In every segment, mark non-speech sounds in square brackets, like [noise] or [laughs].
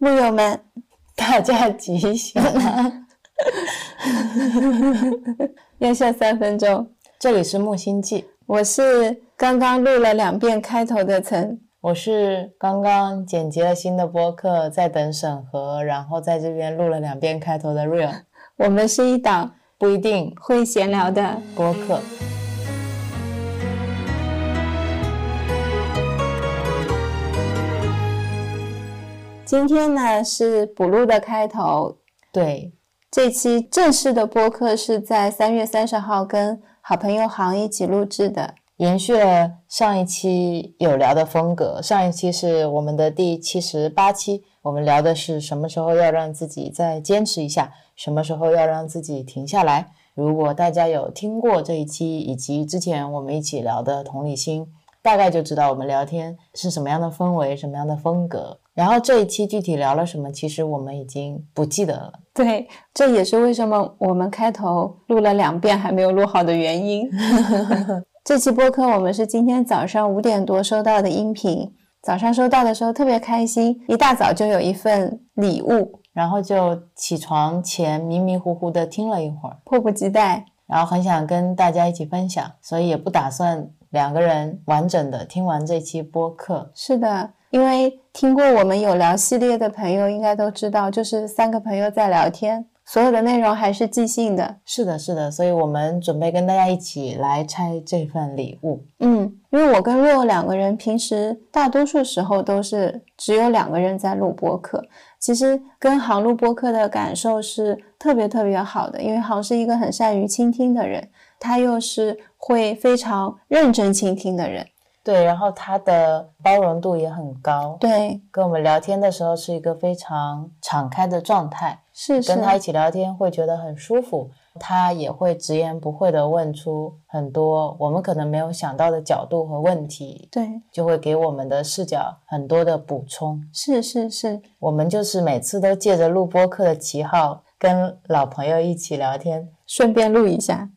木友们，大家吉祥！[laughs] 要笑三分钟。这里是木星记，我是刚刚录了两遍开头的岑，我是刚刚剪辑了新的播客，在等审核，然后在这边录了两遍开头的 Real。我们是一档不一定会闲聊的播客。今天呢是补录的开头，对，这期正式的播客是在三月三十号跟好朋友行一起录制的，延续了上一期有聊的风格。上一期是我们的第七十八期，我们聊的是什么时候要让自己再坚持一下，什么时候要让自己停下来。如果大家有听过这一期以及之前我们一起聊的同理心，大概就知道我们聊天是什么样的氛围，什么样的风格。然后这一期具体聊了什么，其实我们已经不记得了。对，这也是为什么我们开头录了两遍还没有录好的原因。[laughs] 这期播客我们是今天早上五点多收到的音频，早上收到的时候特别开心，一大早就有一份礼物，然后就起床前迷迷糊糊的听了一会儿，迫不及待，然后很想跟大家一起分享，所以也不打算两个人完整的听完这期播客。是的。因为听过我们有聊系列的朋友应该都知道，就是三个朋友在聊天，所有的内容还是即兴的。是的，是的，所以我们准备跟大家一起来拆这份礼物。嗯，因为我跟若两个人平时大多数时候都是只有两个人在录播客，其实跟航录播客的感受是特别特别好的，因为航是一个很善于倾听的人，他又是会非常认真倾听的人。对，然后他的包容度也很高，对，跟我们聊天的时候是一个非常敞开的状态，是跟他一起聊天会觉得很舒服，他也会直言不讳的问出很多我们可能没有想到的角度和问题，对，就会给我们的视角很多的补充，是是是，我们就是每次都借着录播课的旗号跟老朋友一起聊天。顺便录一下，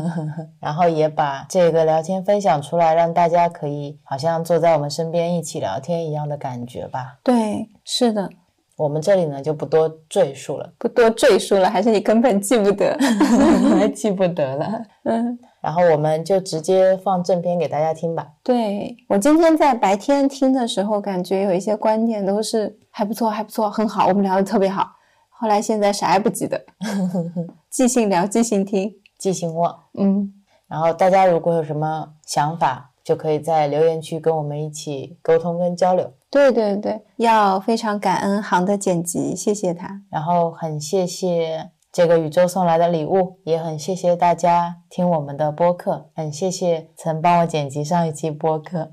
[laughs] 然后也把这个聊天分享出来，让大家可以好像坐在我们身边一起聊天一样的感觉吧。对，是的。我们这里呢就不多赘述了，不多赘述了，还是你根本记不得，[laughs] 记不得了。嗯，然后我们就直接放正片给大家听吧。对我今天在白天听的时候，感觉有一些观点都是还不错，还不错，很好，我们聊的特别好。后来现在啥也不记得，[laughs] 即兴聊，即兴听，即兴问。嗯，然后大家如果有什么想法，就可以在留言区跟我们一起沟通跟交流。对对对，要非常感恩行的剪辑，谢谢他。然后很谢谢这个宇宙送来的礼物，也很谢谢大家听我们的播客，很谢谢曾帮我剪辑上一期播客，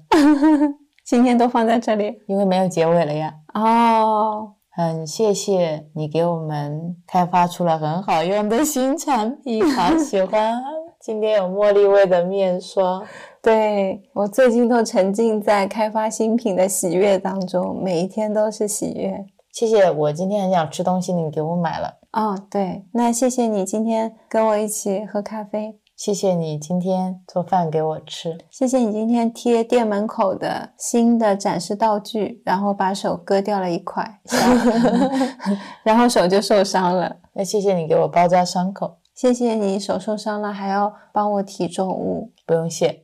[laughs] 今天都放在这里，因为没有结尾了呀。哦。很谢谢你给我们开发出了很好用的新产品，好喜欢！今天有茉莉味的面霜，[laughs] 对我最近都沉浸在开发新品的喜悦当中，每一天都是喜悦。谢谢，我今天很想吃东西，你给我买了。哦，对，那谢谢你今天跟我一起喝咖啡。谢谢你今天做饭给我吃。谢谢你今天贴店门口的新的展示道具，然后把手割掉了一块，[laughs] [laughs] 然后手就受伤了。那谢谢你给我包扎伤口。谢谢你手受伤了还要帮我提重物，不用谢。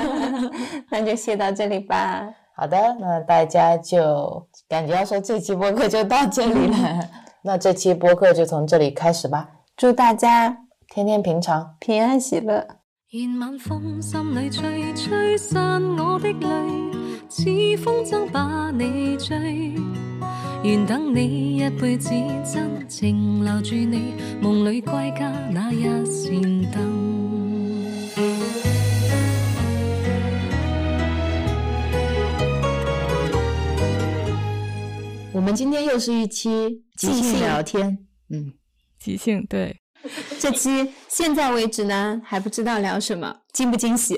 [laughs] 那就谢到这里吧。好的，那大家就感觉要说这期播客就到这里了。那这期播客就从这里开始吧。祝大家。天天平常，平安喜乐。愿晚风心里吹，吹散我的泪，似风筝把你追。愿等你一辈子，真情留住你，梦里归家那一扇灯。我们今天又是一期即兴聊天，嗯，即兴对。这期现在为止呢，还不知道聊什么，惊不惊喜？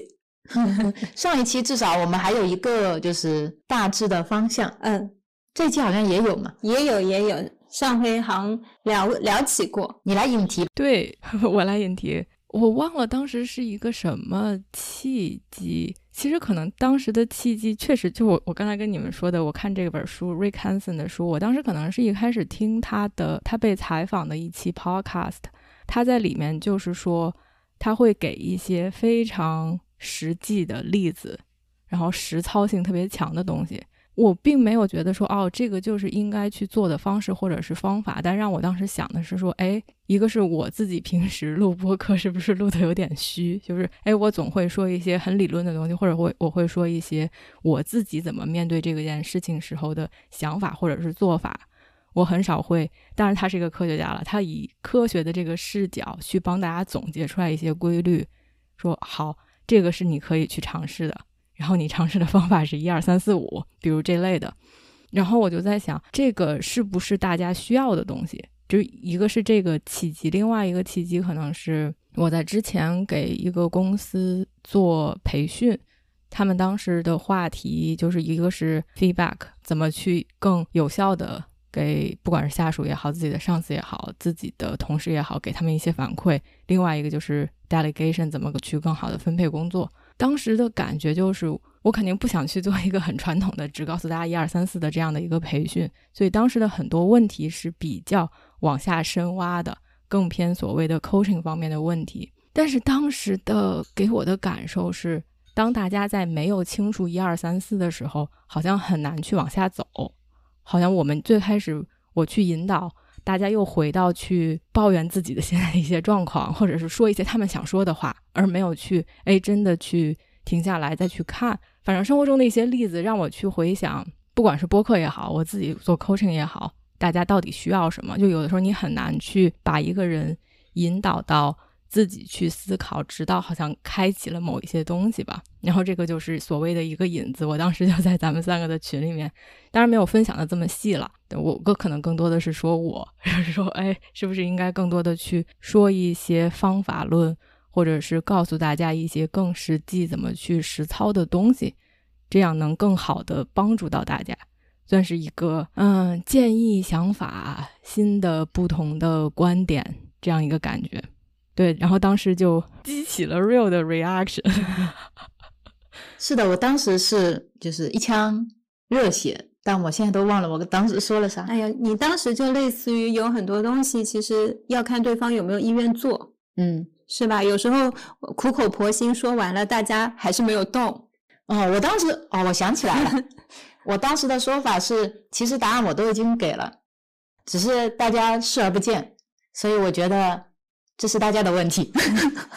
[laughs] 上一期至少我们还有一个就是大致的方向，嗯，这期好像也有嘛，也有也有，上回好像聊聊起过，你来引题，对 [laughs] 我来引题，我忘了当时是一个什么契机其实可能当时的契机确实就我我刚才跟你们说的，我看这本书 Rick Hansen 的书，我当时可能是一开始听他的他被采访的一期 podcast，他在里面就是说他会给一些非常实际的例子，然后实操性特别强的东西。我并没有觉得说哦，这个就是应该去做的方式或者是方法，但让我当时想的是说，哎，一个是我自己平时录播课是不是录的有点虚，就是哎，我总会说一些很理论的东西，或者会我会说一些我自己怎么面对这个件事情时候的想法或者是做法，我很少会。当然，他是一个科学家了，他以科学的这个视角去帮大家总结出来一些规律，说好，这个是你可以去尝试的。然后你尝试的方法是一二三四五，比如这类的。然后我就在想，这个是不是大家需要的东西？就一个是这个契机，另外一个契机可能是我在之前给一个公司做培训，他们当时的话题就是一个是 feedback，怎么去更有效的给不管是下属也好，自己的上司也好，自己的同事也好，给他们一些反馈。另外一个就是 delegation，怎么去更好的分配工作。当时的感觉就是，我肯定不想去做一个很传统的，只告诉大家一二三四的这样的一个培训。所以当时的很多问题是比较往下深挖的，更偏所谓的 coaching 方面的问题。但是当时的给我的感受是，当大家在没有清楚一二三四的时候，好像很难去往下走。好像我们最开始我去引导大家，又回到去抱怨自己的现在的一些状况，或者是说一些他们想说的话。而没有去哎，真的去停下来再去看。反正生活中的一些例子让我去回想，不管是播客也好，我自己做 coaching 也好，大家到底需要什么？就有的时候你很难去把一个人引导到自己去思考，直到好像开启了某一些东西吧。然后这个就是所谓的一个引子。我当时就在咱们三个的群里面，当然没有分享的这么细了。我哥可能更多的是说我，[laughs] 就是说哎，是不是应该更多的去说一些方法论？或者是告诉大家一些更实际怎么去实操的东西，这样能更好的帮助到大家，算是一个嗯建议、想法、新的不同的观点这样一个感觉。对，然后当时就激起了 real 的 reaction。[laughs] 是的，我当时是就是一腔热血，但我现在都忘了我当时说了啥。哎呀，你当时就类似于有很多东西，其实要看对方有没有意愿做。嗯。是吧？有时候苦口婆心说完了，大家还是没有动。哦，我当时哦，我想起来了，[laughs] 我当时的说法是，其实答案我都已经给了，只是大家视而不见，所以我觉得这是大家的问题。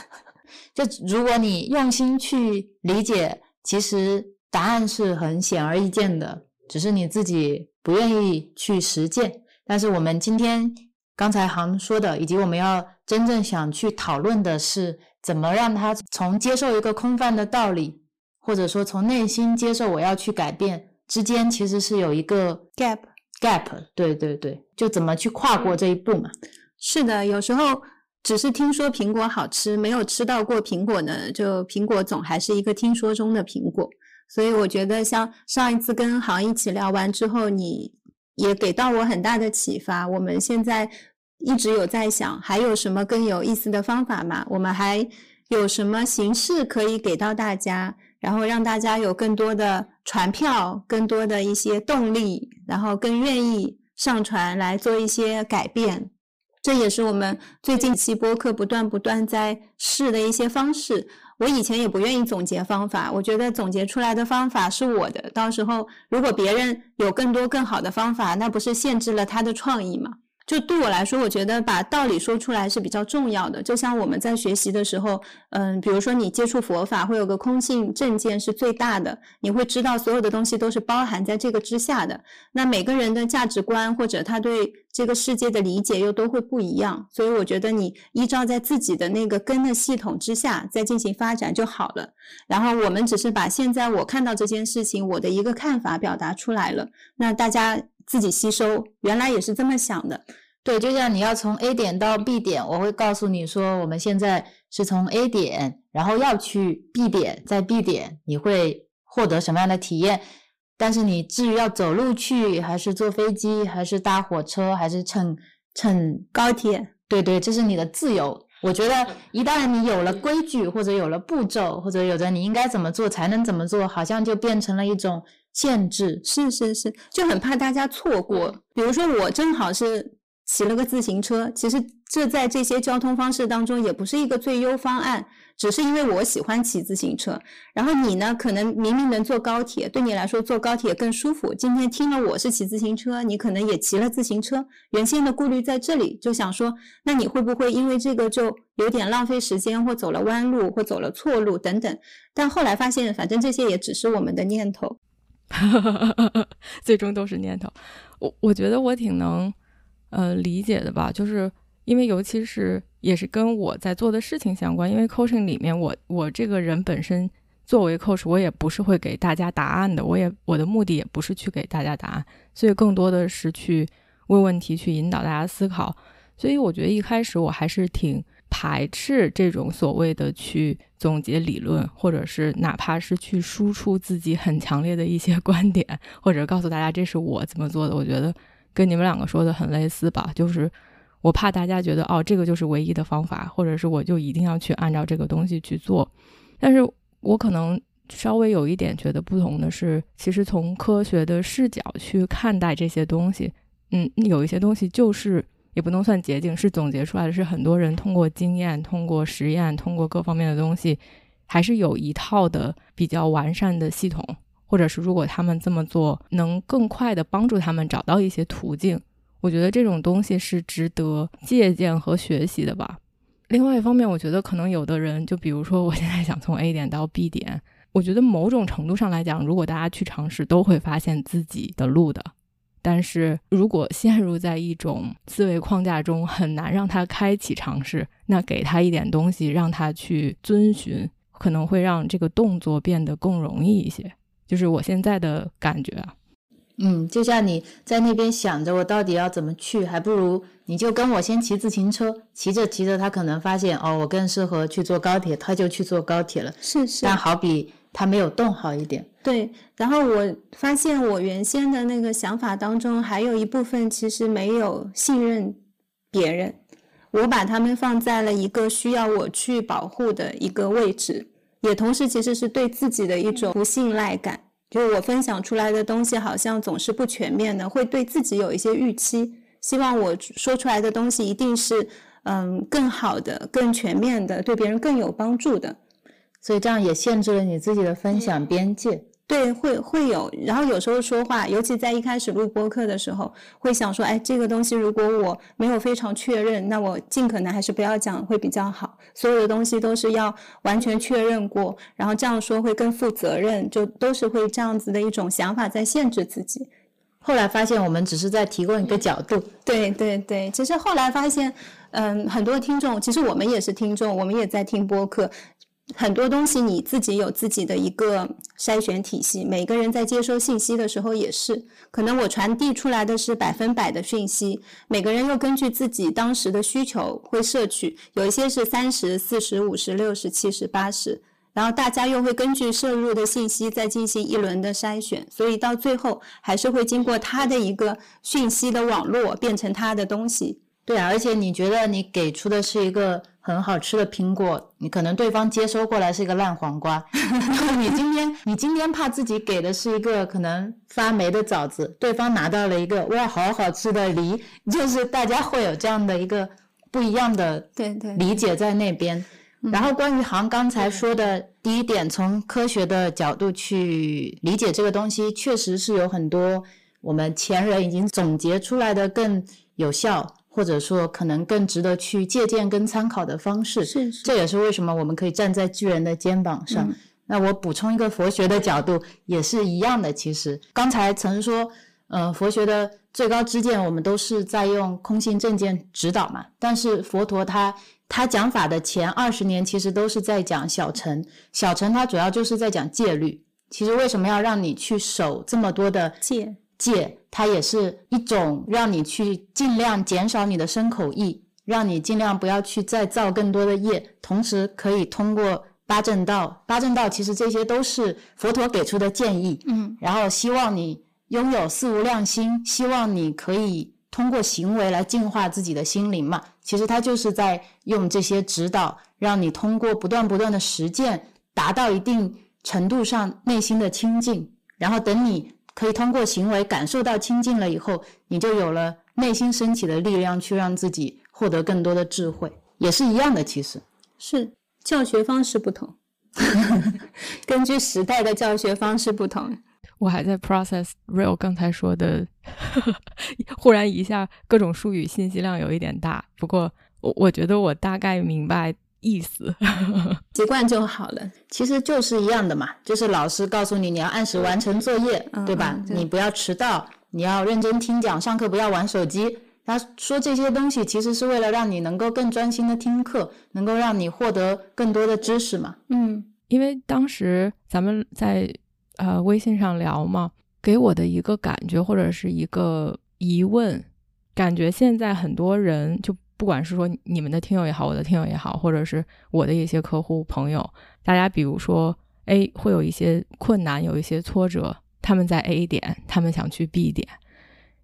[laughs] 就如果你用心去理解，其实答案是很显而易见的，只是你自己不愿意去实践。但是我们今天。刚才航说的，以及我们要真正想去讨论的是，怎么让他从接受一个空泛的道理，或者说从内心接受我要去改变之间，其实是有一个 gap gap。对对对，就怎么去跨过这一步嘛？是的，有时候只是听说苹果好吃，没有吃到过苹果呢，就苹果总还是一个听说中的苹果。所以我觉得，像上一次跟航一起聊完之后，你。也给到我很大的启发。我们现在一直有在想，还有什么更有意思的方法吗？我们还有什么形式可以给到大家，然后让大家有更多的传票，更多的一些动力，然后更愿意上传来做一些改变。这也是我们最近期播客不断不断在试的一些方式。我以前也不愿意总结方法，我觉得总结出来的方法是我的，到时候如果别人有更多更好的方法，那不是限制了他的创意吗？就对我来说，我觉得把道理说出来是比较重要的。就像我们在学习的时候，嗯，比如说你接触佛法，会有个空性正见是最大的，你会知道所有的东西都是包含在这个之下的。那每个人的价值观或者他对这个世界的理解又都会不一样，所以我觉得你依照在自己的那个根的系统之下再进行发展就好了。然后我们只是把现在我看到这件事情我的一个看法表达出来了，那大家。自己吸收，原来也是这么想的。对，就像你要从 A 点到 B 点，我会告诉你说，我们现在是从 A 点，然后要去 B 点，在 B 点你会获得什么样的体验？但是你至于要走路去，还是坐飞机，还是搭火车，还是乘乘高铁？对对，这是你的自由。我觉得一旦你有了规矩，或者有了步骤，或者有着你应该怎么做才能怎么做，好像就变成了一种限制。是是是，就很怕大家错过。比如说我正好是骑了个自行车，其实这在这些交通方式当中也不是一个最优方案。只是因为我喜欢骑自行车，然后你呢，可能明明能坐高铁，对你来说坐高铁更舒服。今天听了我是骑自行车，你可能也骑了自行车。原先的顾虑在这里，就想说，那你会不会因为这个就有点浪费时间，或走了弯路，或走了错路等等？但后来发现，反正这些也只是我们的念头，哈哈哈最终都是念头。我我觉得我挺能呃理解的吧，就是因为尤其是。也是跟我在做的事情相关，因为 coaching 里面，我我这个人本身作为 coach，我也不是会给大家答案的，我也我的目的也不是去给大家答案，所以更多的是去问问题，去引导大家思考。所以我觉得一开始我还是挺排斥这种所谓的去总结理论，或者是哪怕是去输出自己很强烈的一些 [laughs] 观点，或者告诉大家这是我怎么做的。我觉得跟你们两个说的很类似吧，就是。我怕大家觉得哦，这个就是唯一的方法，或者是我就一定要去按照这个东西去做。但是我可能稍微有一点觉得不同的是，其实从科学的视角去看待这些东西，嗯，有一些东西就是也不能算捷径，是总结出来的，是很多人通过经验、通过实验、通过各方面的东西，还是有一套的比较完善的系统，或者是如果他们这么做，能更快的帮助他们找到一些途径。我觉得这种东西是值得借鉴和学习的吧。另外一方面，我觉得可能有的人，就比如说我现在想从 A 点到 B 点，我觉得某种程度上来讲，如果大家去尝试，都会发现自己的路的。但是如果陷入在一种思维框架中，很难让他开启尝试，那给他一点东西让他去遵循，可能会让这个动作变得更容易一些。就是我现在的感觉啊。嗯，就像你在那边想着我到底要怎么去，还不如你就跟我先骑自行车，骑着骑着他可能发现哦，我更适合去坐高铁，他就去坐高铁了。是是。但好比他没有动好一点。对，然后我发现我原先的那个想法当中，还有一部分其实没有信任别人，我把他们放在了一个需要我去保护的一个位置，也同时其实是对自己的一种不信赖感。就我分享出来的东西，好像总是不全面的，会对自己有一些预期，希望我说出来的东西一定是嗯更好的、更全面的，对别人更有帮助的，所以这样也限制了你自己的分享边界。对，会会有，然后有时候说话，尤其在一开始录播课的时候，会想说，哎，这个东西如果我没有非常确认，那我尽可能还是不要讲会比较好。所有的东西都是要完全确认过，然后这样说会更负责任，就都是会这样子的一种想法在限制自己。后来发现，我们只是在提供一个角度。对对对，其实后来发现，嗯，很多听众，其实我们也是听众，我们也在听播客。很多东西你自己有自己的一个筛选体系，每个人在接收信息的时候也是，可能我传递出来的是百分百的讯息，每个人又根据自己当时的需求会摄取，有一些是三十四十五十六十七十八十，然后大家又会根据摄入的信息再进行一轮的筛选，所以到最后还是会经过他的一个讯息的网络变成他的东西。对，而且你觉得你给出的是一个很好吃的苹果，你可能对方接收过来是一个烂黄瓜。[laughs] 你今天你今天怕自己给的是一个可能发霉的枣子，对方拿到了一个哇好好吃的梨，就是大家会有这样的一个不一样的对对理解在那边。然后关于航刚才说的第一点，从科学的角度去理解这个东西，确实是有很多我们前人已经总结出来的更有效。或者说，可能更值得去借鉴跟参考的方式，是，这也是为什么我们可以站在巨人的肩膀上。那我补充一个佛学的角度，也是一样的。其实刚才曾说，呃，佛学的最高知见，我们都是在用空性正见指导嘛。但是佛陀他他讲法的前二十年，其实都是在讲小乘。小乘它主要就是在讲戒律。其实为什么要让你去守这么多的戒？戒，它也是一种让你去尽量减少你的身口意，让你尽量不要去再造更多的业，同时可以通过八正道。八正道其实这些都是佛陀给出的建议，嗯，然后希望你拥有四无量心，希望你可以。通过行为来净化自己的心灵嘛。其实他就是在用这些指导，让你通过不断不断的实践，达到一定程度上内心的清净。然后等你可以通过行为感受到清净了以后，你就有了内心升起的力量，去让自己获得更多的智慧，也是一样的。其实是教学方式不同，[laughs] 根据时代的教学方式不同。我还在 process real 刚才说的，[laughs] 忽然一下各种术语信息量有一点大。不过我我觉得我大概明白意思，[laughs] 习惯就好了。其实就是一样的嘛，就是老师告诉你你要按时完成作业，嗯对吧？你不要迟到，你要认真听讲，上课不要玩手机。他说这些东西其实是为了让你能够更专心的听课，能够让你获得更多的知识嘛。嗯因为当时咱们在呃微信上聊嘛，给我的一个感觉或者是一个疑问，感觉现在很多人就不管是说你们的听友也好，我的听友也好，或者是我的一些客户朋友，大家比如说 A 会有一些困难，有一些挫折，他们在 A 点，他们想去 B 点。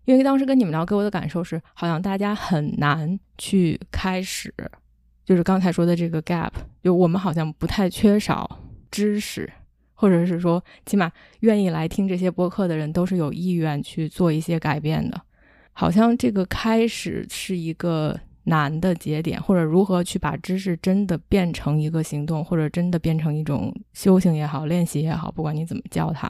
因为当时跟你们聊，给我的感受是，好像大家很难去开始，就是刚才说的这个 gap，就我们好像不太缺少知识，或者是说，起码愿意来听这些播客的人都是有意愿去做一些改变的。好像这个开始是一个难的节点，或者如何去把知识真的变成一个行动，或者真的变成一种修行也好、练习也好，不管你怎么叫它。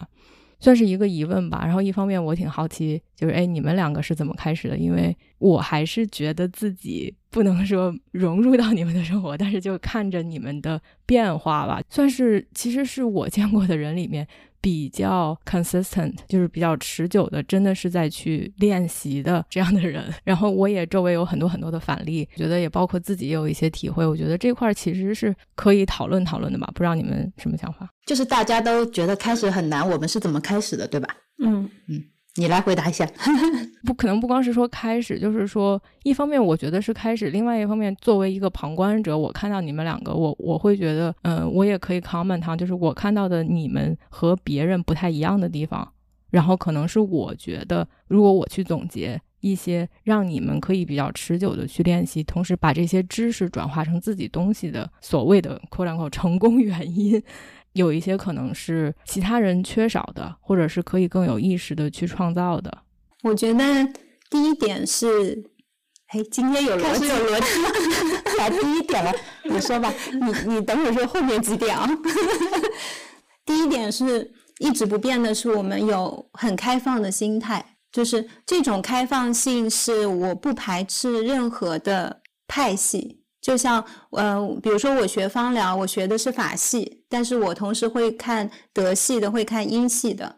算是一个疑问吧。然后一方面我挺好奇，就是哎，你们两个是怎么开始的？因为我还是觉得自己不能说融入到你们的生活，[laughs] 但是就看着你们的变化吧，算是其实是我见过的人里面比较 consistent，就是比较持久的，真的是在去练习的这样的人。然后我也周围有很多很多的反例，觉得也包括自己也有一些体会。我觉得这块儿其实是可以讨论讨论的吧，不知道你们什么想法？就是大家都觉得开始很难，我们是怎么开始的，对吧？嗯你来回答一下。[laughs] 不可能不光是说开始，就是说，一方面我觉得是开始，另外一方面作为一个旁观者，我看到你们两个，我我会觉得，嗯、我也可以 comment，就是我看到的你们和别人不太一样的地方，然后可能是我觉得，如果我去总结一些让你们可以比较持久的去练习，同时把这些知识转化成自己东西的所谓的 “quote unquote” 成功原因。有一些可能是其他人缺少的，或者是可以更有意识的去创造的。我觉得第一点是，哎，今天有逻辑，有逻辑，[laughs] 来第一点了，你说吧。你你等会儿说后面几点啊？[laughs] 第一点是一直不变的，是我们有很开放的心态，就是这种开放性是我不排斥任何的派系。就像呃，比如说我学芳疗，我学的是法系，但是我同时会看德系的，会看英系的。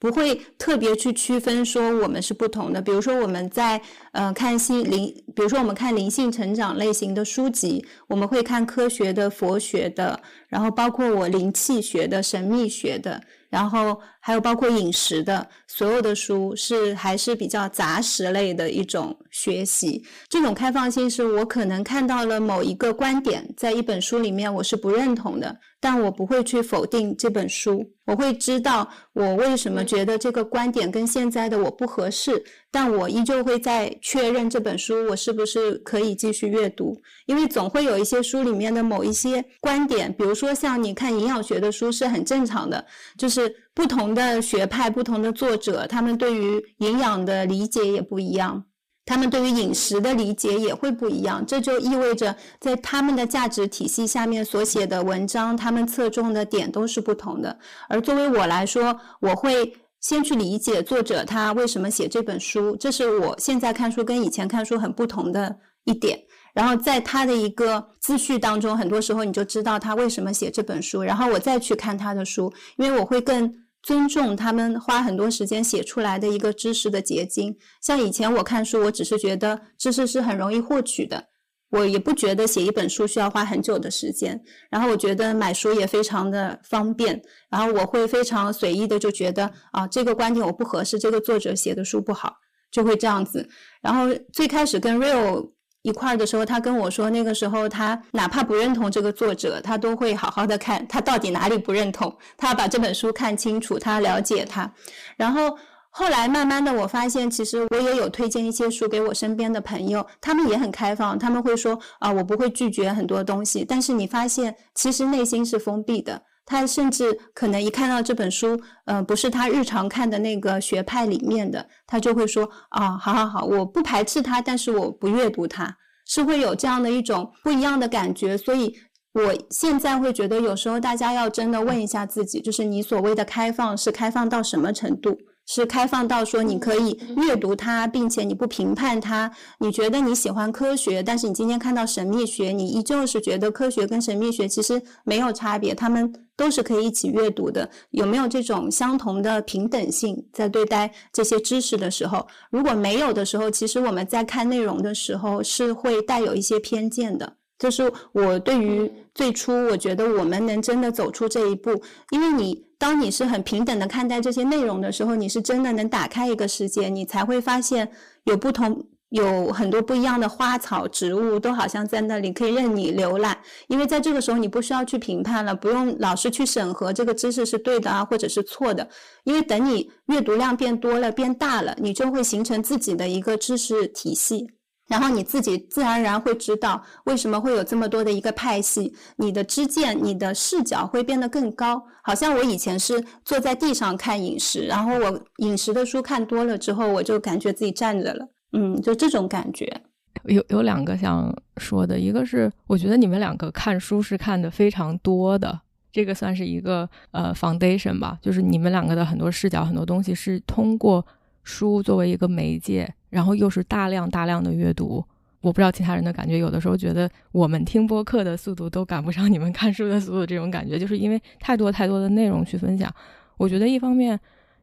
不会特别去区分说我们是不同的。比如说我们在呃看心灵，比如说我们看灵性成长类型的书籍，我们会看科学的、佛学的，然后包括我灵气学的、神秘学的，然后还有包括饮食的，所有的书是还是比较杂食类的一种学习。这种开放性是我可能看到了某一个观点，在一本书里面我是不认同的，但我不会去否定这本书，我会知道我为什么觉得这个观点跟现在的我不合适，但我依旧会在确认这本书我是不是可以继续阅读，因为总会有一些书里面的某一些观点，比如说像你看营养学的书是很正常的，就是不同的学派、不同的作者，他们对于营养的理解也不一样。他们对于饮食的理解也会不一样，这就意味着在他们的价值体系下面所写的文章，他们侧重的点都是不同的。而作为我来说，我会先去理解作者他为什么写这本书，这是我现在看书跟以前看书很不同的一点。然后在他的一个自序当中，很多时候你就知道他为什么写这本书，然后我再去看他的书，因为我会更。尊重他们花很多时间写出来的一个知识的结晶。像以前我看书，我只是觉得知识是很容易获取的，我也不觉得写一本书需要花很久的时间。然后我觉得买书也非常的方便，然后我会非常随意的就觉得啊，这个观点我不合适，这个作者写的书不好，就会这样子。然后最开始跟 Real。一块儿的时候，他跟我说，那个时候他哪怕不认同这个作者，他都会好好的看他到底哪里不认同，他要把这本书看清楚，他了解他。然后后来慢慢的，我发现其实我也有推荐一些书给我身边的朋友，他们也很开放，他们会说啊，我不会拒绝很多东西。但是你发现，其实内心是封闭的。他甚至可能一看到这本书，呃，不是他日常看的那个学派里面的，他就会说啊，好好好，我不排斥它，但是我不阅读它，是会有这样的一种不一样的感觉。所以我现在会觉得，有时候大家要真的问一下自己，就是你所谓的开放是开放到什么程度？是开放到说你可以阅读它，并且你不评判它。你觉得你喜欢科学，但是你今天看到神秘学，你依旧是觉得科学跟神秘学其实没有差别，他们都是可以一起阅读的。有没有这种相同的平等性在对待这些知识的时候？如果没有的时候，其实我们在看内容的时候是会带有一些偏见的。就是我对于最初，我觉得我们能真的走出这一步，因为你当你是很平等的看待这些内容的时候，你是真的能打开一个世界，你才会发现有不同，有很多不一样的花草植物都好像在那里可以任你浏览。因为在这个时候，你不需要去评判了，不用老是去审核这个知识是对的啊，或者是错的。因为等你阅读量变多了、变大了，你就会形成自己的一个知识体系。然后你自己自然而然会知道为什么会有这么多的一个派系，你的知见、你的视角会变得更高。好像我以前是坐在地上看饮食，然后我饮食的书看多了之后，我就感觉自己站着了，嗯，就这种感觉。有有两个想说的，一个是我觉得你们两个看书是看的非常多的，这个算是一个呃 foundation 吧，就是你们两个的很多视角、很多东西是通过。书作为一个媒介，然后又是大量大量的阅读，我不知道其他人的感觉。有的时候觉得我们听播客的速度都赶不上你们看书的速度，这种感觉就是因为太多太多的内容去分享。我觉得一方面，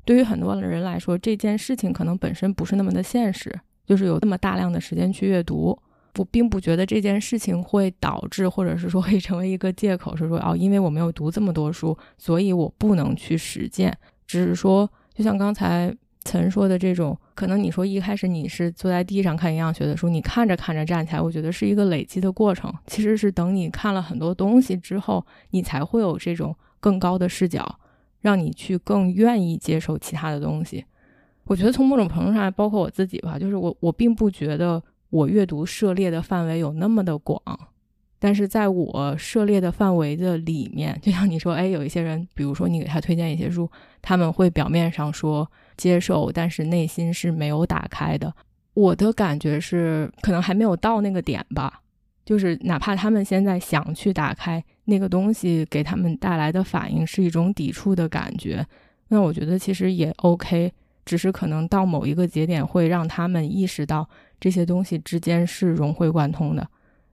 对于很多人来说，这件事情可能本身不是那么的现实，就是有那么大量的时间去阅读。我并不觉得这件事情会导致，或者是说会成为一个借口，是说哦，因为我没有读这么多书，所以我不能去实践。只是说，就像刚才。曾说的这种，可能你说一开始你是坐在地上看营养学的书，你看着看着站起来，我觉得是一个累积的过程。其实是等你看了很多东西之后，你才会有这种更高的视角，让你去更愿意接受其他的东西。我觉得从某种程度上，包括我自己吧，就是我我并不觉得我阅读涉猎的范围有那么的广。但是在我涉猎的范围的里面，就像你说，哎，有一些人，比如说你给他推荐一些书，他们会表面上说接受，但是内心是没有打开的。我的感觉是，可能还没有到那个点吧。就是哪怕他们现在想去打开那个东西，给他们带来的反应是一种抵触的感觉，那我觉得其实也 OK，只是可能到某一个节点会让他们意识到这些东西之间是融会贯通的。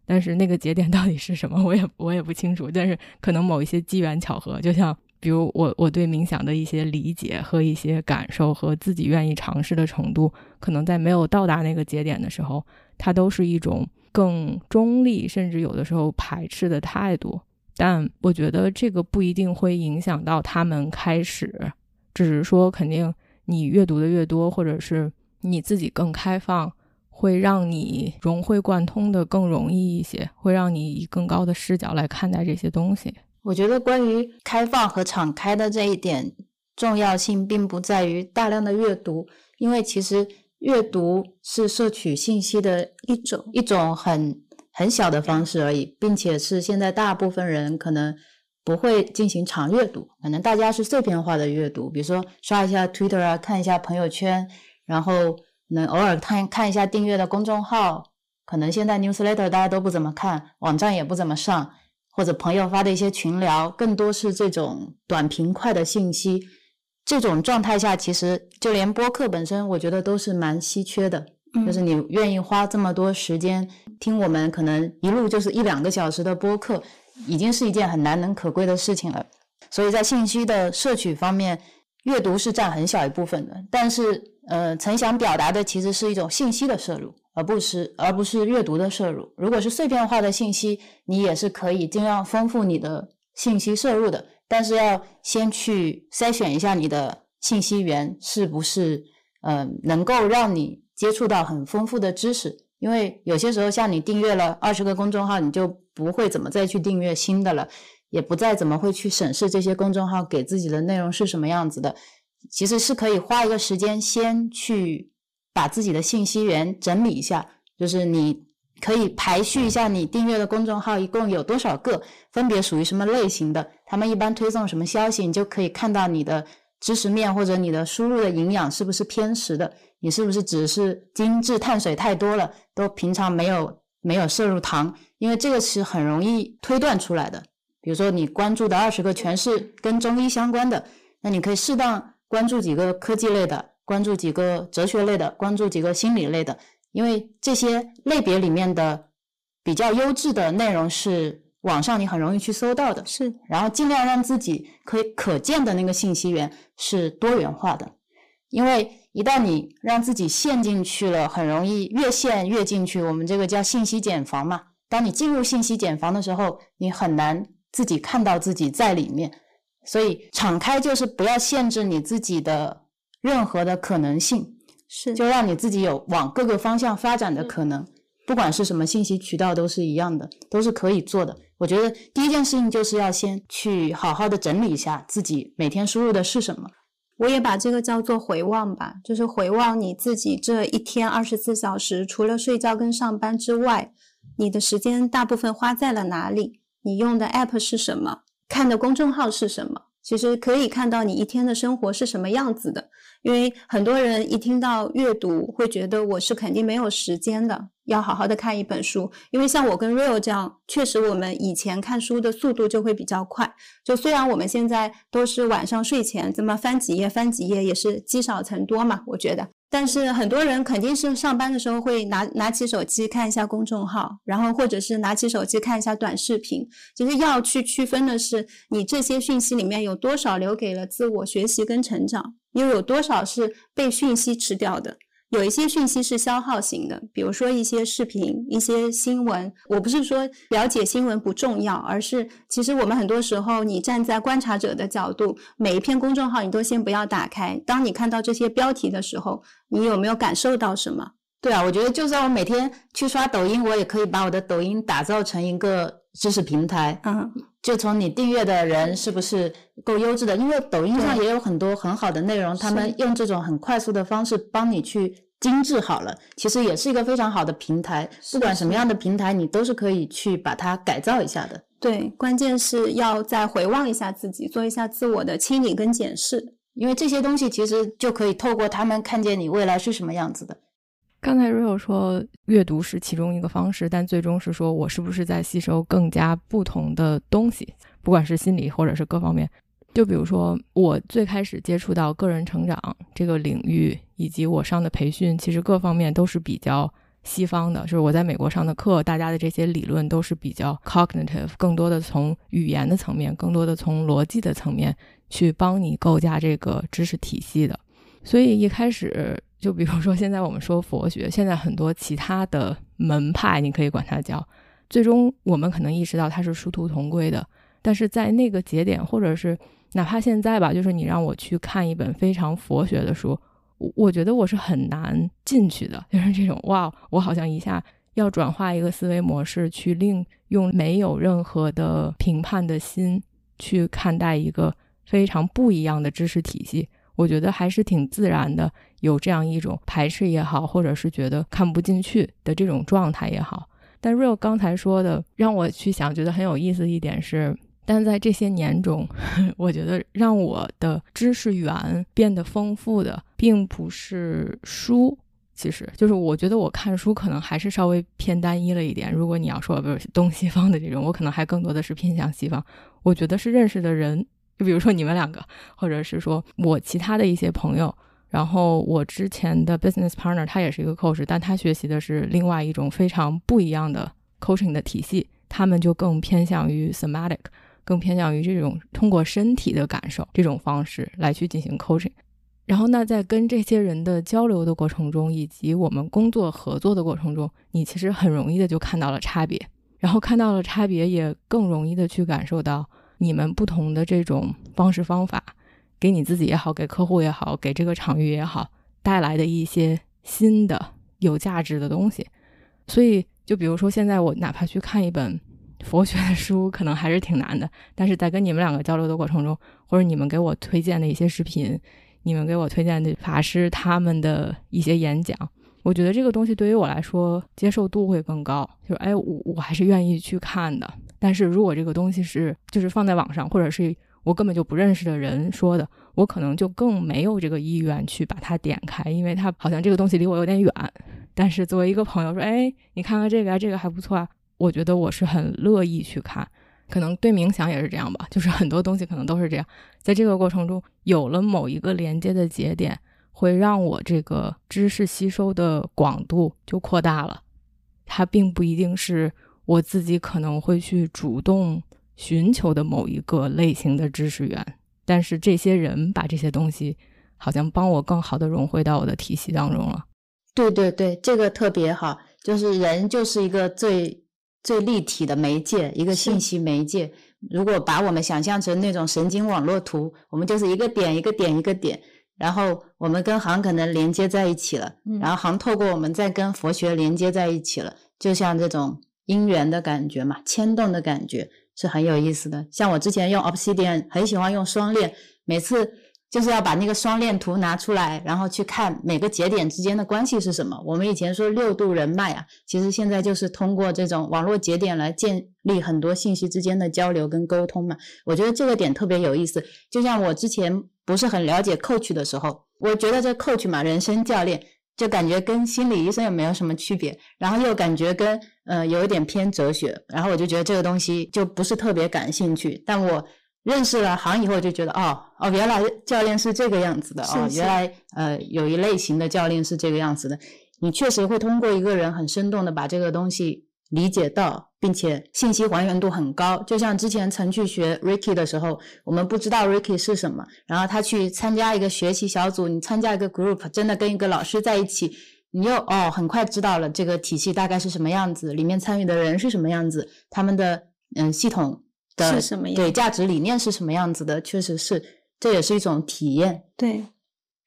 但是那个节点到底是什么，我也我也不清楚。但是可能某一些机缘巧合，就像比如我我对冥想的一些理解和一些感受和自己愿意尝试的程度，可能在没有到达那个节点的时候，它都是一种更中立，甚至有的时候排斥的态度。但我觉得这个不一定会影响到他们开始，只是说肯定你阅读的越多，或者是你自己更开放。会让你融会贯通的更容易一些，会让你以更高的视角来看待这些东西。我觉得关于开放和敞开的这一点重要性，并不在于大量的阅读，因为其实阅读是摄取信息的一种一种很很小的方式而已，并且是现在大部分人可能不会进行长阅读，可能大家是碎片化的阅读，比如说刷一下 Twitter 啊，看一下朋友圈，然后。能偶尔看看一下订阅的公众号，可能现在 newsletter 大家都不怎么看，网站也不怎么上，或者朋友发的一些群聊，更多是这种短平快的信息。这种状态下，其实就连播客本身，我觉得都是蛮稀缺的。就是你愿意花这么多时间听我们，可能一路就是一两个小时的播客，已经是一件很难能可贵的事情了。所以在信息的摄取方面，阅读是占很小一部分的，但是。呃，曾想表达的其实是一种信息的摄入，而不是而不是阅读的摄入。如果是碎片化的信息，你也是可以尽量丰富你的信息摄入的，但是要先去筛选一下你的信息源是不是呃能够让你接触到很丰富的知识。因为有些时候，像你订阅了二十个公众号，你就不会怎么再去订阅新的了，也不再怎么会去审视这些公众号给自己的内容是什么样子的。其实是可以花一个时间先去把自己的信息源整理一下，就是你可以排序一下你订阅的公众号一共有多少个，分别属于什么类型的，他们一般推送什么消息，你就可以看到你的知识面或者你的输入的营养是不是偏食的，你是不是只是精致碳水太多了，都平常没有没有摄入糖，因为这个是很容易推断出来的。比如说你关注的二十个全是跟中医相关的，那你可以适当。关注几个科技类的，关注几个哲学类的，关注几个心理类的，因为这些类别里面的比较优质的内容是网上你很容易去搜到的，是。然后尽量让自己可以可见的那个信息源是多元化的，因为一旦你让自己陷进去了，很容易越陷越进去。我们这个叫信息茧房嘛。当你进入信息茧房的时候，你很难自己看到自己在里面。所以，敞开就是不要限制你自己的任何的可能性，是就让你自己有往各个方向发展的可能，不管是什么信息渠道都是一样的，都是可以做的。我觉得第一件事情就是要先去好好的整理一下自己每天输入的是什么。我也把这个叫做回望吧，就是回望你自己这一天二十四小时，除了睡觉跟上班之外，你的时间大部分花在了哪里？你用的 app 是什么？看的公众号是什么？其实可以看到你一天的生活是什么样子的。因为很多人一听到阅读，会觉得我是肯定没有时间的，要好好的看一本书。因为像我跟 Real 这样，确实我们以前看书的速度就会比较快。就虽然我们现在都是晚上睡前这么翻几页翻几页，也是积少成多嘛，我觉得。但是很多人肯定是上班的时候会拿拿起手机看一下公众号，然后或者是拿起手机看一下短视频。就是要去区分的是，你这些讯息里面有多少留给了自我学习跟成长，又有多少是被讯息吃掉的。有一些讯息是消耗型的，比如说一些视频、一些新闻。我不是说了解新闻不重要，而是其实我们很多时候，你站在观察者的角度，每一篇公众号你都先不要打开。当你看到这些标题的时候，你有没有感受到什么？对啊，我觉得就算我每天去刷抖音，我也可以把我的抖音打造成一个知识平台。嗯，就从你订阅的人是不是够优质的，因为抖音上也有很多很好的内容，他们用这种很快速的方式帮你去。精致好了，其实也是一个非常好的平台。不管什么样的平台，你都是可以去把它改造一下的。对，关键是要再回望一下自己，做一下自我的清理跟检视。因为这些东西其实就可以透过他们看见你未来是什么样子的。刚才 Rio 说阅读是其中一个方式，但最终是说我是不是在吸收更加不同的东西，不管是心理或者是各方面。就比如说，我最开始接触到个人成长这个领域，以及我上的培训，其实各方面都是比较西方的。就是我在美国上的课，大家的这些理论都是比较 cognitive，更多的从语言的层面，更多的从逻辑的层面去帮你构架这个知识体系的。所以一开始，就比如说现在我们说佛学，现在很多其他的门派，你可以管它叫，最终我们可能意识到它是殊途同归的。但是在那个节点，或者是哪怕现在吧，就是你让我去看一本非常佛学的书，我我觉得我是很难进去的。就是这种哇，我好像一下要转化一个思维模式，去令用没有任何的评判的心去看待一个非常不一样的知识体系。我觉得还是挺自然的，有这样一种排斥也好，或者是觉得看不进去的这种状态也好。但 Real 刚才说的，让我去想，觉得很有意思一点是。但在这些年中，[laughs] 我觉得让我的知识源变得丰富的，并不是书，其实就是我觉得我看书可能还是稍微偏单一了一点。如果你要说不是东西方的这种，我可能还更多的是偏向西方。我觉得是认识的人，就比如说你们两个，或者是说我其他的一些朋友。然后我之前的 business partner 他也是一个 coach，但他学习的是另外一种非常不一样的 coaching 的体系，他们就更偏向于 somatic。更偏向于这种通过身体的感受这种方式来去进行 coaching，然后那在跟这些人的交流的过程中，以及我们工作合作的过程中，你其实很容易的就看到了差别，然后看到了差别，也更容易的去感受到你们不同的这种方式方法，给你自己也好，给客户也好，给这个场域也好，带来的一些新的有价值的东西。所以，就比如说现在我哪怕去看一本。佛学的书可能还是挺难的，但是在跟你们两个交流的过程中，或者你们给我推荐的一些视频，你们给我推荐的法师他们的一些演讲，我觉得这个东西对于我来说接受度会更高，就是哎，我我还是愿意去看的。但是如果这个东西是就是放在网上，或者是我根本就不认识的人说的，我可能就更没有这个意愿去把它点开，因为它好像这个东西离我有点远。但是作为一个朋友说，哎，你看看这个，这个还不错啊，我觉得我是很乐意去看。可能对冥想也是这样吧，就是很多东西可能都是这样，在这个过程中有了某一个连接的节点，会让我这个知识吸收的广度就扩大了。它并不一定是我自己可能会去主动寻求的某一个类型的知识源，但是这些人把这些东西好像帮我更好的融汇到我的体系当中了。对对对，这个特别好，就是人就是一个最。最立体的媒介，一个信息媒介。如果把我们想象成那种神经网络图，我们就是一个点一个点一个点，然后我们跟行可能连接在一起了，然后行透过我们再跟佛学连接在一起了，就像这种因缘的感觉嘛，牵动的感觉是很有意思的。像我之前用 Obsidian，很喜欢用双链，每次。就是要把那个双链图拿出来，然后去看每个节点之间的关系是什么。我们以前说六度人脉啊，其实现在就是通过这种网络节点来建立很多信息之间的交流跟沟通嘛。我觉得这个点特别有意思。就像我之前不是很了解 coach 的时候，我觉得这 coach 嘛，人生教练，就感觉跟心理医生也没有什么区别，然后又感觉跟呃有一点偏哲学，然后我就觉得这个东西就不是特别感兴趣。但我。认识了行以后就觉得哦哦，原来教练是这个样子的哦，原来呃有一类型的教练是这个样子的。你确实会通过一个人很生动的把这个东西理解到，并且信息还原度很高。就像之前曾去学 Ricky 的时候，我们不知道 Ricky 是什么，然后他去参加一个学习小组，你参加一个 group，真的跟一个老师在一起，你又哦很快知道了这个体系大概是什么样子，里面参与的人是什么样子，他们的嗯系统。是什么样？对，价值理念是什么样子的？确实是，这也是一种体验。对，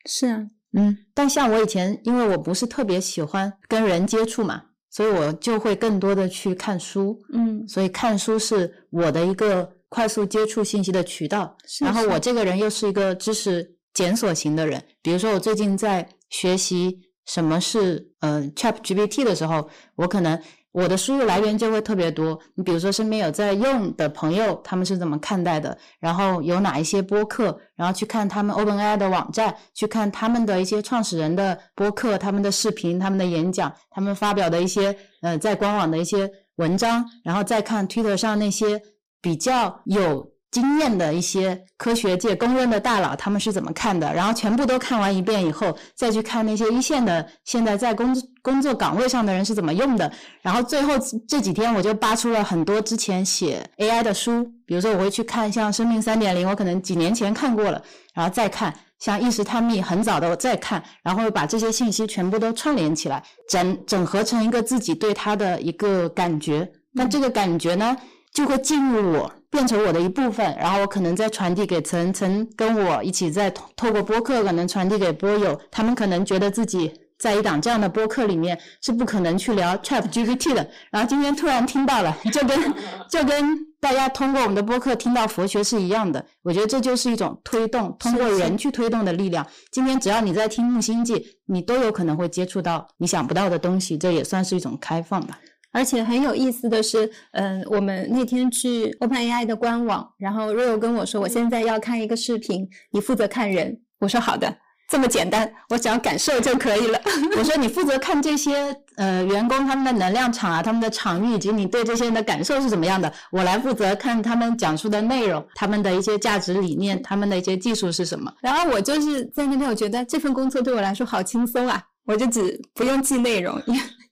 是啊，嗯。但像我以前，因为我不是特别喜欢跟人接触嘛，所以我就会更多的去看书。嗯，所以看书是我的一个快速接触信息的渠道。然后我这个人又是一个知识检索型的人，比如说我最近在学习什么是呃 Chat GPT 的时候，我可能。我的输入来源就会特别多，你比如说身边有在用的朋友，他们是怎么看待的？然后有哪一些播客，然后去看他们 OpenAI 的网站，去看他们的一些创始人的播客、他们的视频、他们的演讲、他们发表的一些呃在官网的一些文章，然后再看 Twitter 上那些比较有。经验的一些科学界公认的大佬，他们是怎么看的？然后全部都看完一遍以后，再去看那些一线的现在在工工作岗位上的人是怎么用的。然后最后这几天，我就扒出了很多之前写 AI 的书，比如说我会去看像《生命三点零》，我可能几年前看过了，然后再看像《意识探秘》很早的我再看，然后把这些信息全部都串联起来，整整合成一个自己对它的一个感觉。那这个感觉呢，就会进入我。变成我的一部分，然后我可能再传递给曾曾跟我一起在透过播客可能传递给播友，他们可能觉得自己在一档这样的播客里面是不可能去聊 Chat GPT 的，然后今天突然听到了，[laughs] 就跟 [laughs] 就跟大家通过我们的播客听到佛学是一样的。我觉得这就是一种推动，通过人去推动的力量。今天只要你在听木星记，你都有可能会接触到你想不到的东西，这也算是一种开放吧。而且很有意思的是，嗯，我们那天去 OpenAI 的官网，然后 Rio 跟我说，我现在要看一个视频，你负责看人。我说好的，这么简单，我只要感受就可以了。[laughs] 我说你负责看这些呃员工他们的能量场啊，他们的场域以及你对这些人的感受是怎么样的，我来负责看他们讲述的内容，他们的一些价值理念，他们的一些技术是什么。然后我就是在那边，我觉得这份工作对我来说好轻松啊，我就只不用记内容。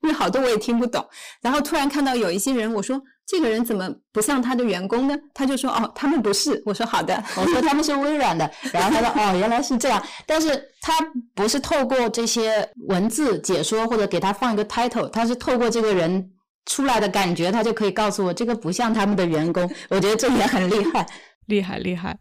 因为好多我也听不懂，然后突然看到有一些人，我说这个人怎么不像他的员工呢？他就说哦，他们不是。我说好的，我说他们是微软的。然后他说哦，原来是这样。但是他不是透过这些文字解说或者给他放一个 title，他是透过这个人出来的感觉，他就可以告诉我这个不像他们的员工。我觉得这也很厉害，厉害厉害，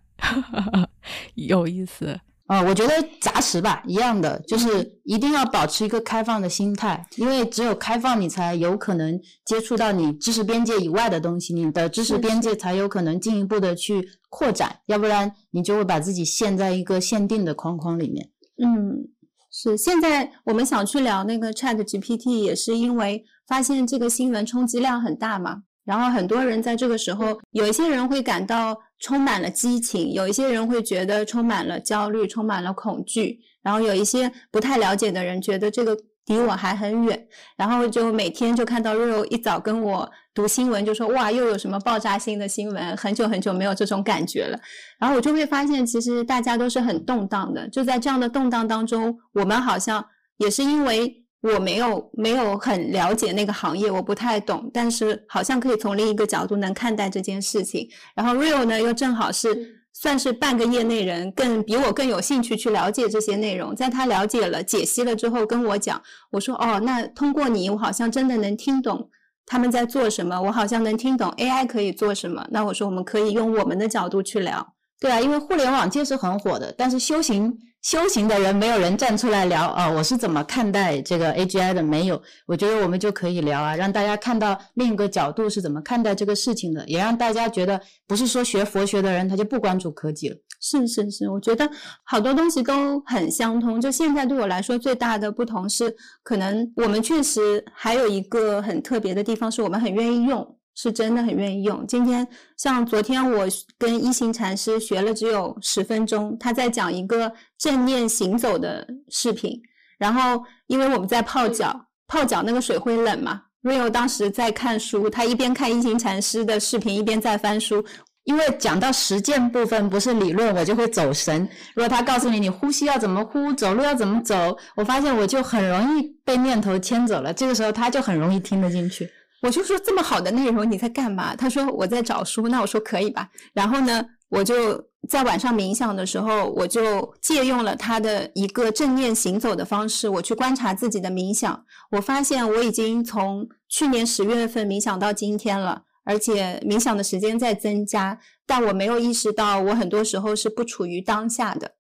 [laughs] 有意思。呃，我觉得杂食吧，一样的，就是一定要保持一个开放的心态，因为只有开放，你才有可能接触到你知识边界以外的东西，你的知识边界才有可能进一步的去扩展，要不然你就会把自己陷在一个限定的框框里面。嗯，是。现在我们想去聊那个 Chat GPT，也是因为发现这个新闻冲击量很大嘛。然后很多人在这个时候，有一些人会感到充满了激情，有一些人会觉得充满了焦虑，充满了恐惧。然后有一些不太了解的人觉得这个离我还很远。然后就每天就看到肉肉一早跟我读新闻，就说哇，又有什么爆炸性的新闻，很久很久没有这种感觉了。然后我就会发现，其实大家都是很动荡的。就在这样的动荡当中，我们好像也是因为。我没有没有很了解那个行业，我不太懂，但是好像可以从另一个角度能看待这件事情。然后 Real 呢，又正好是算是半个业内人，更比我更有兴趣去了解这些内容。在他了解了、解析了之后，跟我讲，我说哦，那通过你，我好像真的能听懂他们在做什么，我好像能听懂 AI 可以做什么。那我说我们可以用我们的角度去聊，对啊，因为互联网界是很火的，但是修行。修行的人没有人站出来聊啊，我是怎么看待这个 AGI 的？没有，我觉得我们就可以聊啊，让大家看到另一个角度是怎么看待这个事情的，也让大家觉得不是说学佛学的人他就不关注科技了。是是是，我觉得好多东西都很相通。就现在对我来说最大的不同是，可能我们确实还有一个很特别的地方，是我们很愿意用。是真的很愿意用。今天像昨天我跟一行禅师学了只有十分钟，他在讲一个正念行走的视频。然后因为我们在泡脚，泡脚那个水会冷嘛。Rio 当时在看书，他一边看一行禅师的视频，一边在翻书。因为讲到实践部分不是理论，我就会走神。如果他告诉你你呼吸要怎么呼，走路要怎么走，我发现我就很容易被念头牵走了。这个时候他就很容易听得进去。我就说这么好的内容你在干嘛？他说我在找书。那我说可以吧。然后呢，我就在晚上冥想的时候，我就借用了他的一个正念行走的方式，我去观察自己的冥想。我发现我已经从去年十月份冥想到今天了，而且冥想的时间在增加，但我没有意识到我很多时候是不处于当下的。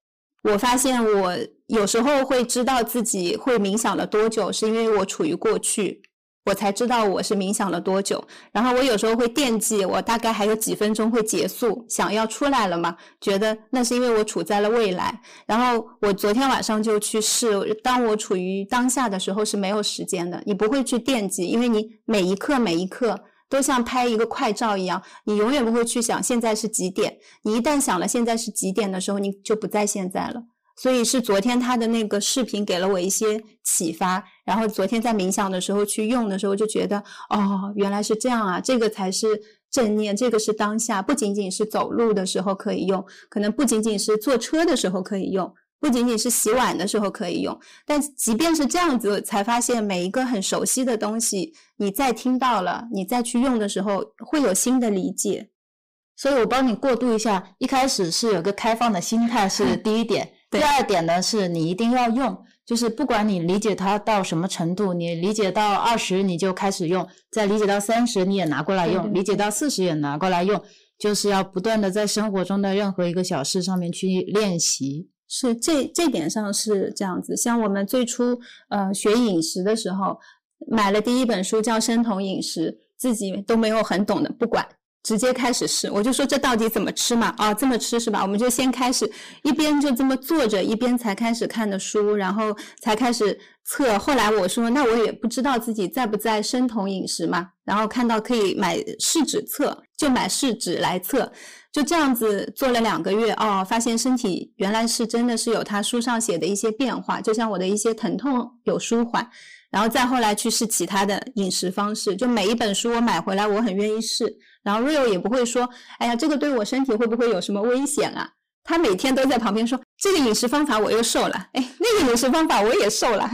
我发现我有时候会知道自己会冥想了多久，是因为我处于过去。我才知道我是冥想了多久，然后我有时候会惦记，我大概还有几分钟会结束，想要出来了嘛？觉得那是因为我处在了未来。然后我昨天晚上就去试，当我处于当下的时候是没有时间的，你不会去惦记，因为你每一刻每一刻都像拍一个快照一样，你永远不会去想现在是几点。你一旦想了现在是几点的时候，你就不在现在了。所以是昨天他的那个视频给了我一些启发，然后昨天在冥想的时候去用的时候就觉得，哦，原来是这样啊，这个才是正念，这个是当下，不仅仅是走路的时候可以用，可能不仅仅是坐车的时候可以用，不仅仅是洗碗的时候可以用，但即便是这样子，才发现每一个很熟悉的东西，你再听到了，你再去用的时候会有新的理解。所以我帮你过渡一下，一开始是有个开放的心态是 [laughs] 第一点。第二点呢，是你一定要用，就是不管你理解它到什么程度，你理解到二十你就开始用，再理解到三十你也拿过来用，理解到四十也拿过来用，就是要不断的在生活中的任何一个小事上面去练习。是这这点上是这样子。像我们最初呃学饮食的时候，买了第一本书叫《生酮饮食》，自己都没有很懂的，不管。直接开始试，我就说这到底怎么吃嘛？啊，这么吃是吧？我们就先开始，一边就这么坐着，一边才开始看的书，然后才开始测。后来我说，那我也不知道自己在不在生酮饮食嘛，然后看到可以买试纸测，就买试纸来测，就这样子做了两个月，哦，发现身体原来是真的是有他书上写的一些变化，就像我的一些疼痛有舒缓。然后再后来去试其他的饮食方式，就每一本书我买回来，我很愿意试。然后 Rio 也不会说，哎呀，这个对我身体会不会有什么危险啊？他每天都在旁边说，这个饮食方法我又瘦了，哎，那个饮食方法我也瘦了。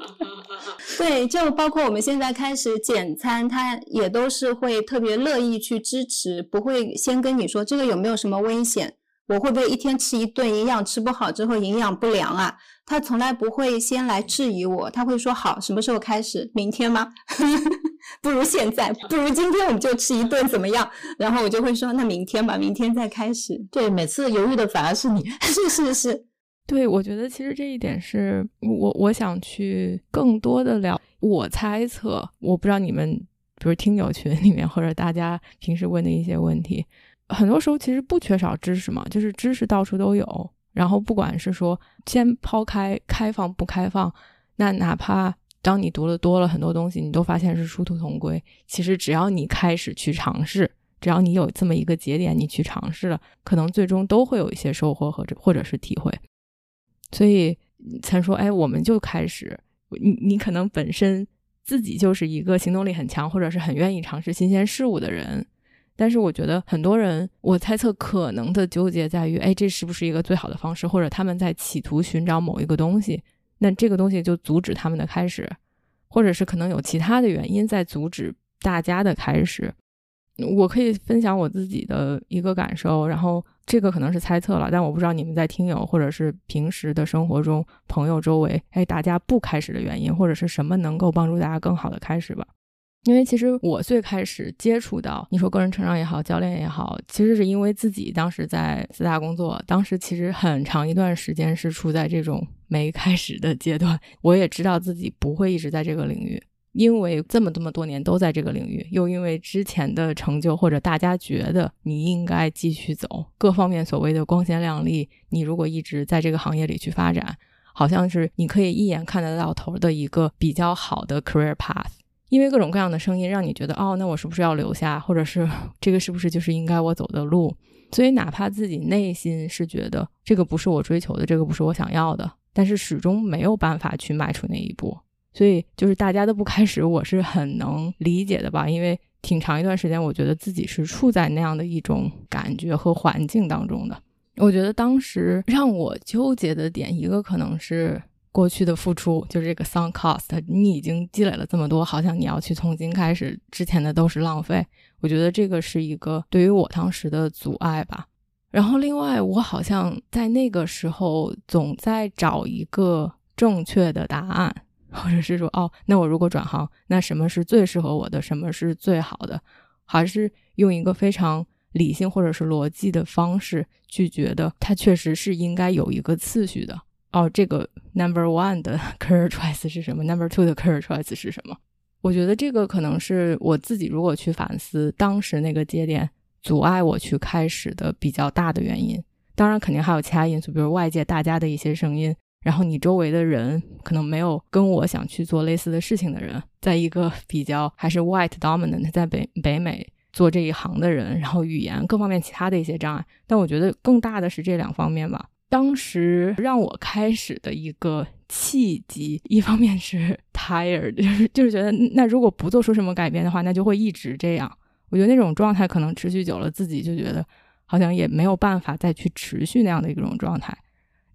[laughs] 对，就包括我们现在开始减餐，他也都是会特别乐意去支持，不会先跟你说这个有没有什么危险。我会不会一天吃一顿营养吃不好之后营养不良啊？他从来不会先来质疑我，他会说好，什么时候开始？明天吗？[laughs] 不如现在，不如今天我们就吃一顿怎么样？然后我就会说那明天吧，明天再开始。对，每次犹豫的反而是你，[laughs] 是是是，[laughs] 对，我觉得其实这一点是我我想去更多的聊。我猜测，我不知道你们，比如听友群里面或者大家平时问的一些问题，很多时候其实不缺少知识嘛，就是知识到处都有。然后不管是说先抛开开放不开放，那哪怕当你读了多了很多东西，你都发现是殊途同归。其实只要你开始去尝试，只要你有这么一个节点，你去尝试了，可能最终都会有一些收获或者或者是体会。所以才说，哎，我们就开始。你你可能本身自己就是一个行动力很强，或者是很愿意尝试新鲜事物的人。但是我觉得很多人，我猜测可能的纠结在于，哎，这是不是一个最好的方式？或者他们在企图寻找某一个东西，那这个东西就阻止他们的开始，或者是可能有其他的原因在阻止大家的开始。我可以分享我自己的一个感受，然后这个可能是猜测了，但我不知道你们在听友或者是平时的生活中朋友周围，哎，大家不开始的原因，或者是什么能够帮助大家更好的开始吧？因为其实我最开始接触到你说个人成长也好，教练也好，其实是因为自己当时在四大工作，当时其实很长一段时间是处在这种没开始的阶段，我也知道自己不会一直在这个领域。因为这么这么多年都在这个领域，又因为之前的成就或者大家觉得你应该继续走，各方面所谓的光鲜亮丽，你如果一直在这个行业里去发展，好像是你可以一眼看得到头的一个比较好的 career path。因为各种各样的声音让你觉得，哦，那我是不是要留下，或者是这个是不是就是应该我走的路？所以哪怕自己内心是觉得这个不是我追求的，这个不是我想要的，但是始终没有办法去迈出那一步。所以，就是大家的不开始，我是很能理解的吧？因为挺长一段时间，我觉得自己是处在那样的一种感觉和环境当中的。我觉得当时让我纠结的点，一个可能是过去的付出，就是这个 sunk cost，你已经积累了这么多，好像你要去重新开始，之前的都是浪费。我觉得这个是一个对于我当时的阻碍吧。然后，另外，我好像在那个时候总在找一个正确的答案。[laughs] 或者是说，哦，那我如果转行，那什么是最适合我的，什么是最好的？还是用一个非常理性或者是逻辑的方式去觉得它确实是应该有一个次序的。哦，这个 number one 的 [laughs] career choice 是什么？number two 的 career choice 是什么？我觉得这个可能是我自己如果去反思当时那个节点阻碍我去开始的比较大的原因。当然，肯定还有其他因素，比如外界大家的一些声音。然后你周围的人可能没有跟我想去做类似的事情的人，在一个比较还是 white dominant 在北北美做这一行的人，然后语言各方面其他的一些障碍，但我觉得更大的是这两方面吧。当时让我开始的一个契机，一方面是 [laughs] tired，就是就是觉得那如果不做出什么改变的话，那就会一直这样。我觉得那种状态可能持续久了，自己就觉得好像也没有办法再去持续那样的一种状态。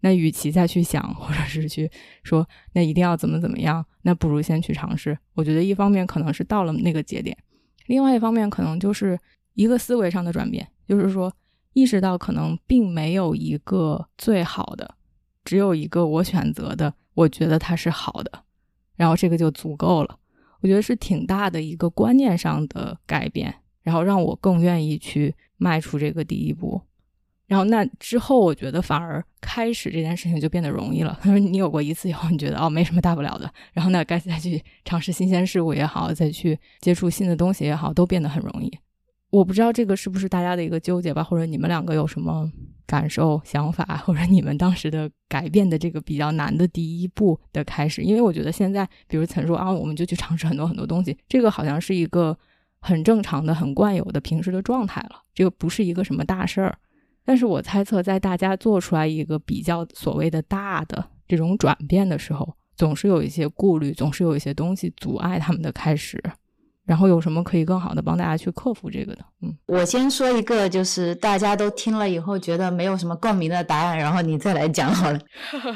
那与其再去想，或者是去说，那一定要怎么怎么样，那不如先去尝试。我觉得一方面可能是到了那个节点，另外一方面可能就是一个思维上的转变，就是说意识到可能并没有一个最好的，只有一个我选择的，我觉得它是好的，然后这个就足够了。我觉得是挺大的一个观念上的改变，然后让我更愿意去迈出这个第一步。然后那之后，我觉得反而开始这件事情就变得容易了。他说你有过一次以后，你觉得哦没什么大不了的。然后那该再去尝试新鲜事物也好，再去接触新的东西也好，都变得很容易。我不知道这个是不是大家的一个纠结吧，或者你们两个有什么感受、想法，或者你们当时的改变的这个比较难的第一步的开始。因为我觉得现在，比如曾说啊，我们就去尝试很多很多东西，这个好像是一个很正常的、很惯有的平时的状态了。这个不是一个什么大事儿。但是我猜测，在大家做出来一个比较所谓的大的这种转变的时候，总是有一些顾虑，总是有一些东西阻碍他们的开始。然后有什么可以更好的帮大家去克服这个的？嗯，我先说一个，就是大家都听了以后觉得没有什么共鸣的答案，然后你再来讲好了。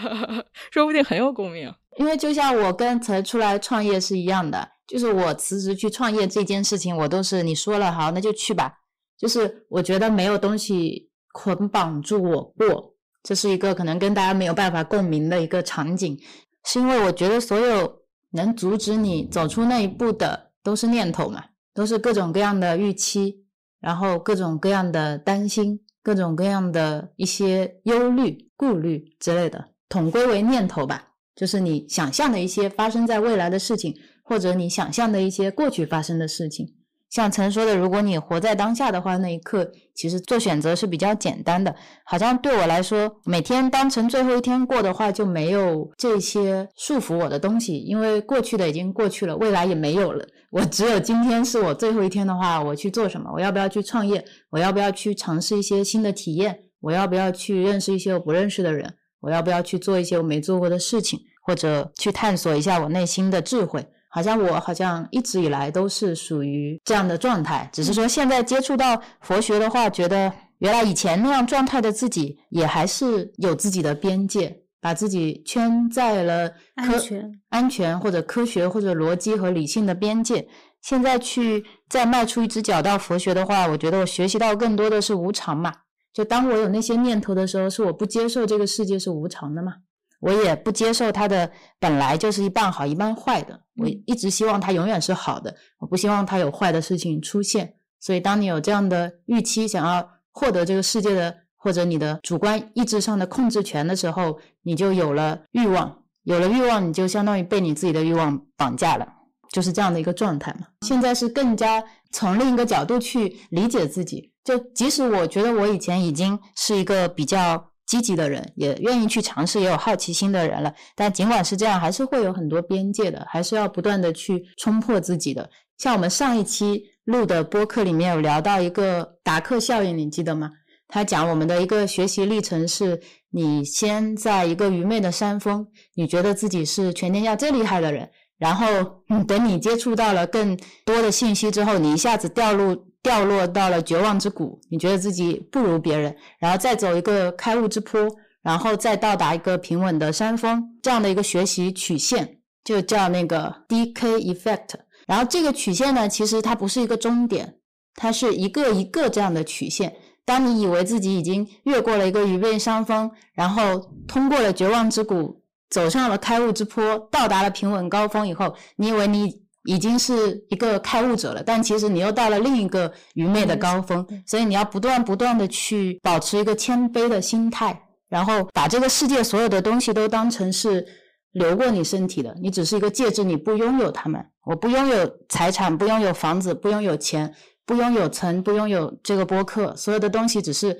[laughs] 说不定很有共鸣。因为就像我跟才出来创业是一样的，就是我辞职去创业这件事情，我都是你说了好，那就去吧。就是我觉得没有东西。捆绑住我过。这是一个可能跟大家没有办法共鸣的一个场景，是因为我觉得所有能阻止你走出那一步的都是念头嘛，都是各种各样的预期，然后各种各样的担心，各种各样的一些忧虑、顾虑之类的，统归为念头吧，就是你想象的一些发生在未来的事情，或者你想象的一些过去发生的事情。像曾说的，如果你活在当下的话，那一刻其实做选择是比较简单的。好像对我来说，每天当成最后一天过的话，就没有这些束缚我的东西，因为过去的已经过去了，未来也没有了。我只有今天是我最后一天的话，我去做什么？我要不要去创业？我要不要去尝试一些新的体验？我要不要去认识一些我不认识的人？我要不要去做一些我没做过的事情？或者去探索一下我内心的智慧？好像我好像一直以来都是属于这样的状态，只是说现在接触到佛学的话，觉得原来以前那样状态的自己也还是有自己的边界，把自己圈在了安全、安全或者科学或者逻辑和理性的边界。现在去再迈出一只脚到佛学的话，我觉得我学习到更多的是无常嘛。就当我有那些念头的时候，是我不接受这个世界是无常的嘛。我也不接受它的本来就是一半好一半坏的，我一直希望它永远是好的，我不希望它有坏的事情出现。所以，当你有这样的预期，想要获得这个世界的或者你的主观意志上的控制权的时候，你就有了欲望，有了欲望，你就相当于被你自己的欲望绑架了，就是这样的一个状态嘛。现在是更加从另一个角度去理解自己，就即使我觉得我以前已经是一个比较。积极的人也愿意去尝试，也有好奇心的人了。但尽管是这样，还是会有很多边界的，还是要不断的去冲破自己的。像我们上一期录的播客里面有聊到一个达克效应，你记得吗？他讲我们的一个学习历程是：你先在一个愚昧的山峰，你觉得自己是全天下最厉害的人，然后等你接触到了更多的信息之后，你一下子掉入。掉落到了绝望之谷，你觉得自己不如别人，然后再走一个开悟之坡，然后再到达一个平稳的山峰，这样的一个学习曲线就叫那个 DK effect。然后这个曲线呢，其实它不是一个终点，它是一个一个这样的曲线。当你以为自己已经越过了一个愚昧山峰，然后通过了绝望之谷，走上了开悟之坡，到达了平稳高峰以后，你以为你。已经是一个开悟者了，但其实你又到了另一个愚昧的高峰，所以你要不断不断的去保持一个谦卑的心态，然后把这个世界所有的东西都当成是流过你身体的，你只是一个介质，你不拥有它们。我不拥有财产，不拥有房子，不拥有钱，不拥有曾，不拥有这个播客，所有的东西只是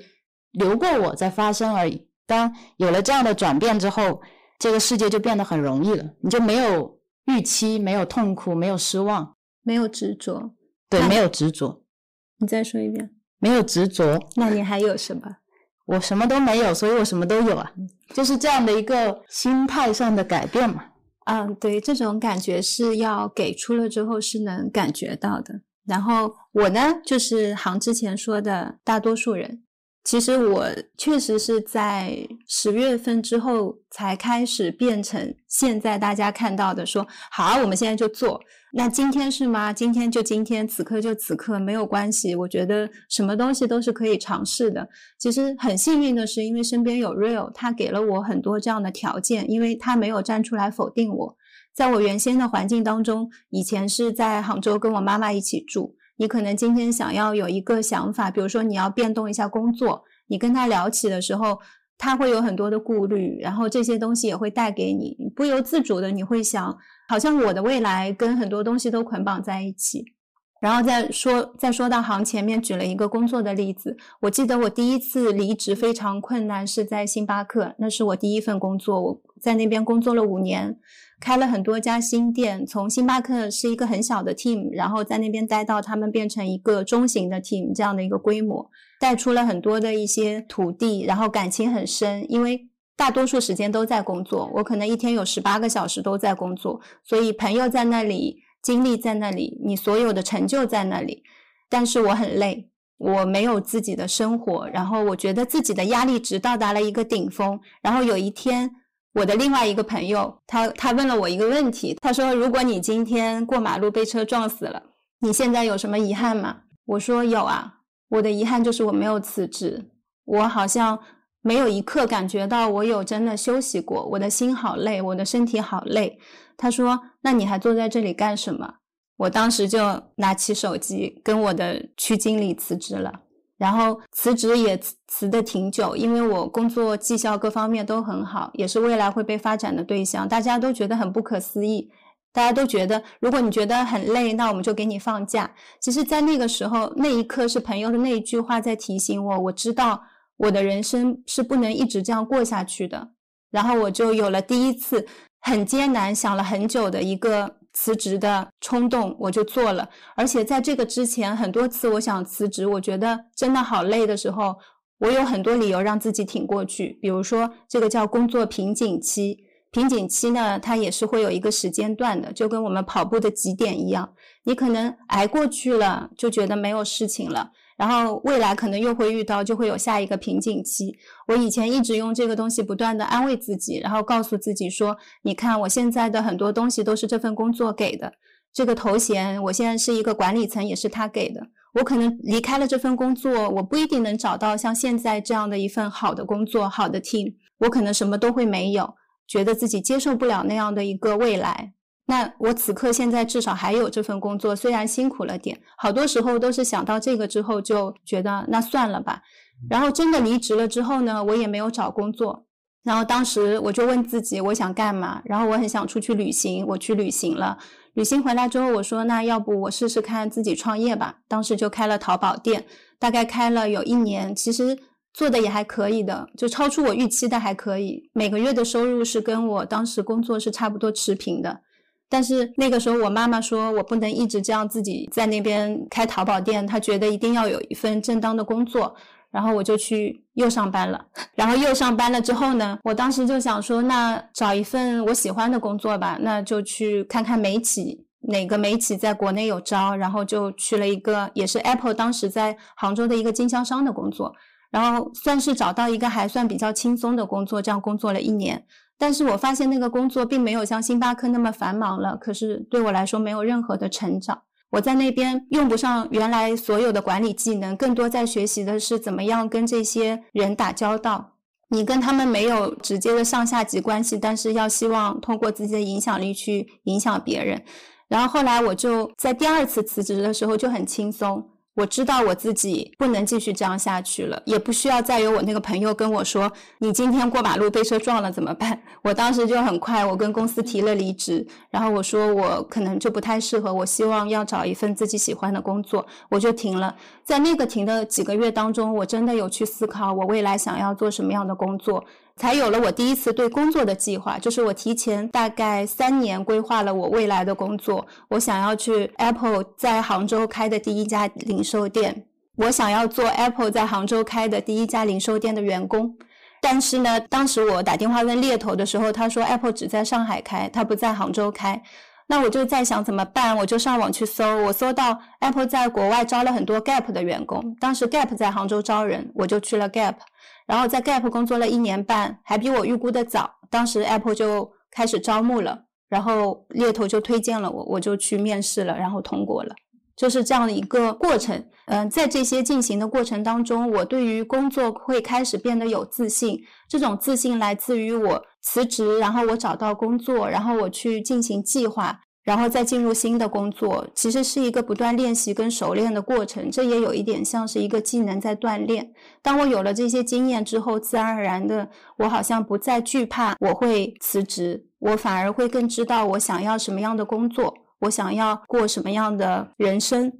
流过我在发生而已。当有了这样的转变之后，这个世界就变得很容易了，你就没有。预期没有痛苦，没有失望，没有执着，对，没有执着。你再说一遍，没有执着。那你还有什么？我什么都没有，所以我什么都有啊，就是这样的一个心态上的改变嘛。嗯，对，这种感觉是要给出了之后是能感觉到的。然后我呢，就是行之前说的大多数人。其实我确实是在十月份之后才开始变成现在大家看到的，说好，我们现在就做。那今天是吗？今天就今天，此刻就此刻，没有关系。我觉得什么东西都是可以尝试的。其实很幸运的是，因为身边有 Real，他给了我很多这样的条件，因为他没有站出来否定我。在我原先的环境当中，以前是在杭州跟我妈妈一起住。你可能今天想要有一个想法，比如说你要变动一下工作，你跟他聊起的时候，他会有很多的顾虑，然后这些东西也会带给你，不由自主的你会想，好像我的未来跟很多东西都捆绑在一起。然后再说，再说到行前面举了一个工作的例子，我记得我第一次离职非常困难，是在星巴克，那是我第一份工作，我在那边工作了五年。开了很多家新店，从星巴克是一个很小的 team，然后在那边待到他们变成一个中型的 team 这样的一个规模，带出了很多的一些土地，然后感情很深，因为大多数时间都在工作，我可能一天有十八个小时都在工作，所以朋友在那里，精力在那里，你所有的成就在那里，但是我很累，我没有自己的生活，然后我觉得自己的压力值到达了一个顶峰，然后有一天。我的另外一个朋友，他他问了我一个问题，他说：“如果你今天过马路被车撞死了，你现在有什么遗憾吗？”我说：“有啊，我的遗憾就是我没有辞职，我好像没有一刻感觉到我有真的休息过，我的心好累，我的身体好累。他说：“那你还坐在这里干什么？”我当时就拿起手机跟我的区经理辞职了，然后辞职也辞辞的挺久，因为我工作绩效各方面都很好，也是未来会被发展的对象，大家都觉得很不可思议。大家都觉得，如果你觉得很累，那我们就给你放假。其实，在那个时候，那一刻是朋友的那一句话在提醒我，我知道我的人生是不能一直这样过下去的。然后我就有了第一次很艰难、想了很久的一个辞职的冲动，我就做了。而且在这个之前，很多次我想辞职，我觉得真的好累的时候，我有很多理由让自己挺过去。比如说，这个叫工作瓶颈期。瓶颈期呢，它也是会有一个时间段的，就跟我们跑步的极点一样。你可能挨过去了，就觉得没有事情了，然后未来可能又会遇到，就会有下一个瓶颈期。我以前一直用这个东西不断的安慰自己，然后告诉自己说：“你看，我现在的很多东西都是这份工作给的，这个头衔，我现在是一个管理层，也是他给的。我可能离开了这份工作，我不一定能找到像现在这样的一份好的工作、好的 team，我可能什么都会没有。”觉得自己接受不了那样的一个未来，那我此刻现在至少还有这份工作，虽然辛苦了点，好多时候都是想到这个之后就觉得那算了吧。然后真的离职了之后呢，我也没有找工作。然后当时我就问自己，我想干嘛？然后我很想出去旅行，我去旅行了。旅行回来之后，我说那要不我试试看自己创业吧。当时就开了淘宝店，大概开了有一年，其实。做的也还可以的，就超出我预期的还可以。每个月的收入是跟我当时工作是差不多持平的。但是那个时候我妈妈说我不能一直这样自己在那边开淘宝店，她觉得一定要有一份正当的工作。然后我就去又上班了。然后又上班了之后呢，我当时就想说，那找一份我喜欢的工作吧，那就去看看美企，哪个美企在国内有招，然后就去了一个也是 Apple 当时在杭州的一个经销商的工作。然后算是找到一个还算比较轻松的工作，这样工作了一年。但是我发现那个工作并没有像星巴克那么繁忙了，可是对我来说没有任何的成长。我在那边用不上原来所有的管理技能，更多在学习的是怎么样跟这些人打交道。你跟他们没有直接的上下级关系，但是要希望通过自己的影响力去影响别人。然后后来我就在第二次辞职的时候就很轻松。我知道我自己不能继续这样下去了，也不需要再有我那个朋友跟我说：“你今天过马路被车撞了怎么办？”我当时就很快，我跟公司提了离职，然后我说我可能就不太适合，我希望要找一份自己喜欢的工作，我就停了。在那个停的几个月当中，我真的有去思考我未来想要做什么样的工作。才有了我第一次对工作的计划，就是我提前大概三年规划了我未来的工作。我想要去 Apple 在杭州开的第一家零售店，我想要做 Apple 在杭州开的第一家零售店的员工。但是呢，当时我打电话问猎头的时候，他说 Apple 只在上海开，他不在杭州开。那我就在想怎么办，我就上网去搜，我搜到 Apple 在国外招了很多 Gap 的员工，当时 Gap 在杭州招人，我就去了 Gap。然后在 Gap 工作了一年半，还比我预估的早。当时 Apple 就开始招募了，然后猎头就推荐了我，我就去面试了，然后通过了。就是这样的一个过程。嗯，在这些进行的过程当中，我对于工作会开始变得有自信。这种自信来自于我辞职，然后我找到工作，然后我去进行计划。然后再进入新的工作，其实是一个不断练习跟熟练的过程。这也有一点像是一个技能在锻炼。当我有了这些经验之后，自然而然的，我好像不再惧怕我会辞职，我反而会更知道我想要什么样的工作，我想要过什么样的人生，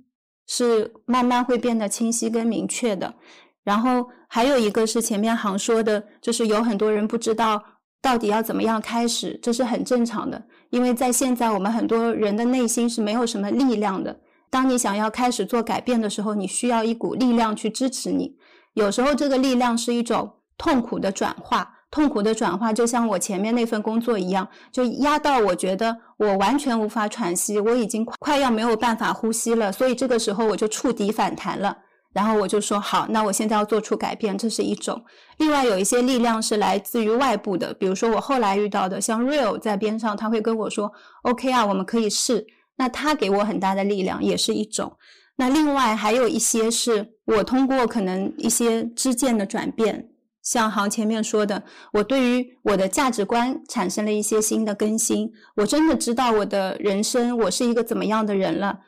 是慢慢会变得清晰跟明确的。然后还有一个是前面行说的，就是有很多人不知道到底要怎么样开始，这是很正常的。因为在现在，我们很多人的内心是没有什么力量的。当你想要开始做改变的时候，你需要一股力量去支持你。有时候，这个力量是一种痛苦的转化。痛苦的转化，就像我前面那份工作一样，就压到我觉得我完全无法喘息，我已经快要没有办法呼吸了。所以这个时候，我就触底反弹了。然后我就说好，那我现在要做出改变，这是一种。另外有一些力量是来自于外部的，比如说我后来遇到的，像 Real 在边上，他会跟我说 OK 啊，我们可以试。那他给我很大的力量，也是一种。那另外还有一些是我通过可能一些支见的转变，像行前面说的，我对于我的价值观产生了一些新的更新，我真的知道我的人生我是一个怎么样的人了，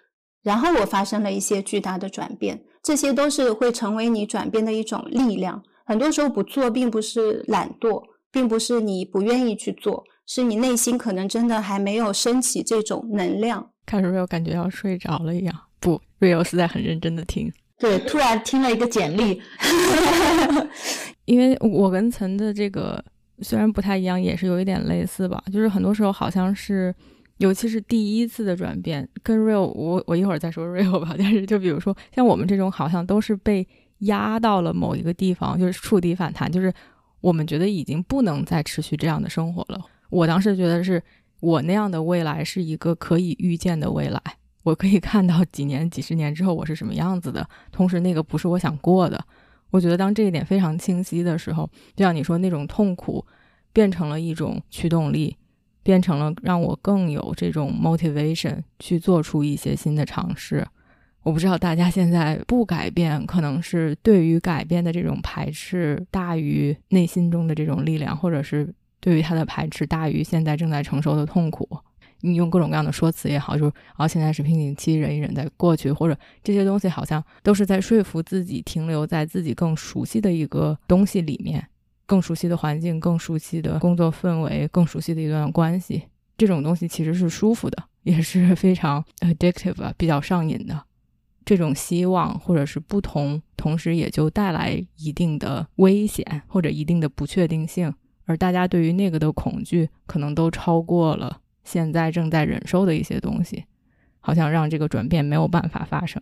然后我发生了一些巨大的转变，这些都是会成为你转变的一种力量。很多时候不做，并不是懒惰，并不是你不愿意去做，是你内心可能真的还没有升起这种能量。看 Rio 感觉要睡着了一样，不，Rio 是在很认真的听。[laughs] 对，突然听了一个简历，[laughs] 因为我跟岑的这个虽然不太一样，也是有一点类似吧。就是很多时候好像是，尤其是第一次的转变，跟 Rio，我我一会儿再说 [laughs] Rio 吧。但是就比如说像我们这种，好像都是被。压到了某一个地方，就是触底反弹，就是我们觉得已经不能再持续这样的生活了。我当时觉得是我那样的未来是一个可以预见的未来，我可以看到几年、几十年之后我是什么样子的。同时，那个不是我想过的。我觉得当这一点非常清晰的时候，就像你说那种痛苦变成了一种驱动力，变成了让我更有这种 motivation 去做出一些新的尝试。我不知道大家现在不改变，可能是对于改变的这种排斥大于内心中的这种力量，或者是对于他的排斥大于现在正在承受的痛苦。你用各种各样的说辞也好，就是啊，现在是瓶颈期，忍一忍再过去，或者这些东西好像都是在说服自己停留在自己更熟悉的一个东西里面，更熟悉的环境，更熟悉的工作氛围，更熟悉的一段关系。这种东西其实是舒服的，也是非常 addictive 啊，比较上瘾的。这种希望或者是不同，同时也就带来一定的危险或者一定的不确定性，而大家对于那个的恐惧，可能都超过了现在正在忍受的一些东西，好像让这个转变没有办法发生。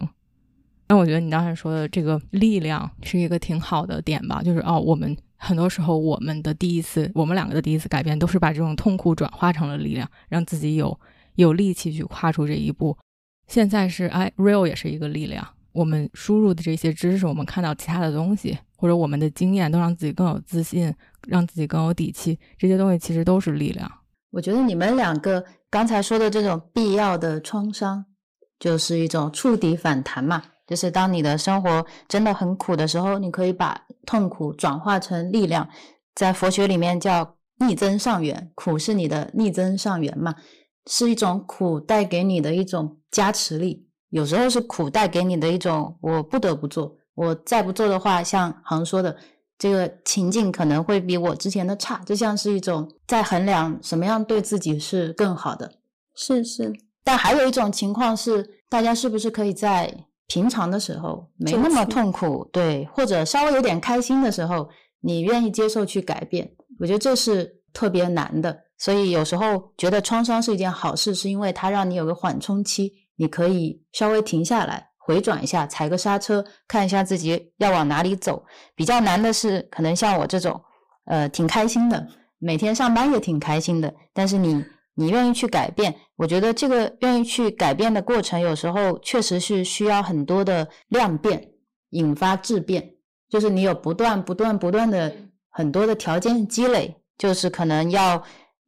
那我觉得你刚才说的这个力量是一个挺好的点吧，就是哦，我们很多时候我们的第一次，我们两个的第一次改变，都是把这种痛苦转化成了力量，让自己有有力气去跨出这一步。现在是哎，real 也是一个力量。我们输入的这些知识，我们看到其他的东西，或者我们的经验，都让自己更有自信，让自己更有底气。这些东西其实都是力量。我觉得你们两个刚才说的这种必要的创伤，就是一种触底反弹嘛。就是当你的生活真的很苦的时候，你可以把痛苦转化成力量。在佛学里面叫逆增上缘，苦是你的逆增上缘嘛。是一种苦带给你的一种加持力，有时候是苦带给你的一种我不得不做，我再不做的话，像航说的这个情境可能会比我之前的差，就像是一种在衡量什么样对自己是更好的。是是，但还有一种情况是，大家是不是可以在平常的时候没那么痛苦，对，或者稍微有点开心的时候，你愿意接受去改变？我觉得这是特别难的。所以有时候觉得创伤是一件好事，是因为它让你有个缓冲期，你可以稍微停下来，回转一下，踩个刹车，看一下自己要往哪里走。比较难的是，可能像我这种，呃，挺开心的，每天上班也挺开心的，但是你你愿意去改变，我觉得这个愿意去改变的过程，有时候确实是需要很多的量变引发质变，就是你有不断不断不断的很多的条件积累，就是可能要。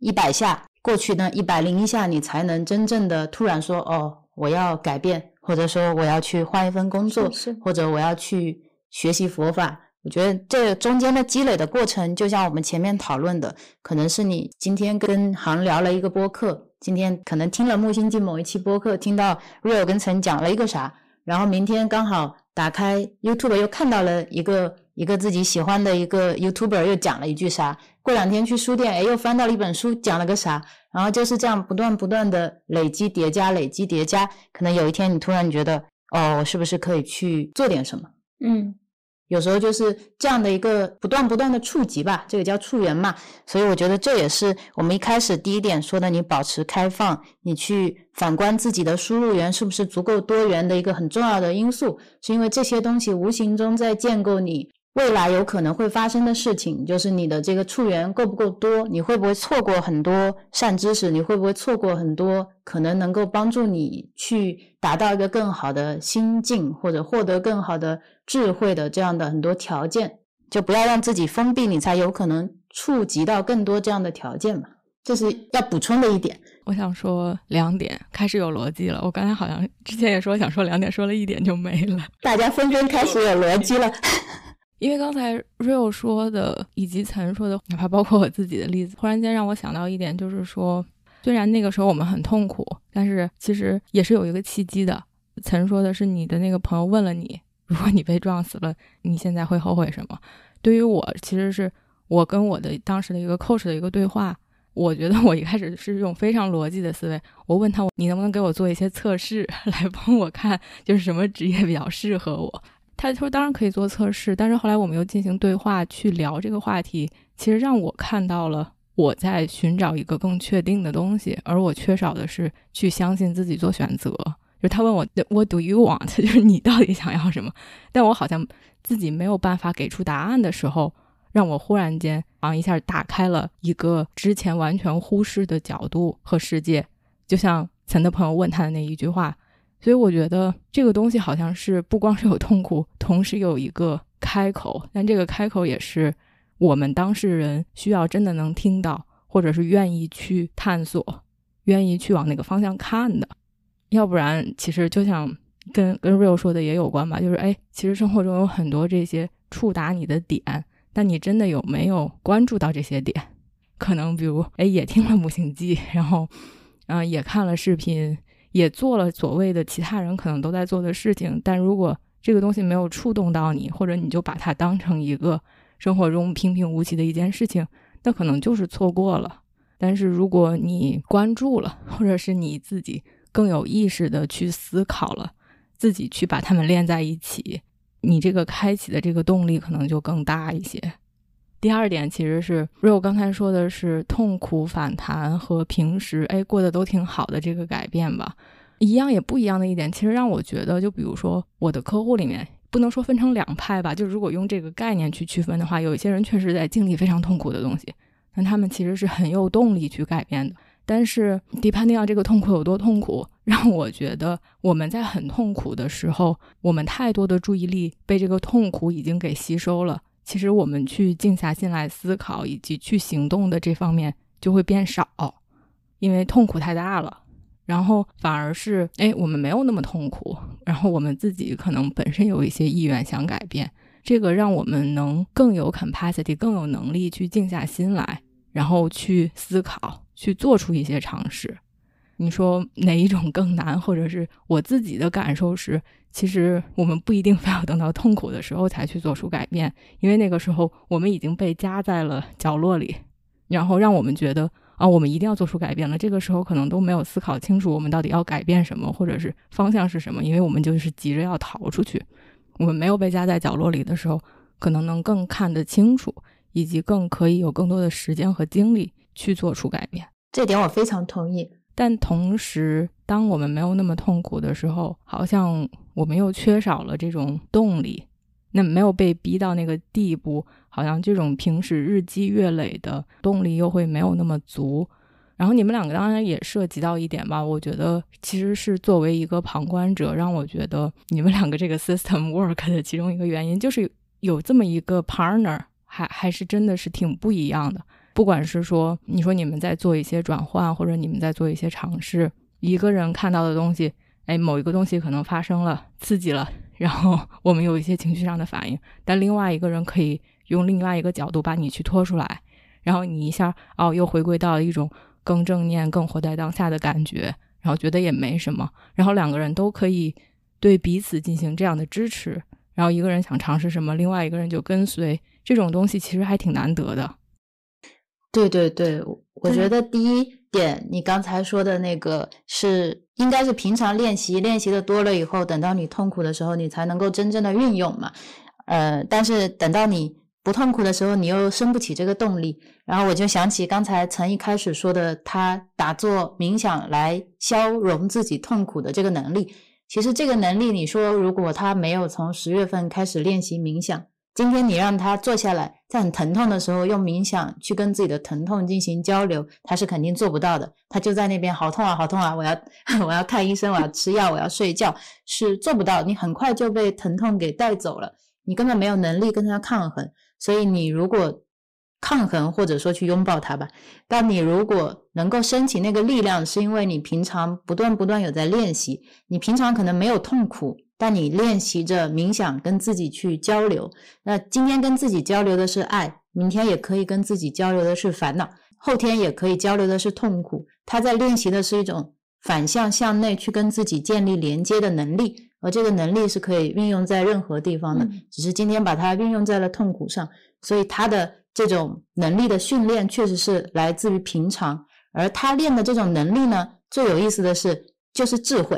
一百下过去呢，一百零一下，你才能真正的突然说哦，我要改变，或者说我要去换一份工作，或者我要去学习佛法。我觉得这中间的积累的过程，就像我们前面讨论的，可能是你今天跟航聊了一个播客，今天可能听了木星记某一期播客，听到 Real 跟陈讲了一个啥，然后明天刚好打开 YouTube 又看到了一个。一个自己喜欢的一个 YouTuber 又讲了一句啥？过两天去书店，哎，又翻到了一本书，讲了个啥？然后就是这样不断不断的累积叠加，累积叠加，可能有一天你突然觉得，哦，我是不是可以去做点什么？嗯。有时候就是这样的一个不断不断的触及吧，这个叫触缘嘛。所以我觉得这也是我们一开始第一点说的，你保持开放，你去反观自己的输入源是不是足够多元的一个很重要的因素，是因为这些东西无形中在建构你。未来有可能会发生的事情，就是你的这个触缘够不够多？你会不会错过很多善知识？你会不会错过很多可能能够帮助你去达到一个更好的心境，或者获得更好的智慧的这样的很多条件？就不要让自己封闭，你才有可能触及到更多这样的条件嘛。这是要补充的一点。我想说两点，开始有逻辑了。我刚才好像之前也说想说两点，说了一点就没了。大家纷纷开始有逻辑了。[laughs] 因为刚才 Real 说的，以及岑说的，哪怕包括我自己的例子，忽然间让我想到一点，就是说，虽然那个时候我们很痛苦，但是其实也是有一个契机的。岑说的是你的那个朋友问了你，如果你被撞死了，你现在会后悔什么？对于我，其实是我跟我的当时的一个 coach 的一个对话。我觉得我一开始是用非常逻辑的思维，我问他，你能不能给我做一些测试，[laughs] 来帮我看就是什么职业比较适合我？他说当然可以做测试，但是后来我们又进行对话去聊这个话题，其实让我看到了我在寻找一个更确定的东西，而我缺少的是去相信自己做选择。就他问我 What do you want？[laughs] 就是你到底想要什么？但我好像自己没有办法给出答案的时候。让我忽然间啊一下打开了一个之前完全忽视的角度和世界，就像岑的朋友问他的那一句话，所以我觉得这个东西好像是不光是有痛苦，同时有一个开口，但这个开口也是我们当事人需要真的能听到，或者是愿意去探索，愿意去往那个方向看的，要不然其实就像跟跟 Real 说的也有关吧，就是哎，其实生活中有很多这些触达你的点。但你真的有没有关注到这些点？可能比如，哎，也听了《母亲记》，然后，嗯，也看了视频，也做了所谓的其他人可能都在做的事情。但如果这个东西没有触动到你，或者你就把它当成一个生活中平平无奇的一件事情，那可能就是错过了。但是如果你关注了，或者是你自己更有意识的去思考了，自己去把它们连在一起。你这个开启的这个动力可能就更大一些。第二点其实是 Rio 刚才说的是痛苦反弹和平时哎过得都挺好的这个改变吧，一样也不一样的一点，其实让我觉得，就比如说我的客户里面，不能说分成两派吧，就如果用这个概念去区分的话，有一些人确实在经历非常痛苦的东西，但他们其实是很有动力去改变的。但是，depending on 这个痛苦有多痛苦，[laughs] 让我觉得我们在很痛苦的时候，我们太多的注意力被这个痛苦已经给吸收了。其实我们去静下心来思考以及去行动的这方面就会变少，因为痛苦太大了。然后反而是，哎，我们没有那么痛苦，然后我们自己可能本身有一些意愿想改变，这个让我们能更有 capacity，更有能力去静下心来，然后去思考。去做出一些尝试，你说哪一种更难？或者是我自己的感受是，其实我们不一定非要等到痛苦的时候才去做出改变，因为那个时候我们已经被夹在了角落里，然后让我们觉得啊，我们一定要做出改变了。这个时候可能都没有思考清楚我们到底要改变什么，或者是方向是什么，因为我们就是急着要逃出去。我们没有被夹在角落里的时候，可能能更看得清楚，以及更可以有更多的时间和精力去做出改变。这点我非常同意，但同时，当我们没有那么痛苦的时候，好像我们又缺少了这种动力。那没有被逼到那个地步，好像这种平时日积月累的动力又会没有那么足。然后你们两个当然也涉及到一点吧，我觉得其实是作为一个旁观者，让我觉得你们两个这个 system work 的其中一个原因，就是有这么一个 partner，还还是真的是挺不一样的。不管是说，你说你们在做一些转换，或者你们在做一些尝试，一个人看到的东西，哎，某一个东西可能发生了，刺激了，然后我们有一些情绪上的反应，但另外一个人可以用另外一个角度把你去拖出来，然后你一下哦，又回归到一种更正念、更活在当下的感觉，然后觉得也没什么，然后两个人都可以对彼此进行这样的支持，然后一个人想尝试什么，另外一个人就跟随，这种东西其实还挺难得的。对对对，我觉得第一点，你刚才说的那个是应该是平常练习，练习的多了以后，等到你痛苦的时候，你才能够真正的运用嘛。呃，但是等到你不痛苦的时候，你又生不起这个动力。然后我就想起刚才曾一开始说的，他打坐冥想来消融自己痛苦的这个能力。其实这个能力，你说如果他没有从十月份开始练习冥想。今天你让他坐下来，在很疼痛的时候用冥想去跟自己的疼痛进行交流，他是肯定做不到的。他就在那边好痛啊，好痛啊！我要 [laughs] 我要看医生，我要吃药，我要睡觉，是做不到。你很快就被疼痛给带走了，你根本没有能力跟他抗衡。所以你如果抗衡，或者说去拥抱他吧。但你如果能够升起那个力量，是因为你平常不断不断有在练习，你平常可能没有痛苦，但你练习着冥想跟自己去交流。那今天跟自己交流的是爱，明天也可以跟自己交流的是烦恼，后天也可以交流的是痛苦。他在练习的是一种反向向内去跟自己建立连接的能力。而这个能力是可以运用在任何地方的，只是今天把它运用在了痛苦上，所以他的这种能力的训练确实是来自于平常，而他练的这种能力呢，最有意思的是就是智慧，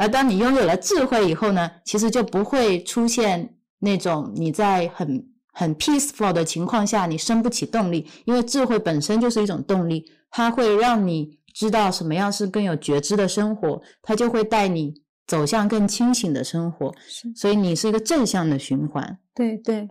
而当你拥有了智慧以后呢，其实就不会出现那种你在很很 peaceful 的情况下你生不起动力，因为智慧本身就是一种动力，它会让你知道什么样是更有觉知的生活，它就会带你。走向更清醒的生活，所以你是一个正向的循环，对对，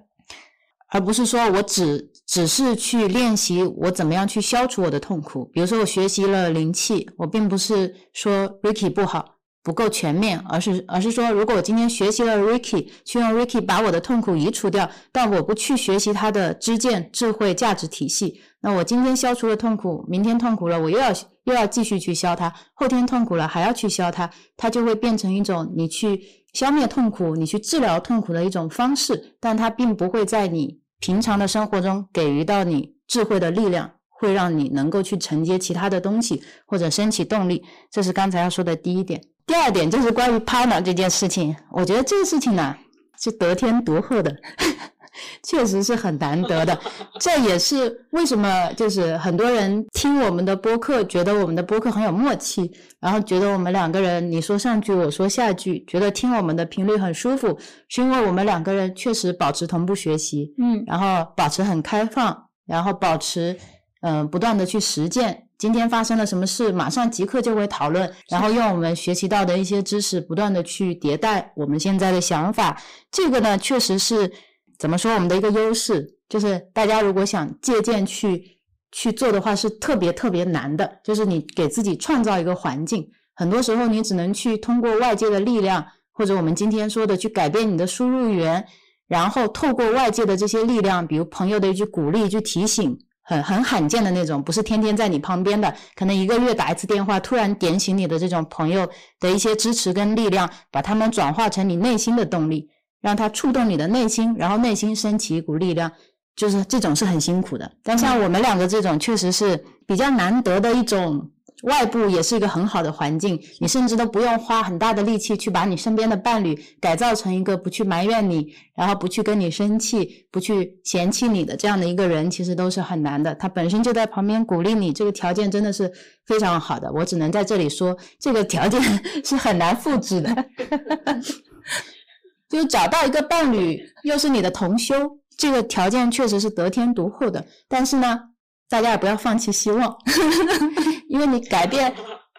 而不是说我只只是去练习我怎么样去消除我的痛苦。比如说我学习了灵气，我并不是说 Ricky 不好。不够全面，而是而是说，如果我今天学习了 Ricky，去用 Ricky 把我的痛苦移除掉，但我不去学习他的知见、智慧、价值体系，那我今天消除了痛苦，明天痛苦了，我又要又要继续去消它，后天痛苦了还要去消它，它就会变成一种你去消灭痛苦、你去治疗痛苦的一种方式，但它并不会在你平常的生活中给予到你智慧的力量，会让你能够去承接其他的东西或者升起动力。这是刚才要说的第一点。第二点就是关于 partner 这件事情，我觉得这个事情呢是得天独厚的，[laughs] 确实是很难得的。[laughs] 这也是为什么就是很多人听我们的播客，觉得我们的播客很有默契，然后觉得我们两个人你说上句我说下句，觉得听我们的频率很舒服，是因为我们两个人确实保持同步学习，嗯，然后保持很开放，然后保持嗯不断的去实践。今天发生了什么事，马上即刻就会讨论，然后用我们学习到的一些知识，不断的去迭代我们现在的想法。这个呢，确实是怎么说我们的一个优势，就是大家如果想借鉴去去做的话，是特别特别难的。就是你给自己创造一个环境，很多时候你只能去通过外界的力量，或者我们今天说的去改变你的输入源，然后透过外界的这些力量，比如朋友的一句鼓励、一句提醒。很很罕见的那种，不是天天在你旁边的，可能一个月打一次电话，突然点醒你的这种朋友的一些支持跟力量，把他们转化成你内心的动力，让他触动你的内心，然后内心升起一股力量，就是这种是很辛苦的。但像我们两个这种，确实是比较难得的一种。外部也是一个很好的环境，你甚至都不用花很大的力气去把你身边的伴侣改造成一个不去埋怨你，然后不去跟你生气，不去嫌弃你的这样的一个人，其实都是很难的。他本身就在旁边鼓励你，这个条件真的是非常好的。我只能在这里说，这个条件是很难复制的。[laughs] 就找到一个伴侣，又是你的同修，这个条件确实是得天独厚的。但是呢？大家也不要放弃希望，[laughs] 因为你改变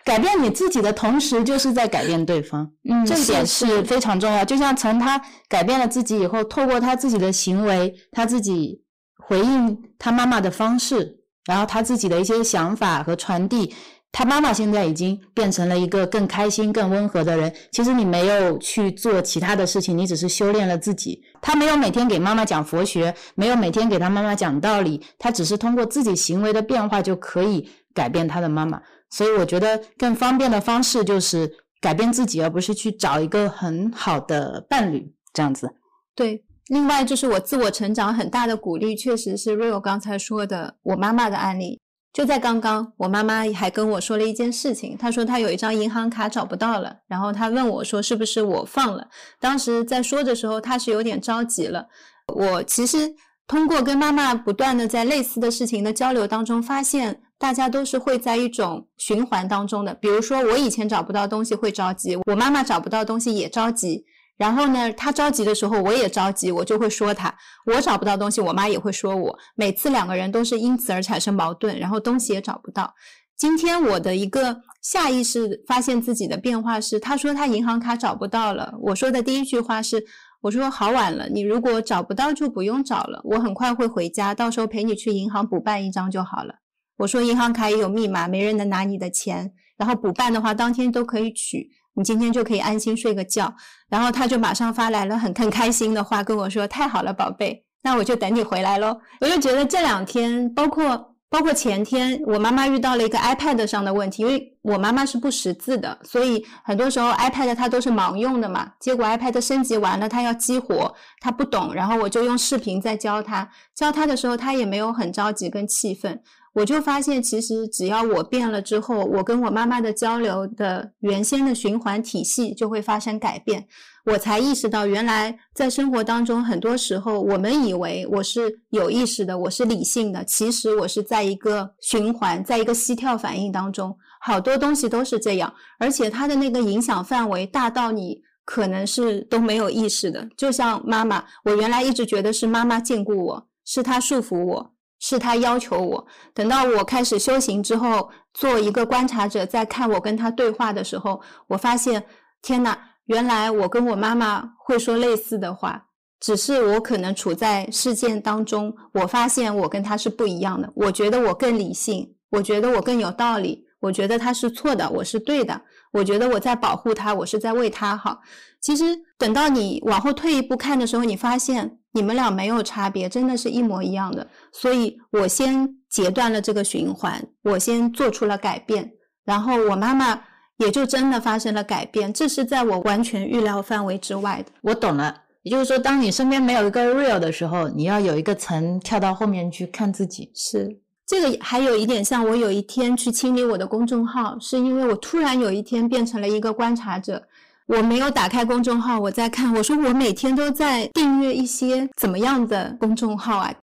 改变你自己的同时，就是在改变对方。嗯，这一点是非常重要。就像从他改变了自己以后，透过他自己的行为，他自己回应他妈妈的方式，然后他自己的一些想法和传递。他妈妈现在已经变成了一个更开心、更温和的人。其实你没有去做其他的事情，你只是修炼了自己。他没有每天给妈妈讲佛学，没有每天给他妈妈讲道理，他只是通过自己行为的变化就可以改变他的妈妈。所以我觉得更方便的方式就是改变自己，而不是去找一个很好的伴侣这样子。对，另外就是我自我成长很大的鼓励，确实是 Rio 刚才说的我妈妈的案例。就在刚刚，我妈妈还跟我说了一件事情。她说她有一张银行卡找不到了，然后她问我说是不是我放了。当时在说的时候，她是有点着急了。我其实通过跟妈妈不断的在类似的事情的交流当中，发现大家都是会在一种循环当中的。比如说我以前找不到东西会着急，我妈妈找不到东西也着急。然后呢，他着急的时候，我也着急，我就会说他。我找不到东西，我妈也会说我。每次两个人都是因此而产生矛盾，然后东西也找不到。今天我的一个下意识发现自己的变化是，他说他银行卡找不到了。我说的第一句话是，我说好晚了，你如果找不到就不用找了，我很快会回家，到时候陪你去银行补办一张就好了。我说银行卡也有密码，没人能拿你的钱。然后补办的话，当天都可以取。你今天就可以安心睡个觉，然后他就马上发来了很很开心的话跟我说：“太好了，宝贝，那我就等你回来喽。我就觉得这两天，包括包括前天，我妈妈遇到了一个 iPad 上的问题，因为我妈妈是不识字的，所以很多时候 iPad 它都是盲用的嘛。结果 iPad 升级完了，它要激活，它不懂，然后我就用视频在教他。教他的时候，他也没有很着急跟气愤。我就发现，其实只要我变了之后，我跟我妈妈的交流的原先的循环体系就会发生改变。我才意识到，原来在生活当中，很多时候我们以为我是有意识的，我是理性的，其实我是在一个循环，在一个膝跳反应当中，好多东西都是这样，而且它的那个影响范围大到你可能是都没有意识的。就像妈妈，我原来一直觉得是妈妈禁锢我，是她束缚我，是他要求我。等到我开始修行之后，做一个观察者，在看我跟他对话的时候，我发现，天呐！原来我跟我妈妈会说类似的话，只是我可能处在事件当中，我发现我跟她是不一样的。我觉得我更理性，我觉得我更有道理，我觉得他是错的，我是对的。我觉得我在保护他，我是在为他好。其实等到你往后退一步看的时候，你发现你们俩没有差别，真的是一模一样的。所以我先截断了这个循环，我先做出了改变，然后我妈妈。也就真的发生了改变，这是在我完全预料范围之外的。我懂了，也就是说，当你身边没有一个 real 的时候，你要有一个层跳到后面去看自己。是这个，还有一点像我有一天去清理我的公众号，是因为我突然有一天变成了一个观察者。我没有打开公众号，我在看，我说我每天都在订阅一些怎么样的公众号啊？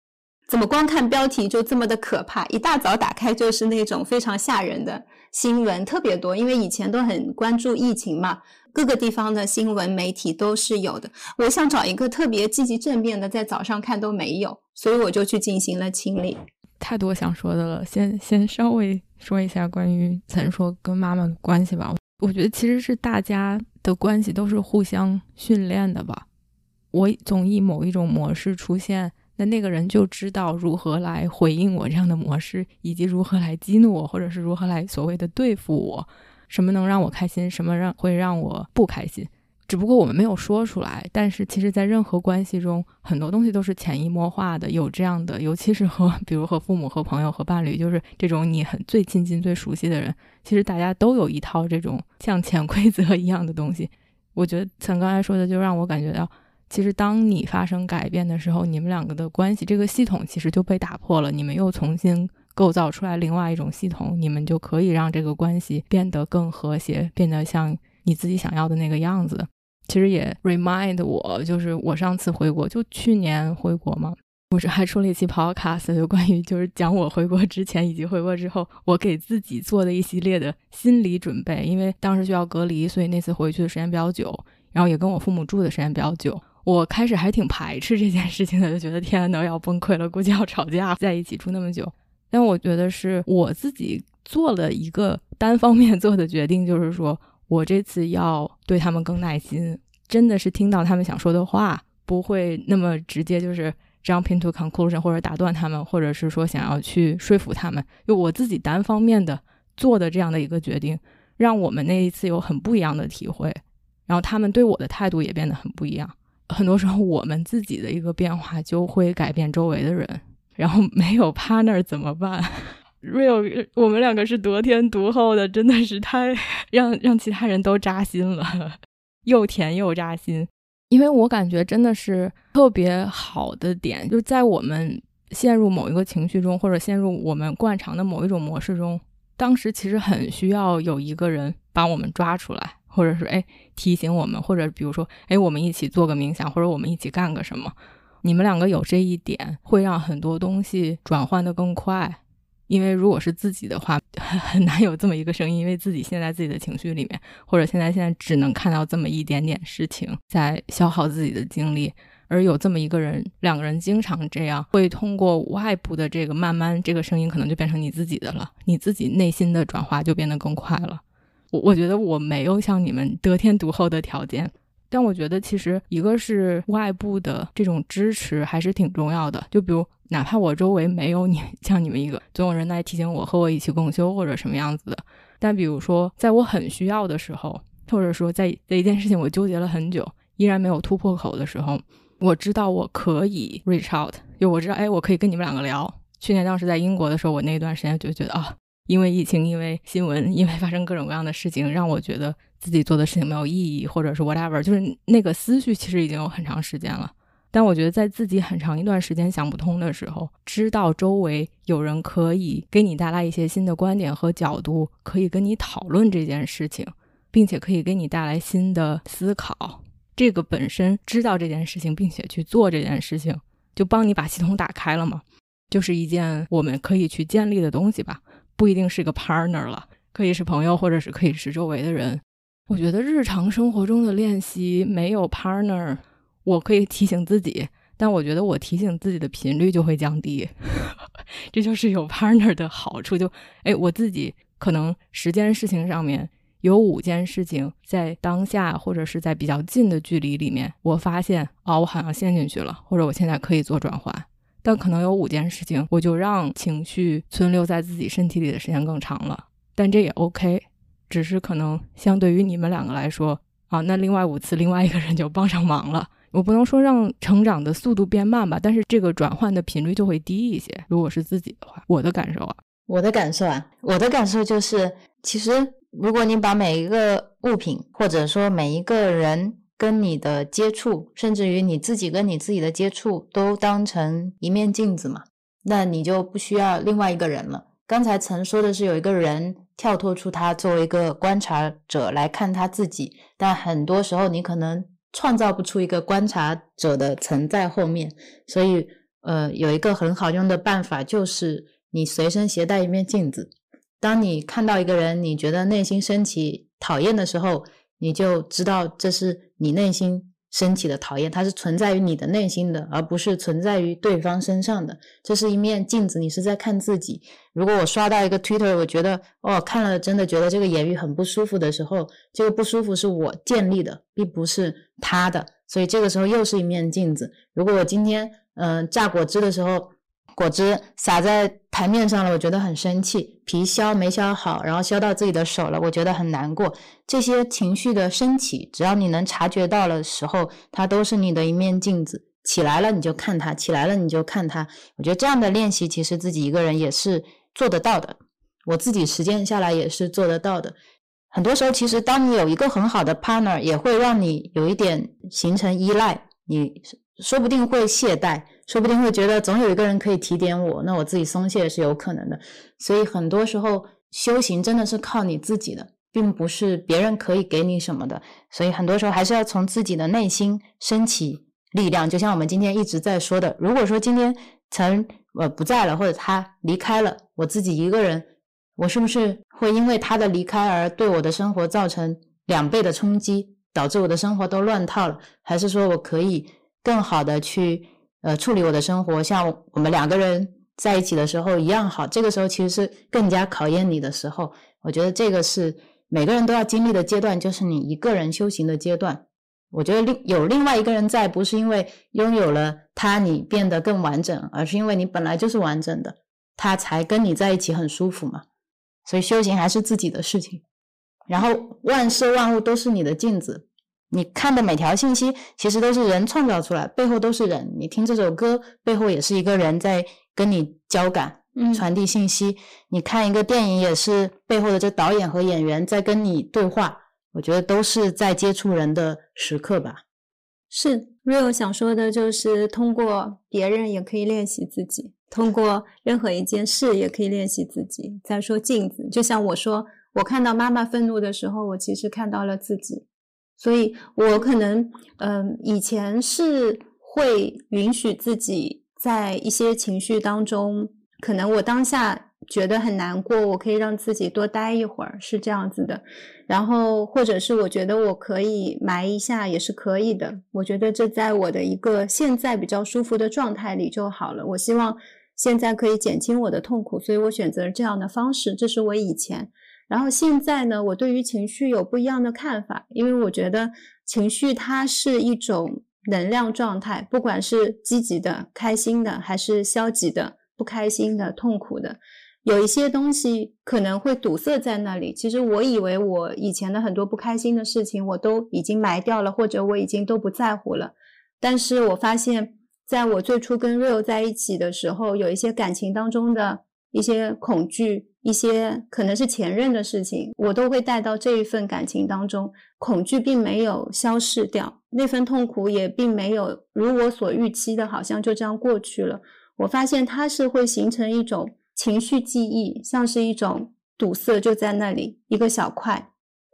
怎么光看标题就这么的可怕？一大早打开就是那种非常吓人的。新闻特别多，因为以前都很关注疫情嘛，各个地方的新闻媒体都是有的。我想找一个特别积极正面的，在早上看都没有，所以我就去进行了清理。太多想说的了，先先稍微说一下关于曾说跟妈妈的关系吧。我觉得其实是大家的关系都是互相训练的吧。我总以某一种模式出现。那那个人就知道如何来回应我这样的模式，以及如何来激怒我，或者是如何来所谓的对付我，什么能让我开心，什么让会让我不开心。只不过我们没有说出来，但是其实，在任何关系中，很多东西都是潜移默化的。有这样的，尤其是和比如和父母、和朋友、和伴侣，就是这种你很最亲近、最熟悉的人，其实大家都有一套这种像潜规则一样的东西。我觉得像刚才说的，就让我感觉到。其实，当你发生改变的时候，你们两个的关系，这个系统其实就被打破了。你们又重新构造出来另外一种系统，你们就可以让这个关系变得更和谐，变得像你自己想要的那个样子。其实也 remind 我，就是我上次回国，就去年回国嘛，我是还出了一期 podcast，就关于就是讲我回国之前以及回国之后，我给自己做的一系列的心理准备。因为当时需要隔离，所以那次回去的时间比较久，然后也跟我父母住的时间比较久。我开始还挺排斥这件事情的，就觉得天都要崩溃了，估计要吵架，在一起住那么久。但我觉得是我自己做了一个单方面做的决定，就是说我这次要对他们更耐心，真的是听到他们想说的话，不会那么直接，就是 jump into conclusion 或者打断他们，或者是说想要去说服他们。就我自己单方面的做的这样的一个决定，让我们那一次有很不一样的体会，然后他们对我的态度也变得很不一样。很多时候，我们自己的一个变化就会改变周围的人。然后没有 partner 怎么办？Real，我们两个是得天独厚的，真的是太让让其他人都扎心了，又甜又扎心。因为我感觉真的是特别好的点，就在我们陷入某一个情绪中，或者陷入我们惯常的某一种模式中，当时其实很需要有一个人把我们抓出来。或者是哎提醒我们，或者比如说哎我们一起做个冥想，或者我们一起干个什么。你们两个有这一点，会让很多东西转换的更快。因为如果是自己的话，[laughs] 很难有这么一个声音，因为自己现在自己的情绪里面，或者现在现在只能看到这么一点点事情在消耗自己的精力。而有这么一个人，两个人经常这样，会通过外部的这个慢慢，这个声音可能就变成你自己的了，你自己内心的转化就变得更快了。我我觉得我没有像你们得天独厚的条件，但我觉得其实一个是外部的这种支持还是挺重要的。就比如哪怕我周围没有你像你们一个总有人来提醒我和我一起共修或者什么样子的，但比如说在我很需要的时候，或者说在在一件事情我纠结了很久依然没有突破口的时候，我知道我可以 reach out，就我知道，哎，我可以跟你们两个聊。去年当时在英国的时候，我那段时间就觉得啊，因为疫情，因为新闻，因为发生各种各样的事情，让我觉得自己做的事情没有意义，或者是 whatever，就是那个思绪其实已经有很长时间了。但我觉得在自己很长一段时间想不通的时候，知道周围有人可以给你带来一些新的观点和角度，可以跟你讨论这件事情，并且可以给你带来新的思考。这个本身知道这件事情，并且去做这件事情，就帮你把系统打开了嘛，就是一件我们可以去建立的东西吧，不一定是个 partner 了，可以是朋友，或者是可以是周围的人。我觉得日常生活中的练习没有 partner，我可以提醒自己，但我觉得我提醒自己的频率就会降低，[laughs] 这就是有 partner 的好处。就哎，我自己可能十件事情上面。有五件事情在当下或者是在比较近的距离里面，我发现啊，我好像陷进去了，或者我现在可以做转换。但可能有五件事情，我就让情绪存留在自己身体里的时间更长了。但这也 OK，只是可能相对于你们两个来说啊，那另外五次另外一个人就帮上忙了。我不能说让成长的速度变慢吧，但是这个转换的频率就会低一些。如果是自己的话，我的感受啊，我的感受啊，我的感受就是，其实。如果你把每一个物品，或者说每一个人跟你的接触，甚至于你自己跟你自己的接触，都当成一面镜子嘛，那你就不需要另外一个人了。刚才曾说的是有一个人跳脱出他作为一个观察者来看他自己，但很多时候你可能创造不出一个观察者的存在后面，所以呃，有一个很好用的办法就是你随身携带一面镜子。当你看到一个人，你觉得内心升起讨厌的时候，你就知道这是你内心升起的讨厌，它是存在于你的内心的，而不是存在于对方身上的。这是一面镜子，你是在看自己。如果我刷到一个 Twitter，我觉得哦，看了真的觉得这个言语很不舒服的时候，这个不舒服是我建立的，并不是他的，所以这个时候又是一面镜子。如果我今天嗯榨果汁的时候。果汁洒在台面上了，我觉得很生气。皮削没削好，然后削到自己的手了，我觉得很难过。这些情绪的升起，只要你能察觉到了时候，它都是你的一面镜子。起来了你就看它，起来了你就看它。我觉得这样的练习，其实自己一个人也是做得到的。我自己实践下来也是做得到的。很多时候，其实当你有一个很好的 partner，也会让你有一点形成依赖，你说不定会懈怠。说不定会觉得总有一个人可以提点我，那我自己松懈是有可能的。所以很多时候修行真的是靠你自己的，并不是别人可以给你什么的。所以很多时候还是要从自己的内心升起力量。就像我们今天一直在说的，如果说今天曾呃不在了，或者他离开了，我自己一个人，我是不是会因为他的离开而对我的生活造成两倍的冲击，导致我的生活都乱套了？还是说我可以更好的去？呃，处理我的生活，像我们两个人在一起的时候一样好。这个时候其实是更加考验你的时候。我觉得这个是每个人都要经历的阶段，就是你一个人修行的阶段。我觉得另有另外一个人在，不是因为拥有了他你变得更完整，而是因为你本来就是完整的，他才跟你在一起很舒服嘛。所以修行还是自己的事情。然后万事万物都是你的镜子。你看的每条信息，其实都是人创造出来，背后都是人。你听这首歌，背后也是一个人在跟你交感、传递信息。你看一个电影，也是背后的这导演和演员在跟你对话。我觉得都是在接触人的时刻吧。是 Real 想说的，就是通过别人也可以练习自己，通过任何一件事也可以练习自己。再说镜子，就像我说，我看到妈妈愤怒的时候，我其实看到了自己。所以，我可能，嗯，以前是会允许自己在一些情绪当中，可能我当下觉得很难过，我可以让自己多待一会儿，是这样子的。然后，或者是我觉得我可以埋一下，也是可以的。我觉得这在我的一个现在比较舒服的状态里就好了。我希望现在可以减轻我的痛苦，所以我选择这样的方式。这是我以前。然后现在呢，我对于情绪有不一样的看法，因为我觉得情绪它是一种能量状态，不管是积极的、开心的，还是消极的、不开心的、痛苦的，有一些东西可能会堵塞在那里。其实我以为我以前的很多不开心的事情，我都已经埋掉了，或者我已经都不在乎了。但是我发现，在我最初跟 Real 在一起的时候，有一些感情当中的一些恐惧，一些可能是前任的事情，我都会带到这一份感情当中。恐惧并没有消逝掉，那份痛苦也并没有如我所预期的，好像就这样过去了。我发现它是会形成一种情绪记忆，像是一种堵塞，就在那里一个小块。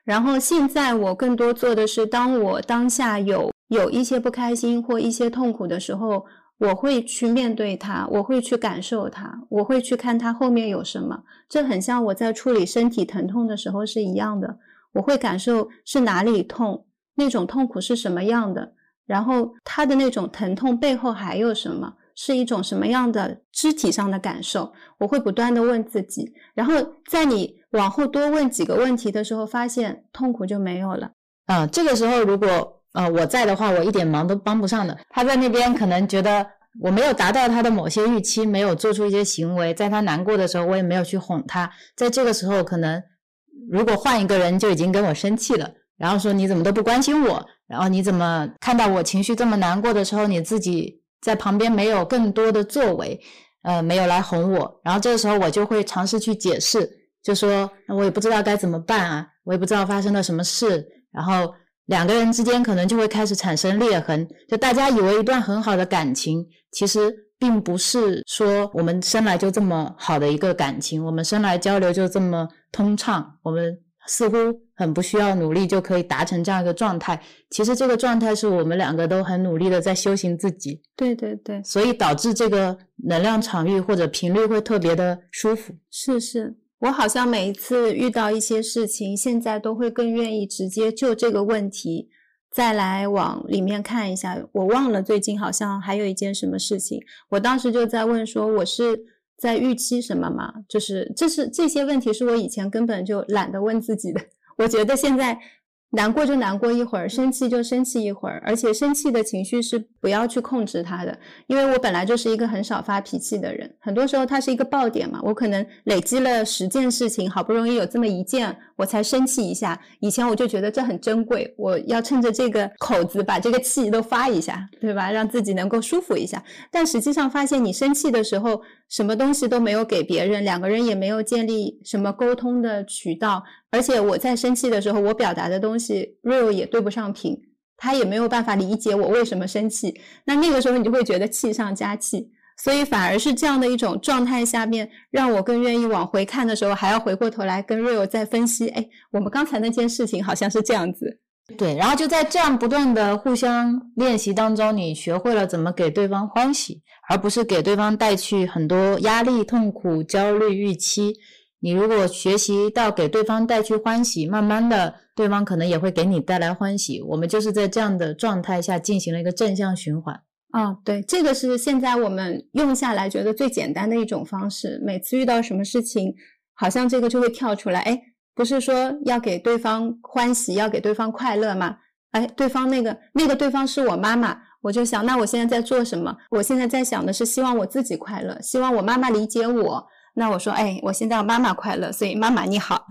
然后现在我更多做的是，当我当下有有一些不开心或一些痛苦的时候，我会去面对它，我会去感受它，我会去看它后面有什么。这很像我在处理身体疼痛的时候是一样的，我会感受是哪里痛，那种痛苦是什么样的，然后它的那种疼痛背后还有什么。是一种什么样的肢体上的感受？我会不断的问自己，然后在你往后多问几个问题的时候，发现痛苦就没有了。啊，这个时候如果呃我在的话，我一点忙都帮不上的。他在那边可能觉得我没有达到他的某些预期，没有做出一些行为，在他难过的时候，我也没有去哄他。在这个时候，可能如果换一个人就已经跟我生气了，然后说你怎么都不关心我，然后你怎么看到我情绪这么难过的时候，你自己。在旁边没有更多的作为，呃，没有来哄我，然后这个时候我就会尝试去解释，就说我也不知道该怎么办啊，我也不知道发生了什么事，然后两个人之间可能就会开始产生裂痕，就大家以为一段很好的感情，其实并不是说我们生来就这么好的一个感情，我们生来交流就这么通畅，我们。似乎很不需要努力就可以达成这样一个状态，其实这个状态是我们两个都很努力的在修行自己。对对对，所以导致这个能量场域或者频率会特别的舒服。是是，我好像每一次遇到一些事情，现在都会更愿意直接就这个问题再来往里面看一下。我忘了最近好像还有一件什么事情，我当时就在问说我是。在预期什么吗？就是这是这些问题是我以前根本就懒得问自己的。[laughs] 我觉得现在。难过就难过一会儿，生气就生气一会儿，而且生气的情绪是不要去控制它的。因为我本来就是一个很少发脾气的人，很多时候它是一个爆点嘛。我可能累积了十件事情，好不容易有这么一件，我才生气一下。以前我就觉得这很珍贵，我要趁着这个口子把这个气都发一下，对吧？让自己能够舒服一下。但实际上发现，你生气的时候，什么东西都没有给别人，两个人也没有建立什么沟通的渠道。而且我在生气的时候，我表达的东西，real 也对不上频，他也没有办法理解我为什么生气。那那个时候你就会觉得气上加气，所以反而是这样的一种状态下面，让我更愿意往回看的时候，还要回过头来跟 real 再分析。哎，我们刚才那件事情好像是这样子。对，然后就在这样不断的互相练习当中，你学会了怎么给对方欢喜，而不是给对方带去很多压力、痛苦、焦虑、预期。你如果学习到给对方带去欢喜，慢慢的，对方可能也会给你带来欢喜。我们就是在这样的状态下进行了一个正向循环。啊，对，这个是现在我们用下来觉得最简单的一种方式。每次遇到什么事情，好像这个就会跳出来。哎，不是说要给对方欢喜，要给对方快乐吗？哎，对方那个那个对方是我妈妈，我就想，那我现在在做什么？我现在在想的是，希望我自己快乐，希望我妈妈理解我。那我说，哎，我现在要妈妈快乐，所以妈妈你好。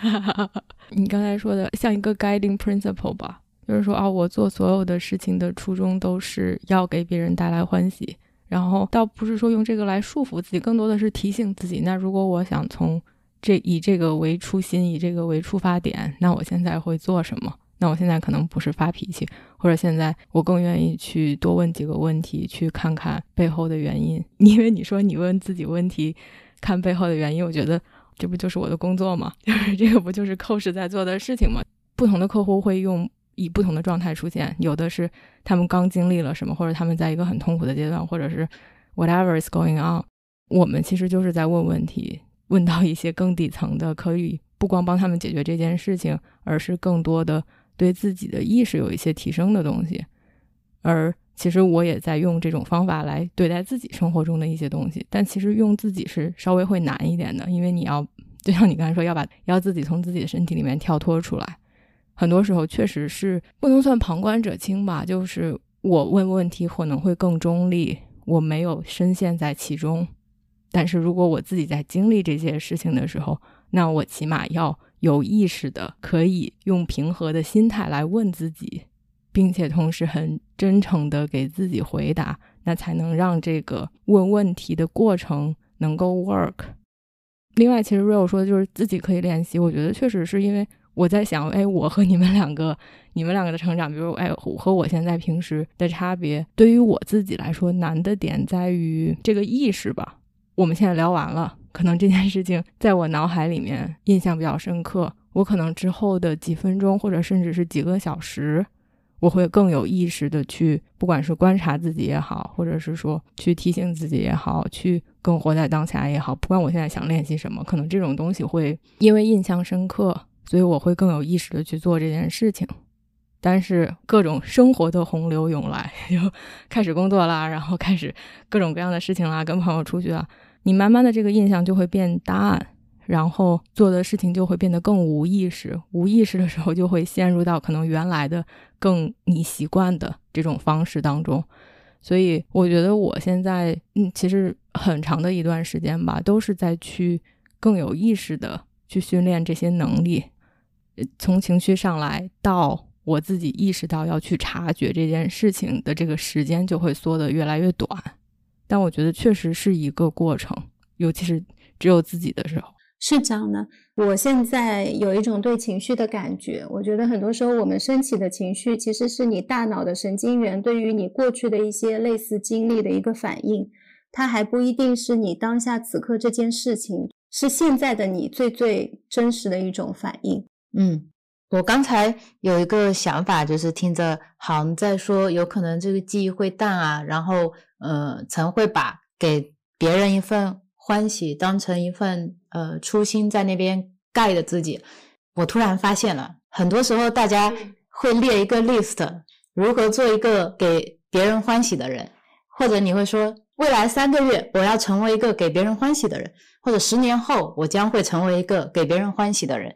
[laughs] 你刚才说的像一个 guiding principle 吧，就是说啊，我做所有的事情的初衷都是要给别人带来欢喜，然后倒不是说用这个来束缚自己，更多的是提醒自己。那如果我想从这以这个为初心，以这个为出发点，那我现在会做什么？那我现在可能不是发脾气，或者现在我更愿意去多问几个问题，去看看背后的原因。[laughs] 因为你说你问自己问题，看背后的原因，我觉得这不就是我的工作吗？[laughs] 就是这个不就是寇氏在做的事情吗？不同的客户会用以不同的状态出现，有的是他们刚经历了什么，或者他们在一个很痛苦的阶段，或者是 whatever is going on。我们其实就是在问问题，问到一些更底层的，可以不光帮他们解决这件事情，而是更多的。对自己的意识有一些提升的东西，而其实我也在用这种方法来对待自己生活中的一些东西。但其实用自己是稍微会难一点的，因为你要就像你刚才说，要把要自己从自己的身体里面跳脱出来。很多时候确实是不能算旁观者清吧，就是我问问题可能会更中立，我没有深陷在其中。但是如果我自己在经历这些事情的时候，那我起码要。有意识的，可以用平和的心态来问自己，并且同时很真诚的给自己回答，那才能让这个问问题的过程能够 work。另外，其实 real 说的就是自己可以练习，我觉得确实是因为我在想，哎，我和你们两个，你们两个的成长，比如，哎，和我现在平时的差别，对于我自己来说，难的点在于这个意识吧。我们现在聊完了，可能这件事情在我脑海里面印象比较深刻，我可能之后的几分钟或者甚至是几个小时，我会更有意识的去，不管是观察自己也好，或者是说去提醒自己也好，去更活在当下也好，不管我现在想练习什么，可能这种东西会因为印象深刻，所以我会更有意识的去做这件事情。但是各种生活的洪流涌来，[laughs] 就开始工作啦，然后开始各种各样的事情啦，跟朋友出去啊。你慢慢的这个印象就会变淡，然后做的事情就会变得更无意识。无意识的时候，就会陷入到可能原来的更你习惯的这种方式当中。所以我觉得我现在，嗯，其实很长的一段时间吧，都是在去更有意识的去训练这些能力。从情绪上来到我自己意识到要去察觉这件事情的这个时间，就会缩得越来越短。但我觉得确实是一个过程，尤其是只有自己的时候。是这样的，我现在有一种对情绪的感觉。我觉得很多时候我们升起的情绪，其实是你大脑的神经元对于你过去的一些类似经历的一个反应，它还不一定是你当下此刻这件事情，是现在的你最最真实的一种反应。嗯，我刚才有一个想法，就是听着好在说，有可能这个记忆会淡啊，然后。呃，曾会把给别人一份欢喜当成一份呃初心，在那边盖的自己。我突然发现了，很多时候大家会列一个 list，如何做一个给别人欢喜的人，或者你会说，未来三个月我要成为一个给别人欢喜的人，或者十年后我将会成为一个给别人欢喜的人。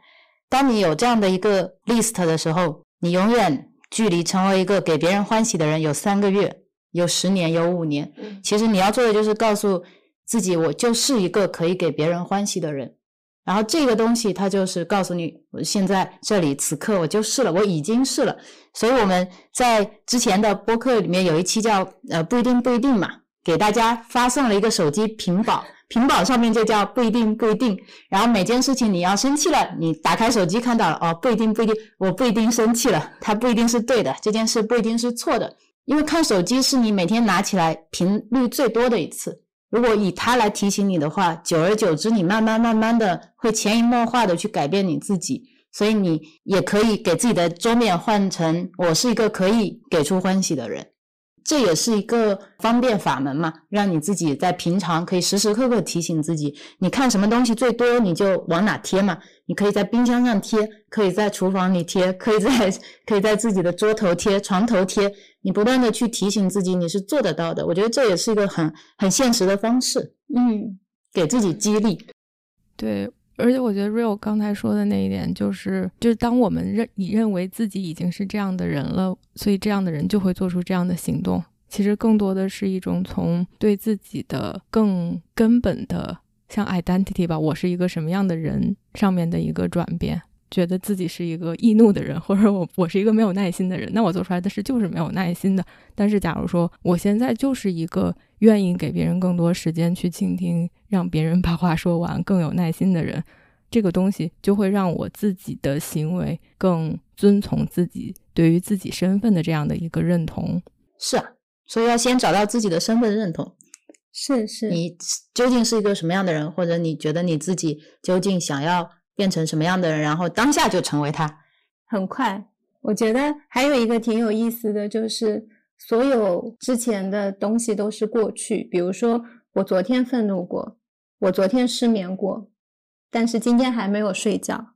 当你有这样的一个 list 的时候，你永远距离成为一个给别人欢喜的人有三个月。有十年，有五年，其实你要做的就是告诉自己，我就是一个可以给别人欢喜的人。然后这个东西，它就是告诉你，我现在这里此刻我就是了，我已经是了。所以我们在之前的播客里面有一期叫呃不一定不一定嘛，给大家发送了一个手机屏保，[laughs] 屏保上面就叫不一定不一定。然后每件事情你要生气了，你打开手机看到了哦，不一定不一定，我不一定生气了，它不一定是对的，这件事不一定是错的。因为看手机是你每天拿起来频率最多的一次，如果以它来提醒你的话，久而久之，你慢慢慢慢的会潜移默化的去改变你自己，所以你也可以给自己的桌面换成我是一个可以给出欢喜的人。这也是一个方便法门嘛，让你自己在平常可以时时刻刻提醒自己，你看什么东西最多，你就往哪贴嘛。你可以在冰箱上贴，可以在厨房里贴，可以在 [laughs] 可以在自己的桌头贴、床头贴。你不断的去提醒自己，你是做得到的。我觉得这也是一个很很现实的方式，嗯，给自己激励。对。而且我觉得 Real 刚才说的那一点，就是就是当我们认你认为自己已经是这样的人了，所以这样的人就会做出这样的行动。其实更多的是一种从对自己的更根本的像 identity 吧，我是一个什么样的人上面的一个转变。觉得自己是一个易怒的人，或者我我是一个没有耐心的人，那我做出来的事就是没有耐心的。但是假如说我现在就是一个愿意给别人更多时间去倾听，让别人把话说完，更有耐心的人，这个东西就会让我自己的行为更遵从自己对于自己身份的这样的一个认同。是啊，所以要先找到自己的身份认同。是是，你究竟是一个什么样的人，或者你觉得你自己究竟想要？变成什么样的人，然后当下就成为他，很快。我觉得还有一个挺有意思的就是，所有之前的东西都是过去。比如说，我昨天愤怒过，我昨天失眠过，但是今天还没有睡觉，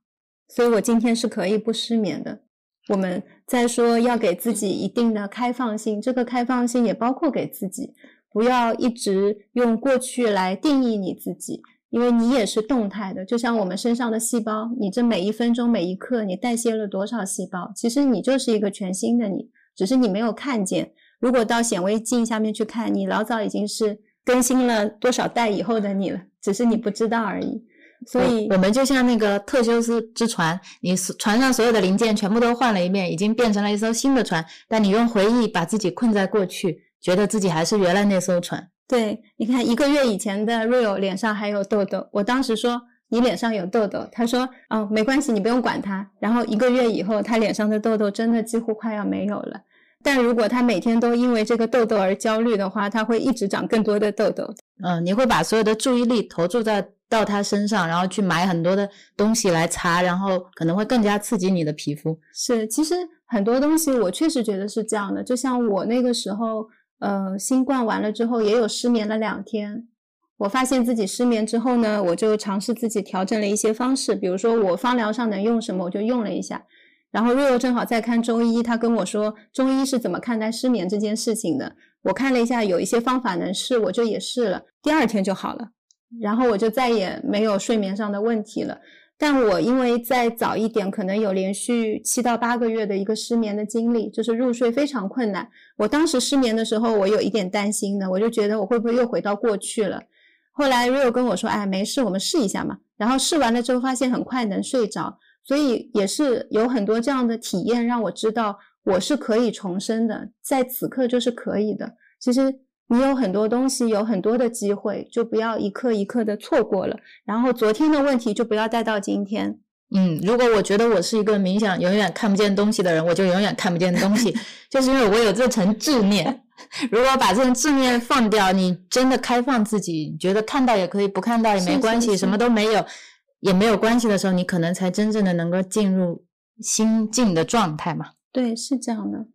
所以我今天是可以不失眠的。我们再说要给自己一定的开放性，这个开放性也包括给自己，不要一直用过去来定义你自己。因为你也是动态的，就像我们身上的细胞，你这每一分钟、每一刻，你代谢了多少细胞？其实你就是一个全新的你，只是你没有看见。如果到显微镜下面去看，你老早已经是更新了多少代以后的你了，只是你不知道而已。所以我们就像那个特修斯之船，你船上所有的零件全部都换了一遍，已经变成了一艘新的船，但你用回忆把自己困在过去，觉得自己还是原来那艘船。对，你看一个月以前的 Rio 脸上还有痘痘，我当时说你脸上有痘痘，他说哦没关系，你不用管它。然后一个月以后，他脸上的痘痘真的几乎快要没有了。但如果他每天都因为这个痘痘而焦虑的话，他会一直长更多的痘痘。嗯，你会把所有的注意力投注在到他身上，然后去买很多的东西来擦，然后可能会更加刺激你的皮肤。是，其实很多东西我确实觉得是这样的。就像我那个时候。呃，新冠完了之后也有失眠了两天。我发现自己失眠之后呢，我就尝试自己调整了一些方式，比如说我方疗上能用什么，我就用了一下。然后瑞欧正好在看中医，他跟我说中医是怎么看待失眠这件事情的。我看了一下，有一些方法能试，我就也试了，第二天就好了。然后我就再也没有睡眠上的问题了。但我因为再早一点，可能有连续七到八个月的一个失眠的经历，就是入睡非常困难。我当时失眠的时候，我有一点担心的，我就觉得我会不会又回到过去了。后来 Rio 跟我说：“哎，没事，我们试一下嘛。”然后试完了之后，发现很快能睡着，所以也是有很多这样的体验，让我知道我是可以重生的，在此刻就是可以的。其实。你有很多东西，有很多的机会，就不要一刻一刻的错过了。然后昨天的问题就不要带到今天。嗯，如果我觉得我是一个冥想永远看不见东西的人，我就永远看不见东西，[laughs] 就是因为我有这层执念。[laughs] 如果把这层执念放掉，你真的开放自己，觉得看到也可以，不看到也没关系，什么都没有也没有关系的时候，你可能才真正的能够进入心境的状态嘛。对，是这样的。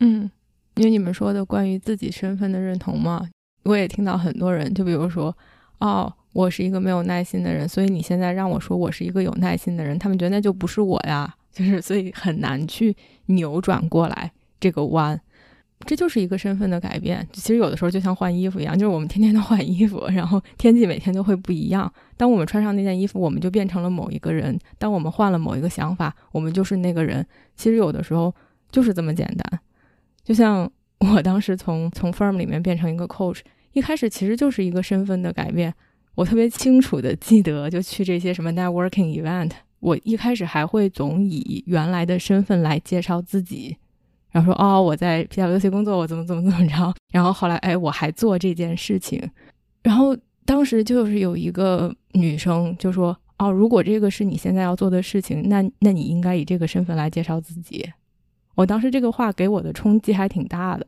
嗯。因为你们说的关于自己身份的认同嘛，我也听到很多人，就比如说，哦，我是一个没有耐心的人，所以你现在让我说我是一个有耐心的人，他们觉得那就不是我呀，就是所以很难去扭转过来这个弯，这就是一个身份的改变。其实有的时候就像换衣服一样，就是我们天天都换衣服，然后天气每天都会不一样。当我们穿上那件衣服，我们就变成了某一个人；当我们换了某一个想法，我们就是那个人。其实有的时候就是这么简单。就像我当时从从 firm 里面变成一个 coach，一开始其实就是一个身份的改变。我特别清楚的记得，就去这些什么 networking event，我一开始还会总以原来的身份来介绍自己，然后说哦我在 PwC 工作，我怎么怎么怎么着。然后后来哎我还做这件事情，然后当时就是有一个女生就说哦如果这个是你现在要做的事情，那那你应该以这个身份来介绍自己。我当时这个话给我的冲击还挺大的，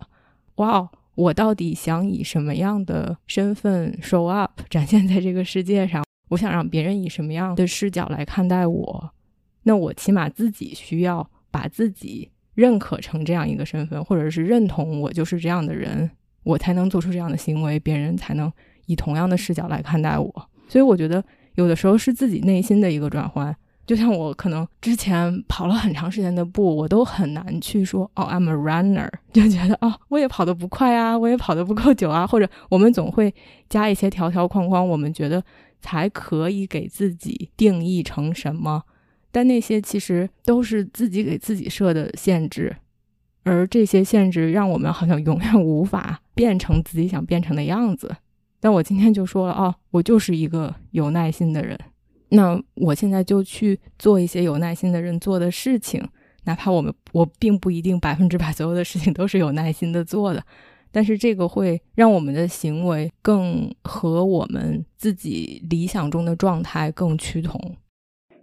哇哦！我到底想以什么样的身份 show up 展现在这个世界上？我想让别人以什么样的视角来看待我？那我起码自己需要把自己认可成这样一个身份，或者是认同我就是这样的人，我才能做出这样的行为，别人才能以同样的视角来看待我。所以我觉得有的时候是自己内心的一个转换。就像我可能之前跑了很长时间的步，我都很难去说哦，I'm a runner，[laughs] 就觉得哦，我也跑得不快啊，我也跑得不够久啊，或者我们总会加一些条条框框，我们觉得才可以给自己定义成什么，但那些其实都是自己给自己设的限制，而这些限制让我们好像永远无法变成自己想变成的样子。但我今天就说了哦，我就是一个有耐心的人。那我现在就去做一些有耐心的人做的事情，哪怕我们我并不一定百分之百所有的事情都是有耐心的做的，但是这个会让我们的行为更和我们自己理想中的状态更趋同。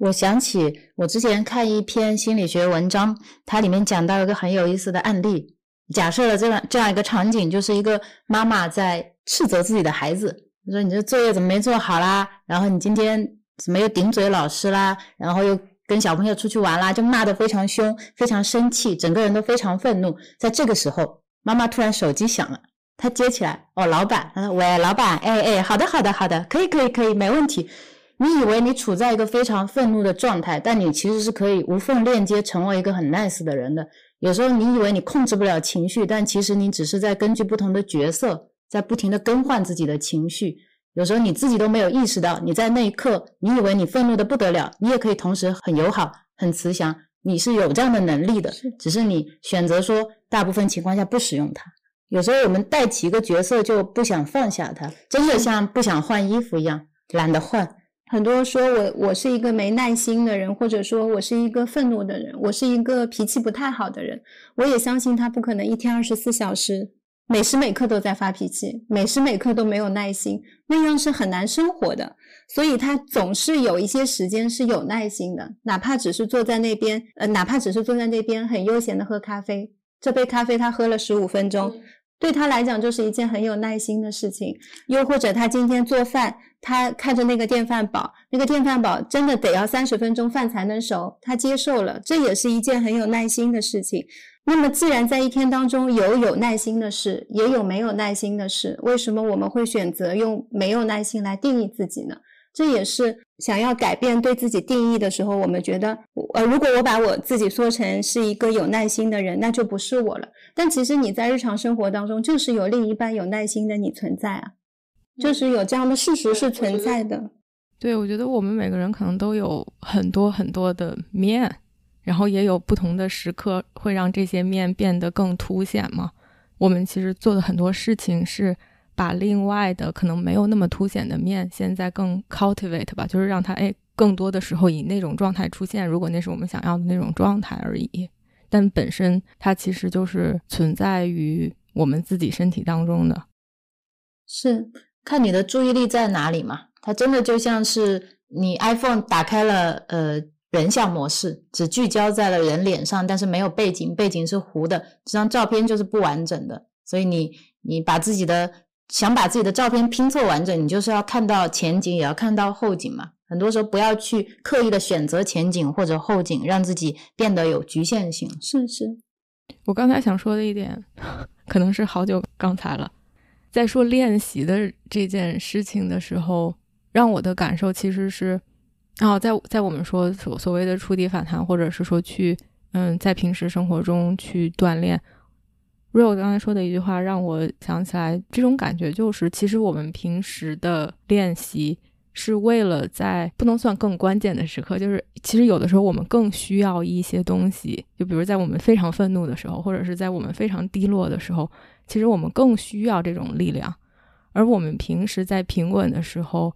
我想起我之前看一篇心理学文章，它里面讲到一个很有意思的案例，假设了这样这样一个场景，就是一个妈妈在斥责自己的孩子，说你这作业怎么没做好啦？然后你今天。怎么又顶嘴老师啦？然后又跟小朋友出去玩啦，就骂得非常凶，非常生气，整个人都非常愤怒。在这个时候，妈妈突然手机响了，她接起来，哦，老板，她说：“喂，老板，哎哎，好的好的好的，可以可以可以，没问题。”你以为你处在一个非常愤怒的状态，但你其实是可以无缝链接，成为一个很 nice 的人的。有时候你以为你控制不了情绪，但其实你只是在根据不同的角色，在不停的更换自己的情绪。有时候你自己都没有意识到，你在那一刻，你以为你愤怒的不得了，你也可以同时很友好、很慈祥，你是有这样的能力的，只是你选择说大部分情况下不使用它。有时候我们带起一个角色就不想放下它，真的像不想换衣服一样，懒得换，很多说我我是一个没耐心的人，或者说我是一个愤怒的人，我是一个脾气不太好的人。我也相信他不可能一天二十四小时每时每刻都在发脾气，每时每刻都没有耐心，那样是很难生活的。所以他总是有一些时间是有耐心的，哪怕只是坐在那边，呃，哪怕只是坐在那边很悠闲的喝咖啡，这杯咖啡他喝了十五分钟。对他来讲就是一件很有耐心的事情，又或者他今天做饭，他看着那个电饭煲，那个电饭煲真的得要三十分钟饭才能熟，他接受了，这也是一件很有耐心的事情。那么自然在一天当中有有耐心的事，也有没有耐心的事，为什么我们会选择用没有耐心来定义自己呢？这也是想要改变对自己定义的时候，我们觉得，呃，如果我把我自己说成是一个有耐心的人，那就不是我了。但其实你在日常生活当中，就是有另一半有耐心的你存在啊，就是有这样的事实是存在的。对，我觉得我们每个人可能都有很多很多的面，然后也有不同的时刻会让这些面变得更凸显嘛。我们其实做的很多事情是。把另外的可能没有那么凸显的面，现在更 cultivate 吧，就是让它哎更多的时候以那种状态出现。如果那是我们想要的那种状态而已，但本身它其实就是存在于我们自己身体当中的。是看你的注意力在哪里嘛？它真的就像是你 iPhone 打开了呃人像模式，只聚焦在了人脸上，但是没有背景，背景是糊的，这张照片就是不完整的。所以你你把自己的想把自己的照片拼凑完整，你就是要看到前景，也要看到后景嘛。很多时候不要去刻意的选择前景或者后景，让自己变得有局限性。是是，我刚才想说的一点，可能是好久刚才了，在说练习的这件事情的时候，让我的感受其实是，哦，在在我们说所所谓的触底反弹，或者是说去嗯，在平时生活中去锻炼。，real 刚才说的一句话让我想起来，这种感觉就是，其实我们平时的练习是为了在不能算更关键的时刻，就是其实有的时候我们更需要一些东西，就比如在我们非常愤怒的时候，或者是在我们非常低落的时候，其实我们更需要这种力量。而我们平时在平稳的时候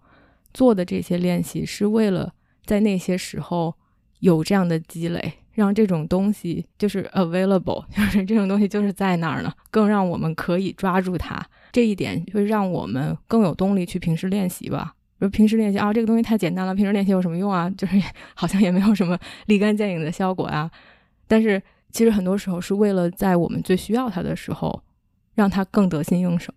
做的这些练习，是为了在那些时候有这样的积累。让这种东西就是 available，[laughs] 就是这种东西就是在那儿呢，更让我们可以抓住它。这一点会让我们更有动力去平时练习吧。如平时练习啊，这个东西太简单了，平时练习有什么用啊？[laughs] 就是好像也没有什么立竿见影的效果啊。但是其实很多时候是为了在我们最需要它的时候，让它更得心应手。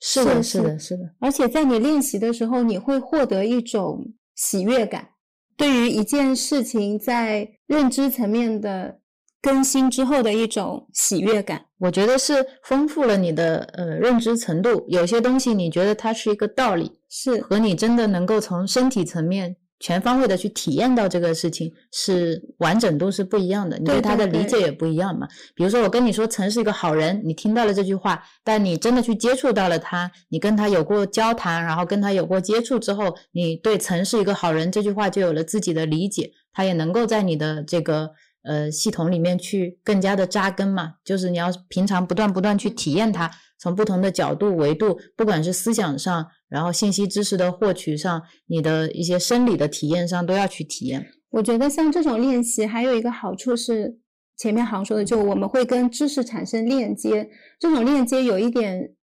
是的，是的，是的。而且在你练习的时候，你会获得一种喜悦感。对于一件事情在认知层面的更新之后的一种喜悦感，我觉得是丰富了你的呃认知程度。有些东西你觉得它是一个道理，是和你真的能够从身体层面。全方位的去体验到这个事情是完整度是不一样的，你对他的理解也不一样嘛。比如说我跟你说陈是一个好人，你听到了这句话，但你真的去接触到了他，你跟他有过交谈，然后跟他有过接触之后，你对陈是一个好人这句话就有了自己的理解，他也能够在你的这个呃系统里面去更加的扎根嘛。就是你要平常不断不断去体验它，从不同的角度维度，不管是思想上。然后信息知识的获取上，你的一些生理的体验上都要去体验。我觉得像这种练习还有一个好处是，前面好像说的，就我们会跟知识产生链接，这种链接有一点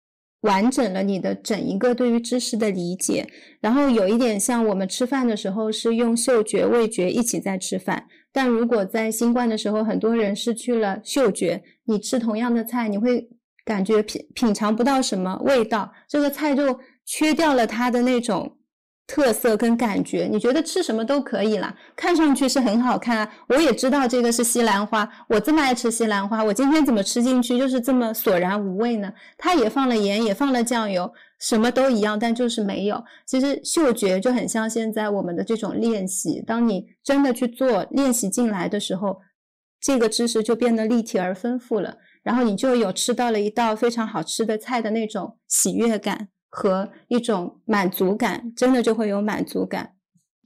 完整了你的整一个对于知识的理解。然后有一点像我们吃饭的时候是用嗅觉、味觉一起在吃饭，但如果在新冠的时候，很多人失去了嗅觉，你吃同样的菜，你会感觉品品尝不到什么味道，这个菜就。缺掉了它的那种特色跟感觉，你觉得吃什么都可以了，看上去是很好看啊。我也知道这个是西兰花，我这么爱吃西兰花，我今天怎么吃进去就是这么索然无味呢？它也放了盐，也放了酱油，什么都一样，但就是没有。其实嗅觉就很像现在我们的这种练习，当你真的去做练习进来的时候，这个知识就变得立体而丰富了，然后你就有吃到了一道非常好吃的菜的那种喜悦感。和一种满足感，真的就会有满足感。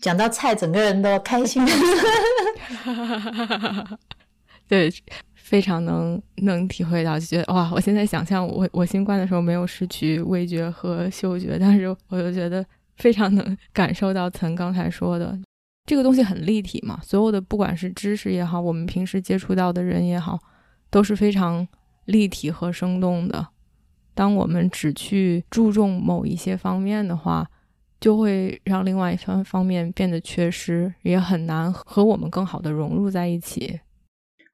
讲到菜，整个人都开心。[laughs] [laughs] 对，非常能能体会到，就觉得哇！我现在想象我我新冠的时候没有失去味觉和嗅觉，但是我就觉得非常能 [laughs] 感受到岑刚才说的，这个东西很立体嘛。所有的不管是知识也好，我们平时接触到的人也好，都是非常立体和生动的。当我们只去注重某一些方面的话，就会让另外一方方面变得缺失，也很难和我们更好的融入在一起。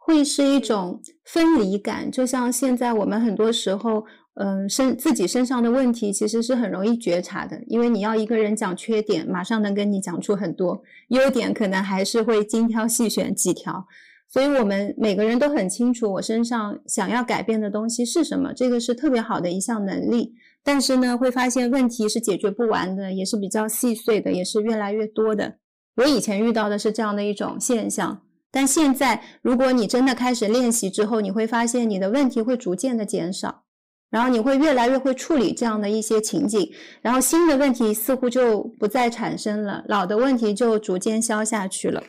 会是一种分离感，就像现在我们很多时候，嗯，身自己身上的问题其实是很容易觉察的，因为你要一个人讲缺点，马上能跟你讲出很多优点，可能还是会精挑细选几条。所以，我们每个人都很清楚我身上想要改变的东西是什么，这个是特别好的一项能力。但是呢，会发现问题是解决不完的，也是比较细碎的，也是越来越多的。我以前遇到的是这样的一种现象。但现在，如果你真的开始练习之后，你会发现你的问题会逐渐的减少，然后你会越来越会处理这样的一些情景，然后新的问题似乎就不再产生了，老的问题就逐渐消下去了。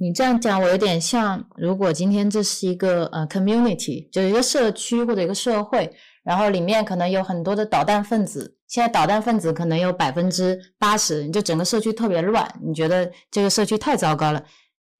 你这样讲，我有点像，如果今天这是一个呃 community，就是一个社区或者一个社会，然后里面可能有很多的导弹分子，现在导弹分子可能有百分之八十，你就整个社区特别乱，你觉得这个社区太糟糕了。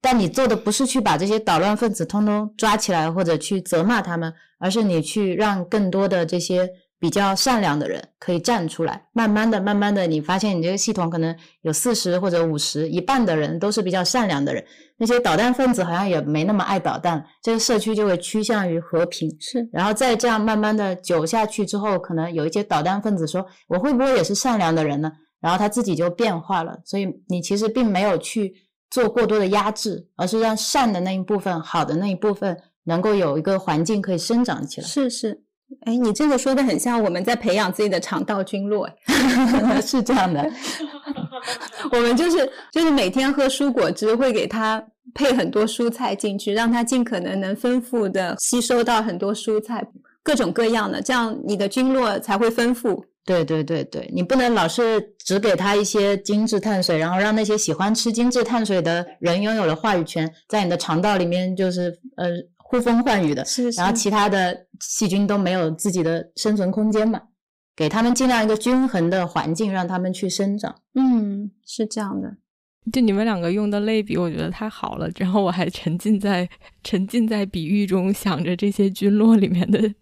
但你做的不是去把这些捣乱分子通通抓起来，或者去责骂他们，而是你去让更多的这些比较善良的人可以站出来。慢慢的、慢慢的，你发现你这个系统可能有四十或者五十一半的人都是比较善良的人，那些捣蛋分子好像也没那么爱捣蛋，这个社区就会趋向于和平。是，然后再这样慢慢的久下去之后，可能有一些捣蛋分子说：“我会不会也是善良的人呢？”然后他自己就变化了。所以你其实并没有去。做过多的压制，而是让善的那一部分、好的那一部分能够有一个环境可以生长起来。是是，哎，你这个说的很像我们在培养自己的肠道菌落，[laughs] 是这样的。[laughs] 我们就是就是每天喝蔬果汁，会给它配很多蔬菜进去，让它尽可能能丰富的吸收到很多蔬菜，各种各样的，这样你的菌落才会丰富。对对对对，你不能老是只给他一些精致碳水，然后让那些喜欢吃精致碳水的人拥有了话语权，在你的肠道里面就是呃呼风唤雨的，是，然后其他的细菌都没有自己的生存空间嘛，给他们尽量一个均衡的环境，让他们去生长。嗯，是这样的。就你们两个用的类比，我觉得太好了。然后我还沉浸在 [laughs] 沉浸在比喻中，想着这些菌落里面的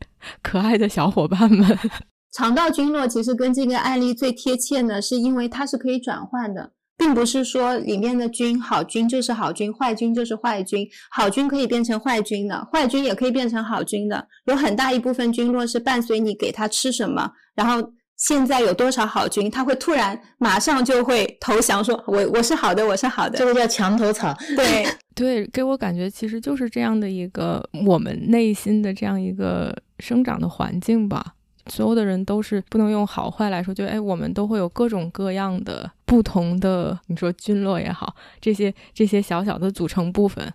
可爱的小伙伴们。[laughs] 肠道菌落其实跟这个案例最贴切呢，是因为它是可以转换的，并不是说里面的菌好菌就是好菌，坏菌就是坏菌，好菌可以变成坏菌的，坏菌也可以变成好菌的。有很大一部分菌落是伴随你给它吃什么，然后现在有多少好菌，他会突然马上就会投降，说我我是好的，我是好的，这个叫墙头草。对 [laughs] 对，给我感觉其实就是这样的一个我们内心的这样一个生长的环境吧。所有的人都是不能用好坏来说，就哎，我们都会有各种各样的不同的，你说菌落也好，这些这些小小的组成部分。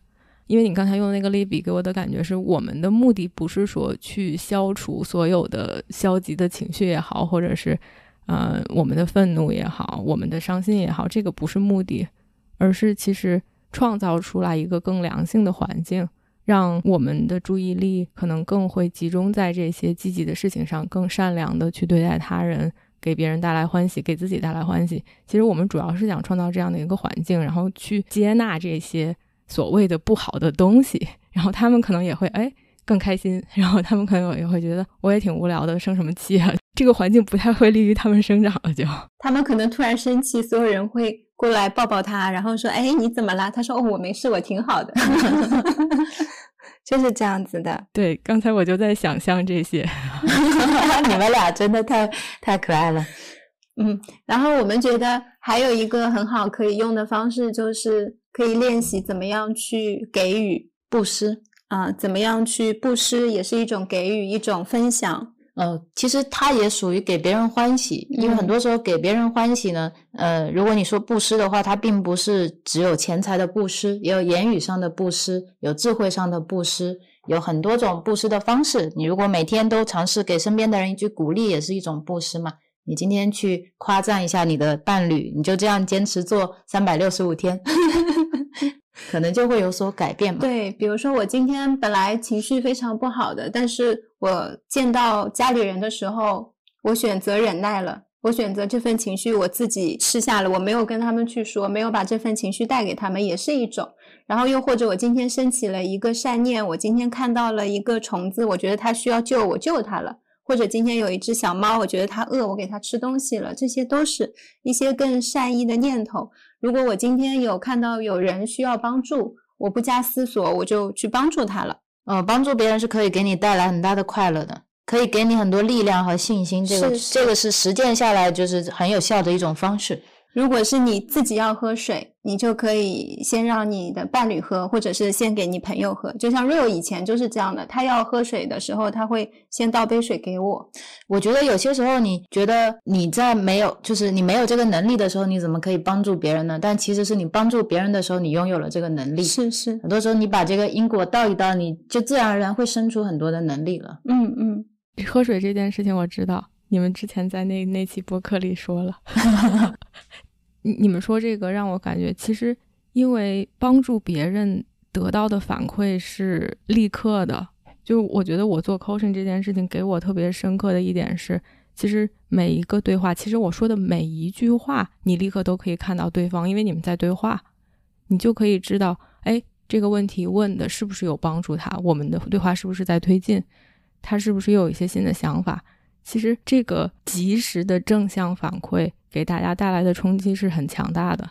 因为你刚才用的那个类比，给我的感觉是我们的目的不是说去消除所有的消极的情绪也好，或者是呃我们的愤怒也好，我们的伤心也好，这个不是目的，而是其实创造出来一个更良性的环境。让我们的注意力可能更会集中在这些积极的事情上，更善良的去对待他人，给别人带来欢喜，给自己带来欢喜。其实我们主要是想创造这样的一个环境，然后去接纳这些所谓的不好的东西，[laughs] 然后他们可能也会哎更开心，[laughs] 然后他们可能也会觉得我也挺无聊的，生什么气啊？[laughs] 这个环境不太会利于他们生长了，就他们可能突然生气，所有人会过来抱抱他，然后说：“哎，你怎么啦？”他说：“哦，我没事，我挺好的。”就是这样子的。对，刚才我就在想象这些，你们俩真的太太可爱了。嗯，然后我们觉得还有一个很好可以用的方式，就是可以练习怎么样去给予布施啊，怎么样去布施也是一种给予，一种分享。呃，其实它也属于给别人欢喜，因为很多时候给别人欢喜呢，呃，如果你说布施的话，它并不是只有钱财的布施，也有言语上的布施，有智慧上的布施，有很多种布施的方式。你如果每天都尝试给身边的人一句鼓励，也是一种布施嘛。你今天去夸赞一下你的伴侣，你就这样坚持做三百六十五天。[laughs] 可能就会有所改变嘛？对，比如说我今天本来情绪非常不好的，但是我见到家里人的时候，我选择忍耐了。我选择这份情绪，我自己吃下了，我没有跟他们去说，没有把这份情绪带给他们，也是一种。然后又或者我今天升起了一个善念，我今天看到了一个虫子，我觉得它需要救，我救它了。或者今天有一只小猫，我觉得它饿，我给它吃东西了。这些都是一些更善意的念头。如果我今天有看到有人需要帮助，我不加思索，我就去帮助他了。呃，帮助别人是可以给你带来很大的快乐的。可以给你很多力量和信心，这个这个是实践下来就是很有效的一种方式。如果是你自己要喝水，你就可以先让你的伴侣喝，或者是先给你朋友喝。就像 Rio 以前就是这样的，他要喝水的时候，他会先倒杯水给我。我觉得有些时候，你觉得你在没有，就是你没有这个能力的时候，你怎么可以帮助别人呢？但其实是你帮助别人的时候，你拥有了这个能力。是是，很多时候你把这个因果倒一倒，你就自然而然会生出很多的能力了。嗯嗯。喝水这件事情我知道，你们之前在那那期播客里说了。[laughs] 你们说这个让我感觉，其实因为帮助别人得到的反馈是立刻的。就我觉得我做 coaching 这件事情给我特别深刻的一点是，其实每一个对话，其实我说的每一句话，你立刻都可以看到对方，因为你们在对话，你就可以知道，哎，这个问题问的是不是有帮助他，我们的对话是不是在推进。他是不是又有一些新的想法？其实这个及时的正向反馈给大家带来的冲击是很强大的。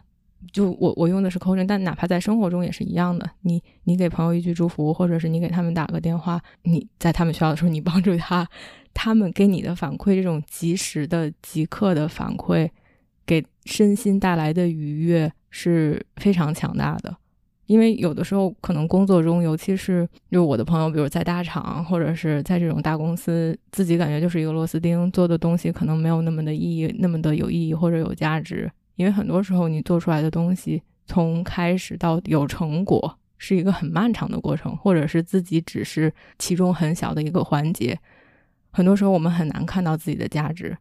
就我我用的是 coaching，但哪怕在生活中也是一样的。你你给朋友一句祝福，或者是你给他们打个电话，你在他们需要的时候你帮助他，他们给你的反馈，这种及时的即刻的反馈，给身心带来的愉悦是非常强大的。因为有的时候可能工作中，尤其是就我的朋友，比如在大厂或者是在这种大公司，自己感觉就是一个螺丝钉，做的东西可能没有那么的意义，那么的有意义或者有价值。因为很多时候你做出来的东西，从开始到有成果，是一个很漫长的过程，或者是自己只是其中很小的一个环节。很多时候我们很难看到自己的价值，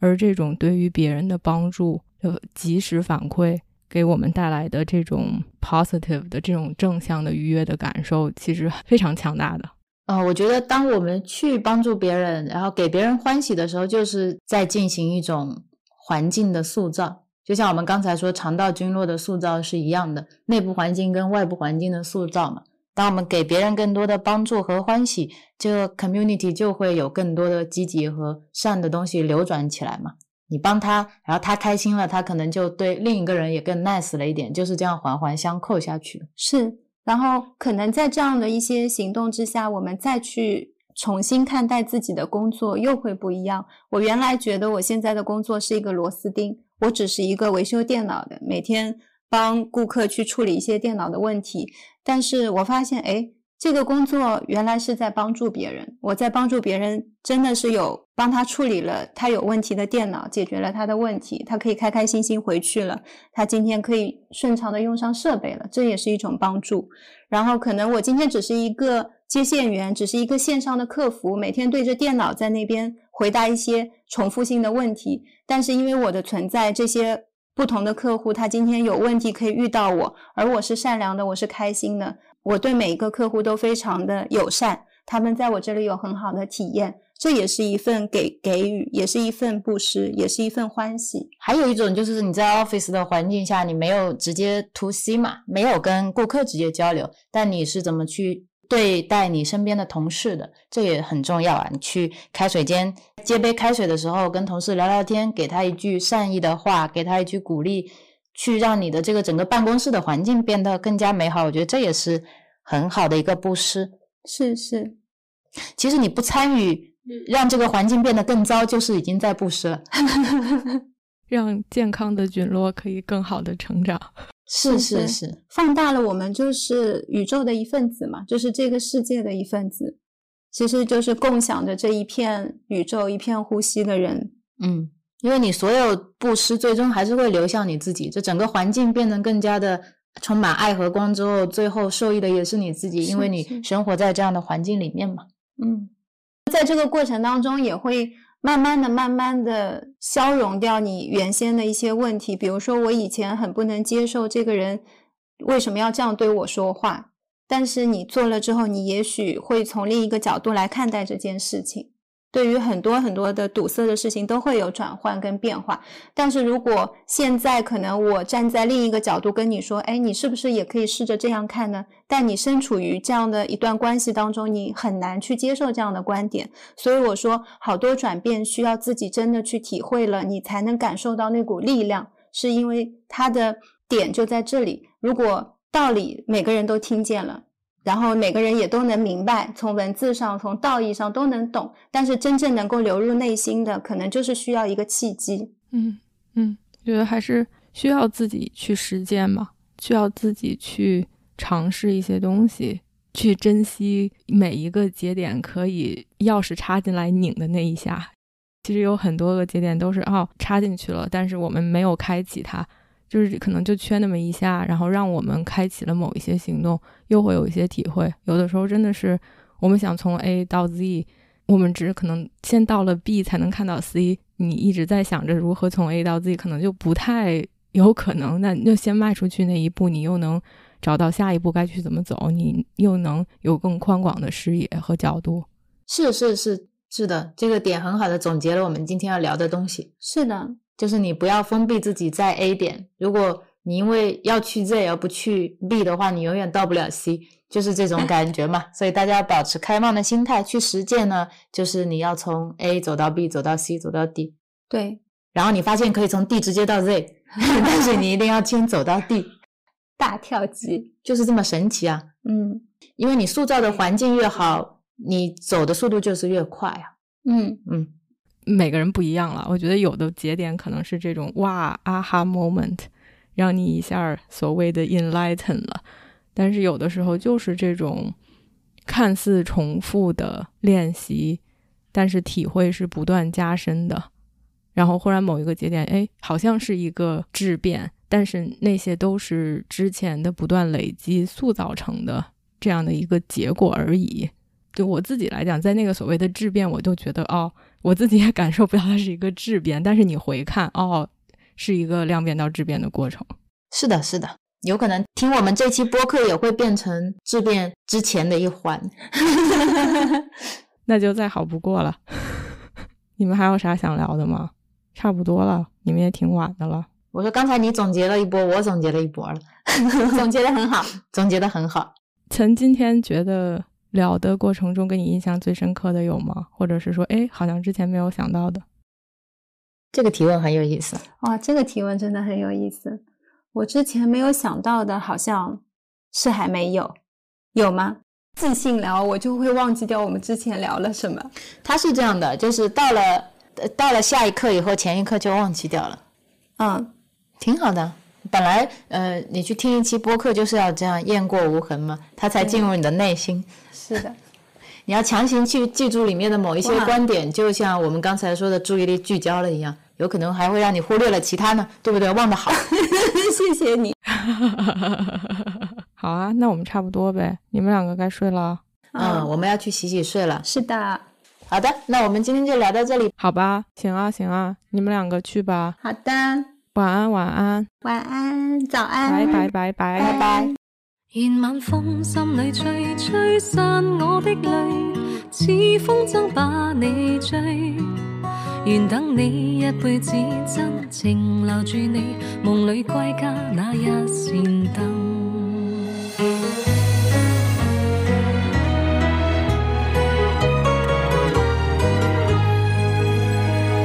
而这种对于别人的帮助的及时反馈。给我们带来的这种 positive 的这种正向的愉悦的感受，其实非常强大的。呃，我觉得当我们去帮助别人，然后给别人欢喜的时候，就是在进行一种环境的塑造。就像我们刚才说肠道菌落的塑造是一样的，内部环境跟外部环境的塑造嘛。当我们给别人更多的帮助和欢喜，这个 community 就会有更多的积极和善的东西流转起来嘛。你帮他，然后他开心了，他可能就对另一个人也更 nice 了一点，就是这样环环相扣下去。是，然后可能在这样的一些行动之下，我们再去重新看待自己的工作，又会不一样。我原来觉得我现在的工作是一个螺丝钉，我只是一个维修电脑的，每天帮顾客去处理一些电脑的问题。但是我发现，哎。这个工作原来是在帮助别人，我在帮助别人，真的是有帮他处理了他有问题的电脑，解决了他的问题，他可以开开心心回去了，他今天可以顺畅的用上设备了，这也是一种帮助。然后可能我今天只是一个接线员，只是一个线上的客服，每天对着电脑在那边回答一些重复性的问题，但是因为我的存在，这些不同的客户他今天有问题可以遇到我，而我是善良的，我是开心的。我对每一个客户都非常的友善，他们在我这里有很好的体验，这也是一份给给予，也是一份布施，也是一份欢喜。还有一种就是你在 office 的环境下，你没有直接 to C 嘛，没有跟顾客直接交流，但你是怎么去对待你身边的同事的？这也很重要啊！你去开水间接杯开水的时候，跟同事聊聊天，给他一句善意的话，给他一句鼓励。去让你的这个整个办公室的环境变得更加美好，我觉得这也是很好的一个布施。是是，其实你不参与，让这个环境变得更糟，就是已经在布施了。[laughs] 让健康的菌落可以更好的成长。是是是，放大了我们就是宇宙的一份子嘛，就是这个世界的一份子，其实就是共享着这一片宇宙、一片呼吸的人。嗯。因为你所有布施，最终还是会流向你自己。这整个环境变得更加的充满爱和光之后，最后受益的也是你自己，因为你生活在这样的环境里面嘛。嗯，在这个过程当中，也会慢慢的、慢慢的消融掉你原先的一些问题。比如说，我以前很不能接受这个人为什么要这样对我说话，但是你做了之后，你也许会从另一个角度来看待这件事情。对于很多很多的堵塞的事情都会有转换跟变化。但是如果现在可能我站在另一个角度跟你说，哎，你是不是也可以试着这样看呢？但你身处于这样的一段关系当中，你很难去接受这样的观点。所以我说，好多转变需要自己真的去体会了，你才能感受到那股力量，是因为它的点就在这里。如果道理每个人都听见了。然后每个人也都能明白，从文字上、从道义上都能懂，但是真正能够流入内心的，可能就是需要一个契机。嗯嗯，觉得还是需要自己去实践嘛，需要自己去尝试一些东西，去珍惜每一个节点可以钥匙插进来拧的那一下。其实有很多个节点都是哦插进去了，但是我们没有开启它。就是可能就缺那么一下，然后让我们开启了某一些行动，又会有一些体会。有的时候真的是我们想从 A 到 Z，我们只可能先到了 B 才能看到 C。你一直在想着如何从 A 到 Z，可能就不太有可能。那就先迈出去那一步，你又能找到下一步该去怎么走，你又能有更宽广的视野和角度。是是是是的，这个点很好的总结了我们今天要聊的东西。是的。就是你不要封闭自己在 A 点，如果你因为要去 Z 而不去 B 的话，你永远到不了 C，就是这种感觉嘛。所以大家保持开放的心态去实践呢，就是你要从 A 走到 B，走到 C，走到 D。对，然后你发现可以从 D 直接到 Z，[laughs] [laughs] 但是你一定要先走到 D，[laughs] 大跳级就是这么神奇啊。嗯，因为你塑造的环境越好，你走的速度就是越快啊。嗯嗯。每个人不一样了，我觉得有的节点可能是这种哇啊哈 moment，让你一下所谓的 enlighten 了，但是有的时候就是这种看似重复的练习，但是体会是不断加深的，然后忽然某一个节点，哎，好像是一个质变，但是那些都是之前的不断累积塑造成的这样的一个结果而已。就我自己来讲，在那个所谓的质变，我就觉得哦。我自己也感受不到它是一个质变，但是你回看，哦，是一个量变到质变的过程。是的，是的，有可能听我们这期播客也会变成质变之前的一环，[laughs] 那就再好不过了。[laughs] 你们还有啥想聊的吗？差不多了，你们也挺晚的了。我说刚才你总结了一波，我总结了一波了，[laughs] 总结的很好，总结的很好。曾今天觉得。聊的过程中，给你印象最深刻的有吗？或者是说，哎，好像之前没有想到的。这个提问很有意思哇！这个提问真的很有意思。我之前没有想到的，好像是还没有，有吗？自信聊，我就会忘记掉我们之前聊了什么。他是这样的，就是到了到了下一刻以后，前一刻就忘记掉了。嗯，挺好的。本来，呃，你去听一期播客就是要这样雁过无痕嘛，它才进入你的内心。是的，[laughs] 你要强行去记住里面的某一些观点，就像我们刚才说的注意力聚焦了一样，有可能还会让你忽略了其他呢，对不对？忘得好，[laughs] [laughs] 谢谢你。好啊，那我们差不多呗，你们两个该睡了。嗯，我们要去洗洗睡了。是的，好的，那我们今天就聊到这里，好吧？行啊，行啊，你们两个去吧。好的，晚安，晚安，晚安，早安，拜拜，拜拜，拜拜。愿晚风心里吹，吹散我的泪，似风筝把你追。愿等你一辈子，真情留住你，梦里归家那一扇灯。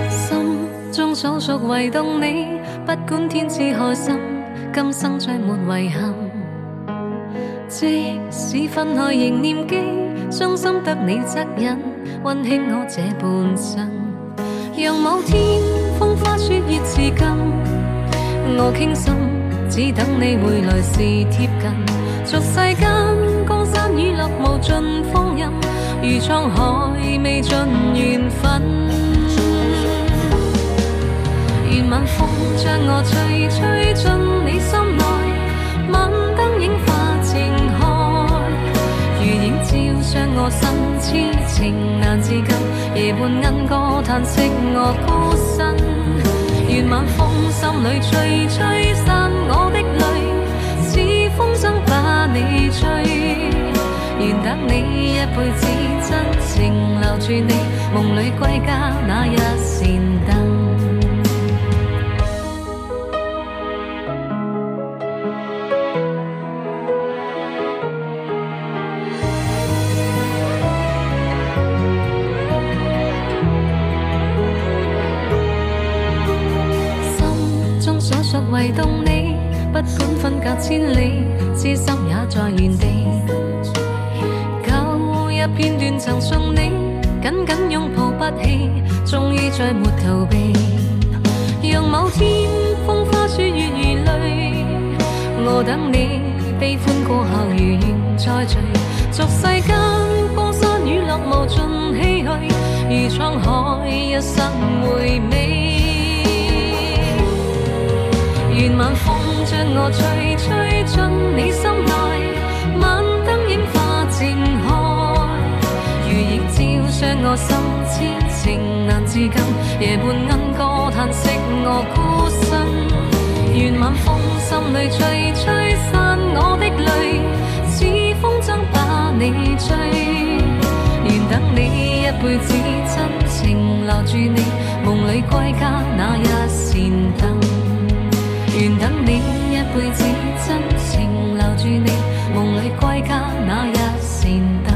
心中所属唯动你，不管天知海深，今生再没遗憾。即使分开仍念记，伤心得你恻隐，温馨我这半生。让某天风花雪月似今，我倾心，只等你回来时贴近。俗世间江山雨落无尽风韵，如沧海未尽缘分。愿晚风将我吹，吹进你心内，晚灯映花。将我心痴情难自禁，夜半莺歌叹息我孤身。愿晚风心里吹，吹散我的泪，似风筝把你追。愿等你一辈子，真情留住你。梦里归家那一扇唯动你，不管分隔千里，痴心也在原地。旧日片段曾送你，紧紧拥抱不弃，终于再没逃避。让某天风花雪月如泪，我等你悲欢过後如願再聚。俗世間江山雨落無盡唏噓，如沧海一生回味。願晚風將我吹，吹進你心內，晚燈映花漸開，如亦照傷我心，痴情難自禁，夜半莺歌叹息我孤身。願晚風心里吹，吹散我的淚，似風箏把你追。願等你一輩子真情留住你，夢裏歸家那一扇灯愿等你一辈子真情留住你梦里归家那一扇灯。